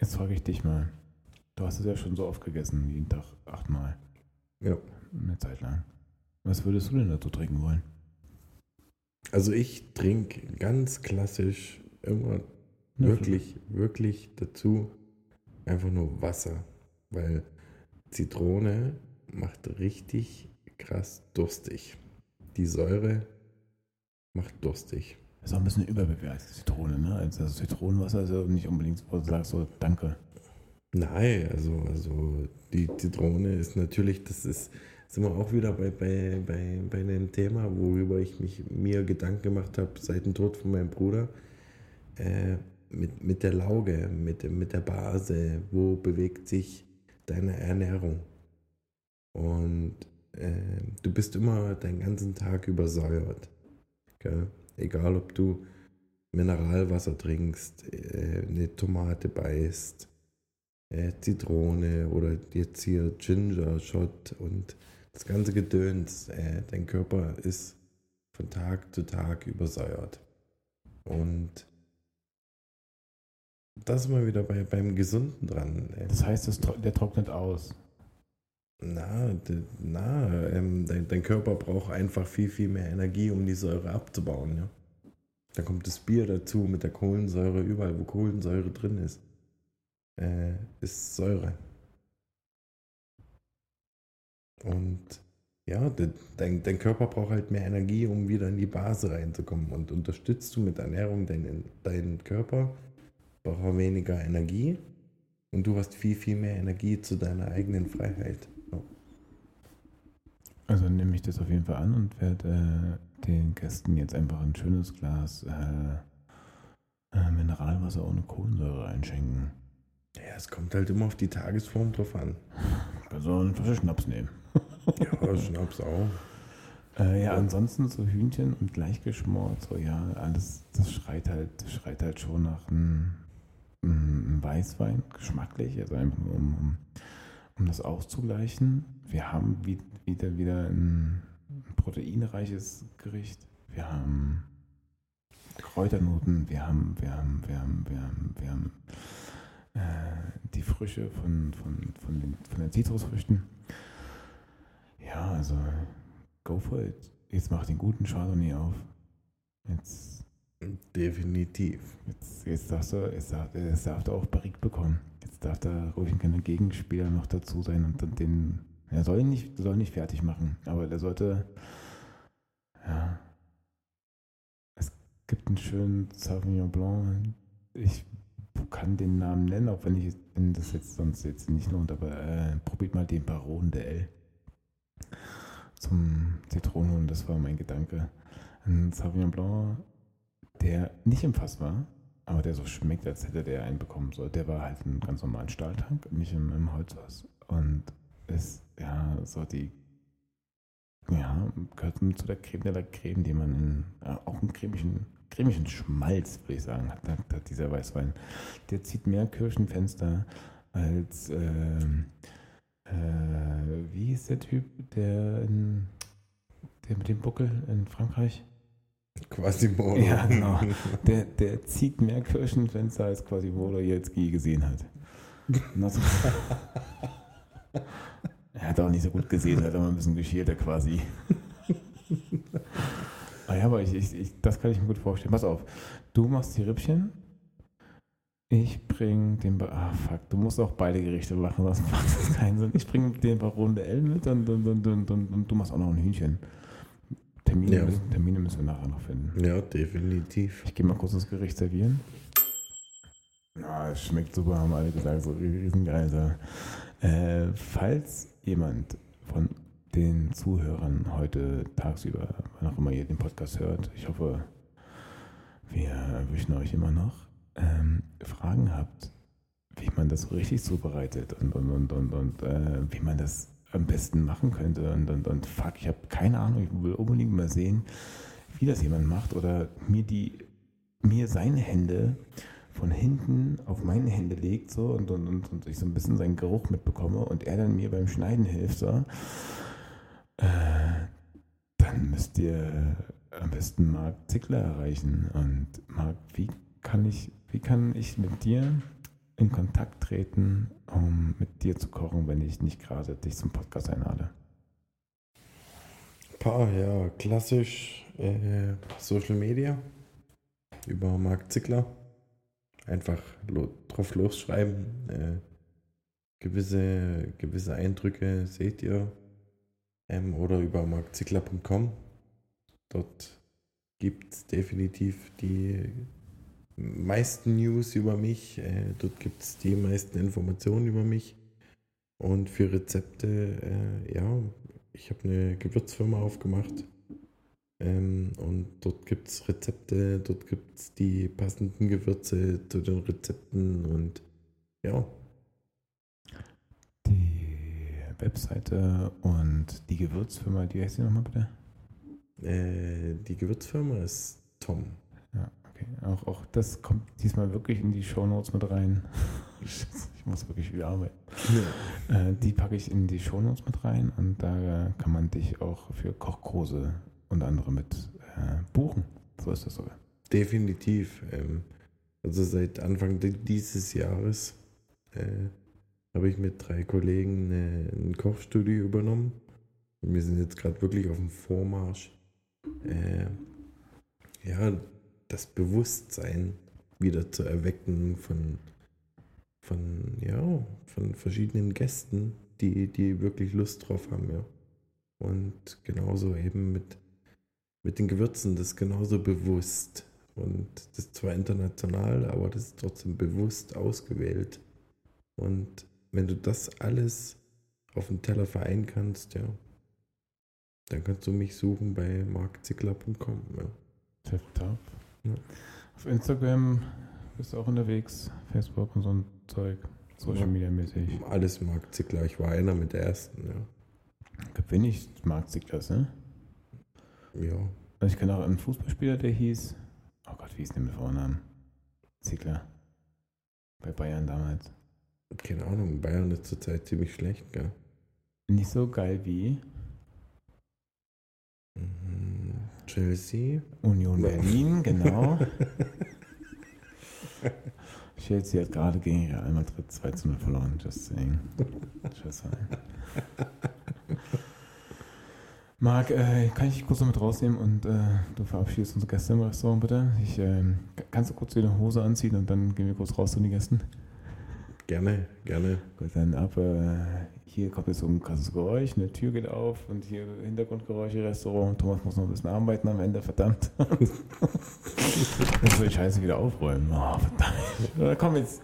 Jetzt frage ich dich mal. Du hast es ja schon so oft gegessen, jeden Tag achtmal. Ja. Eine Zeit lang. Was würdest du denn dazu trinken wollen? Also ich trinke ganz klassisch immer Ja, wirklich, wirklich dazu einfach nur Wasser. Weil Zitrone macht richtig krass durstig. Die Säure macht durstig. Ist auch ein bisschen überbewertet, Zitrone, ne? Also das Zitronenwasser ist ja nicht unbedingt, wo du sagst so, danke. Nein, also, also die Zitrone ist natürlich, das ist, sind wir auch wieder bei, bei, bei, bei einem Thema, worüber ich mich mir Gedanken gemacht habe seit dem Tod von meinem Bruder. Äh, mit, mit der Lauge, mit, mit der Base, wo bewegt sich deine Ernährung? Und äh, du bist immer deinen ganzen Tag übersäuert. Gell? Egal, ob du Mineralwasser trinkst, äh, eine Tomate beißt, äh, Zitrone oder jetzt hier Ginger Shot und das ganze Gedöns. Äh, dein Körper ist von Tag zu Tag übersäuert. Und das ist mal wieder bei, beim Gesunden dran. Äh, Das heißt, das, der trocknet aus. Na, na ähm, dein, dein Körper braucht einfach viel, viel mehr Energie, um die Säure abzubauen. Ja? Dann kommt das Bier dazu mit der Kohlensäure. Überall, wo Kohlensäure drin ist, äh, ist Säure. Und ja, de, dein, dein Körper braucht halt mehr Energie, um wieder in die Base reinzukommen. Und unterstützt du mit Ernährung deinen, deinen Körper, braucht er weniger Energie. Und du hast viel, viel mehr Energie zu deiner eigenen Freiheit. Also nehme ich das auf jeden Fall an und werde äh, den Gästen jetzt einfach ein schönes Glas äh, äh, Mineralwasser ohne Kohlensäure einschenken. Ja, es kommt halt immer auf die Tagesform drauf an. (laughs) Also eine Flasche Schnaps nehmen. (laughs) Ja, Schnaps auch. Äh, ja, ansonsten so Hühnchen und gleichgeschmort, so ja, alles, das schreit halt, das schreit halt schon nach einem, einem Weißwein, geschmacklich, also einfach nur um, um, um das auszugleichen. Wir haben wie, wieder, wieder ein proteinreiches Gericht. Wir haben Kräuternoten, wir haben, wir haben, wir haben, wir haben, wir haben äh, die Früche von, von, von, den, von den Zitrusfrüchten. Ja, also go for it. Jetzt mach den guten Chardonnay auf. Jetzt, Definitiv. jetzt, jetzt darfst du, jetzt darf, jetzt darf er auch Barrique bekommen. Darf da ruhig ein Gegenspieler noch dazu sein und dann den. Er soll ihn nicht, soll nicht fertig machen, aber der sollte. Ja. Es gibt einen schönen Sauvignon Blanc. Ich kann den Namen nennen, auch wenn ich wenn das jetzt sonst jetzt nicht lohnt, aber äh, probiert mal den Baron de L zum Zitronenholen, das war mein Gedanke. Ein Sauvignon Blanc, der nicht im Fass war, aber der so schmeckt, als hätte der einen bekommen soll. Der war halt ein ganz normalen Stahltank, nicht im, im Holzfass. Und ist, ja, so die, ja, gehört zu der Creme de la Creme, die man in, ja, auch einen cremischen, cremischen Schmalz, würde ich sagen, hat, hat, hat dieser Weißwein. Der zieht mehr Kirschenfenster als, ähm, äh, wie ist der Typ, der, in, der mit dem Buckel in Frankreich? Quasimodo. Ja, genau. Der, der zieht mehr Kirschenfenster als quasi Wodo jetzt je gesehen hat. Er hat auch nicht so gut gesehen, hat aber ein bisschen geschielt, der quasi. ah ja, aber ich, ich, ich, das kann ich mir gut vorstellen. Pass auf, du machst die Rippchen. Ich bring den. Ba ah, fuck, du musst auch beide Gerichte machen, sonst macht das keinen Sinn. Ich bring den Baron der L mit und, und, und, und, und, und du machst auch noch ein Hühnchen. Termine, Ja. müssen, Termine müssen wir nachher noch finden. Ja, definitiv. Ich gehe mal kurz das Gericht servieren. Ah, es schmeckt super, haben alle gesagt, so riesengeil. So. Äh, falls jemand von den Zuhörern heute tagsüber, wann auch immer ihr den Podcast hört, ich hoffe, wir erwischen euch immer noch, ähm, Fragen habt, wie man das so richtig zubereitet und, und, und, und, und äh, wie man das am besten machen könnte. Und, und, und fuck, ich habe keine Ahnung, ich will unbedingt mal sehen, wie das jemand macht oder mir die mir seine Hände von hinten auf meine Hände legt so und, und, und, und ich so ein bisschen seinen Geruch mitbekomme und er dann mir beim Schneiden hilft so, äh, dann müsst ihr am besten Marc Zickler erreichen. Und Marc, wie kann ich, wie kann ich mit dir in Kontakt treten, um mit dir zu kochen, wenn ich nicht gerade dich zum Podcast einlade? Paar, ja, klassisch äh, Social Media über Marc Zickler. Einfach lo drauf losschreiben. Äh, gewisse, gewisse Eindrücke seht ihr. Ähm, oder über markzickler.com. Dort gibt es definitiv die meisten News über mich. Äh, dort gibt es die meisten Informationen über mich. Und für Rezepte, äh, ja, ich habe eine Gewürzfirma aufgemacht. Ähm, und dort gibt es Rezepte, dort gibt es die passenden Gewürze zu den Rezepten und ja, Die Webseite und die Gewürzfirma, die heißt die nochmal bitte? äh, die Gewürzfirma ist Tom. Ja, okay. Auch, auch das kommt diesmal wirklich in die Shownotes mit rein. (laughs) ich muss wirklich wieder arbeiten. Äh, die packe ich in die Shownotes mit rein und da kann man dich auch für Kochkurse unter anderem mit äh, buchen. So ist das sogar. Definitiv. Ähm, also seit Anfang di- dieses Jahres äh, habe ich mit drei Kollegen eine, ein Kochstudio übernommen. Und wir sind jetzt gerade wirklich auf dem Vormarsch. Äh, ja, das Bewusstsein wieder zu erwecken von, von, ja, von verschiedenen Gästen, die, die wirklich Lust drauf haben, ja. Und genauso eben mit, mit den Gewürzen, das ist genauso bewusst. Und das ist zwar international, aber das ist trotzdem bewusst ausgewählt. Und wenn du das alles auf dem Teller vereinen kannst, ja, Dann kannst du mich suchen bei markzickler.com. Ja. Tipptopp. Ja. Auf Instagram bist du auch unterwegs, Facebook und so ein Zeug, Social. Media mäßig. Alles Mark Zickler. Ich war einer mit der ersten. Ja. Bin ich Mark Zicklas, ne? ja. Also ich kenne auch einen Fußballspieler, der hieß, oh Gott, wie hieß der mit Vornamen? Zickler. Bei Bayern damals. Keine Ahnung. Bayern ist zurzeit ziemlich schlecht, gell? Nicht so geil wie Mhm. Chelsea. Union. Berlin, genau. (laughs) Chelsea hat gerade gegen Real Madrid 2 zu 0 verloren, just saying. Just saying. Marc, äh, kann ich dich kurz noch mit rausnehmen und äh, du verabschiedest unsere Gäste im Restaurant, bitte? Ich, ähm, kannst du kurz wieder Hose anziehen und dann gehen wir kurz raus zu den Gästen? Gerne, gerne. Gut, dann ab. Äh, hier kommt jetzt so ein krasses Geräusch, eine Tür geht auf und hier Hintergrundgeräusche, Restaurant. Thomas muss noch ein bisschen arbeiten am Ende, verdammt. Jetzt soll ich Scheiße wieder aufräumen. Oh, verdammt. Na, komm jetzt.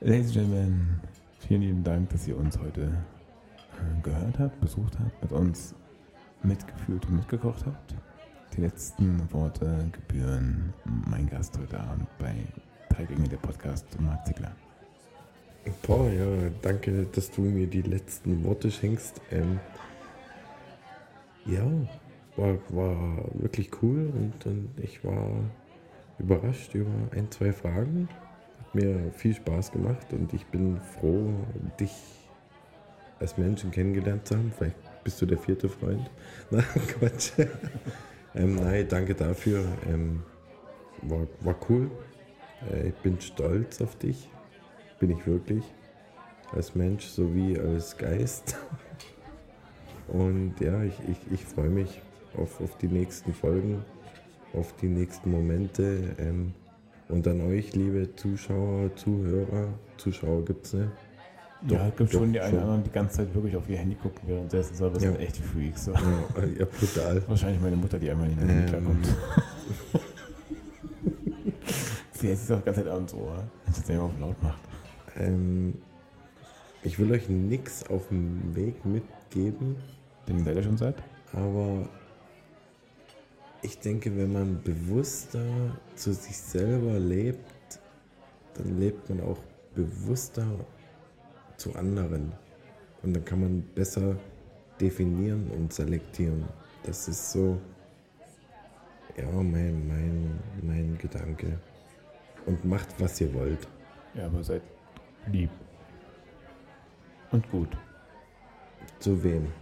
Ladies and Gentlemen, vielen lieben Dank, dass ihr uns heute äh, gehört habt, besucht habt, mit uns mitgefühlt und mitgekocht habt. Die letzten Worte gebühren mein Gast heute Abend bei Drei Dinge der Podcast, Marc Zickler. Boah, ja, danke, dass du mir die letzten Worte schenkst. Ähm, ja, war, war wirklich cool und, und ich war überrascht über ein, zwei Fragen. Hat mir viel Spaß gemacht und ich bin froh, dich als Menschen kennengelernt zu haben. Vielleicht bist du der vierte Freund. (laughs) Na, Quatsch. (laughs) ähm, nein, danke dafür. Ähm, war, war cool. Äh, ich bin stolz auf dich. Bin ich wirklich. Als Mensch sowie als Geist. Und ja, ich, ich, ich freue mich auf, auf die nächsten Folgen, auf die nächsten Momente. Ähm, und an euch, liebe Zuschauer, Zuhörer, Zuschauer gibt es ne? ja, es gibt doch, schon die einen oder anderen, die die ganze Zeit wirklich auf ihr Handy gucken während sie essen, aber das Ja. sind echt Freaks. So. Ja, ja, brutal. Wahrscheinlich meine Mutter, die einmal in den Handy Ähm. klarkommt. (laughs) Sie hält sich doch die ganze Zeit an so, wenn sie es nicht auf laut macht. Ähm, ich will euch nichts auf dem Weg mitgeben, Den seid ihr schon seit? aber ich denke, wenn man bewusster zu sich selber lebt, dann lebt man auch bewusster zu anderen. Und dann kann man besser definieren und selektieren. Das ist so, ja, mein, mein, mein Gedanke. Und macht, was ihr wollt. Ja, aber seid lieb. Und gut. Zu wem?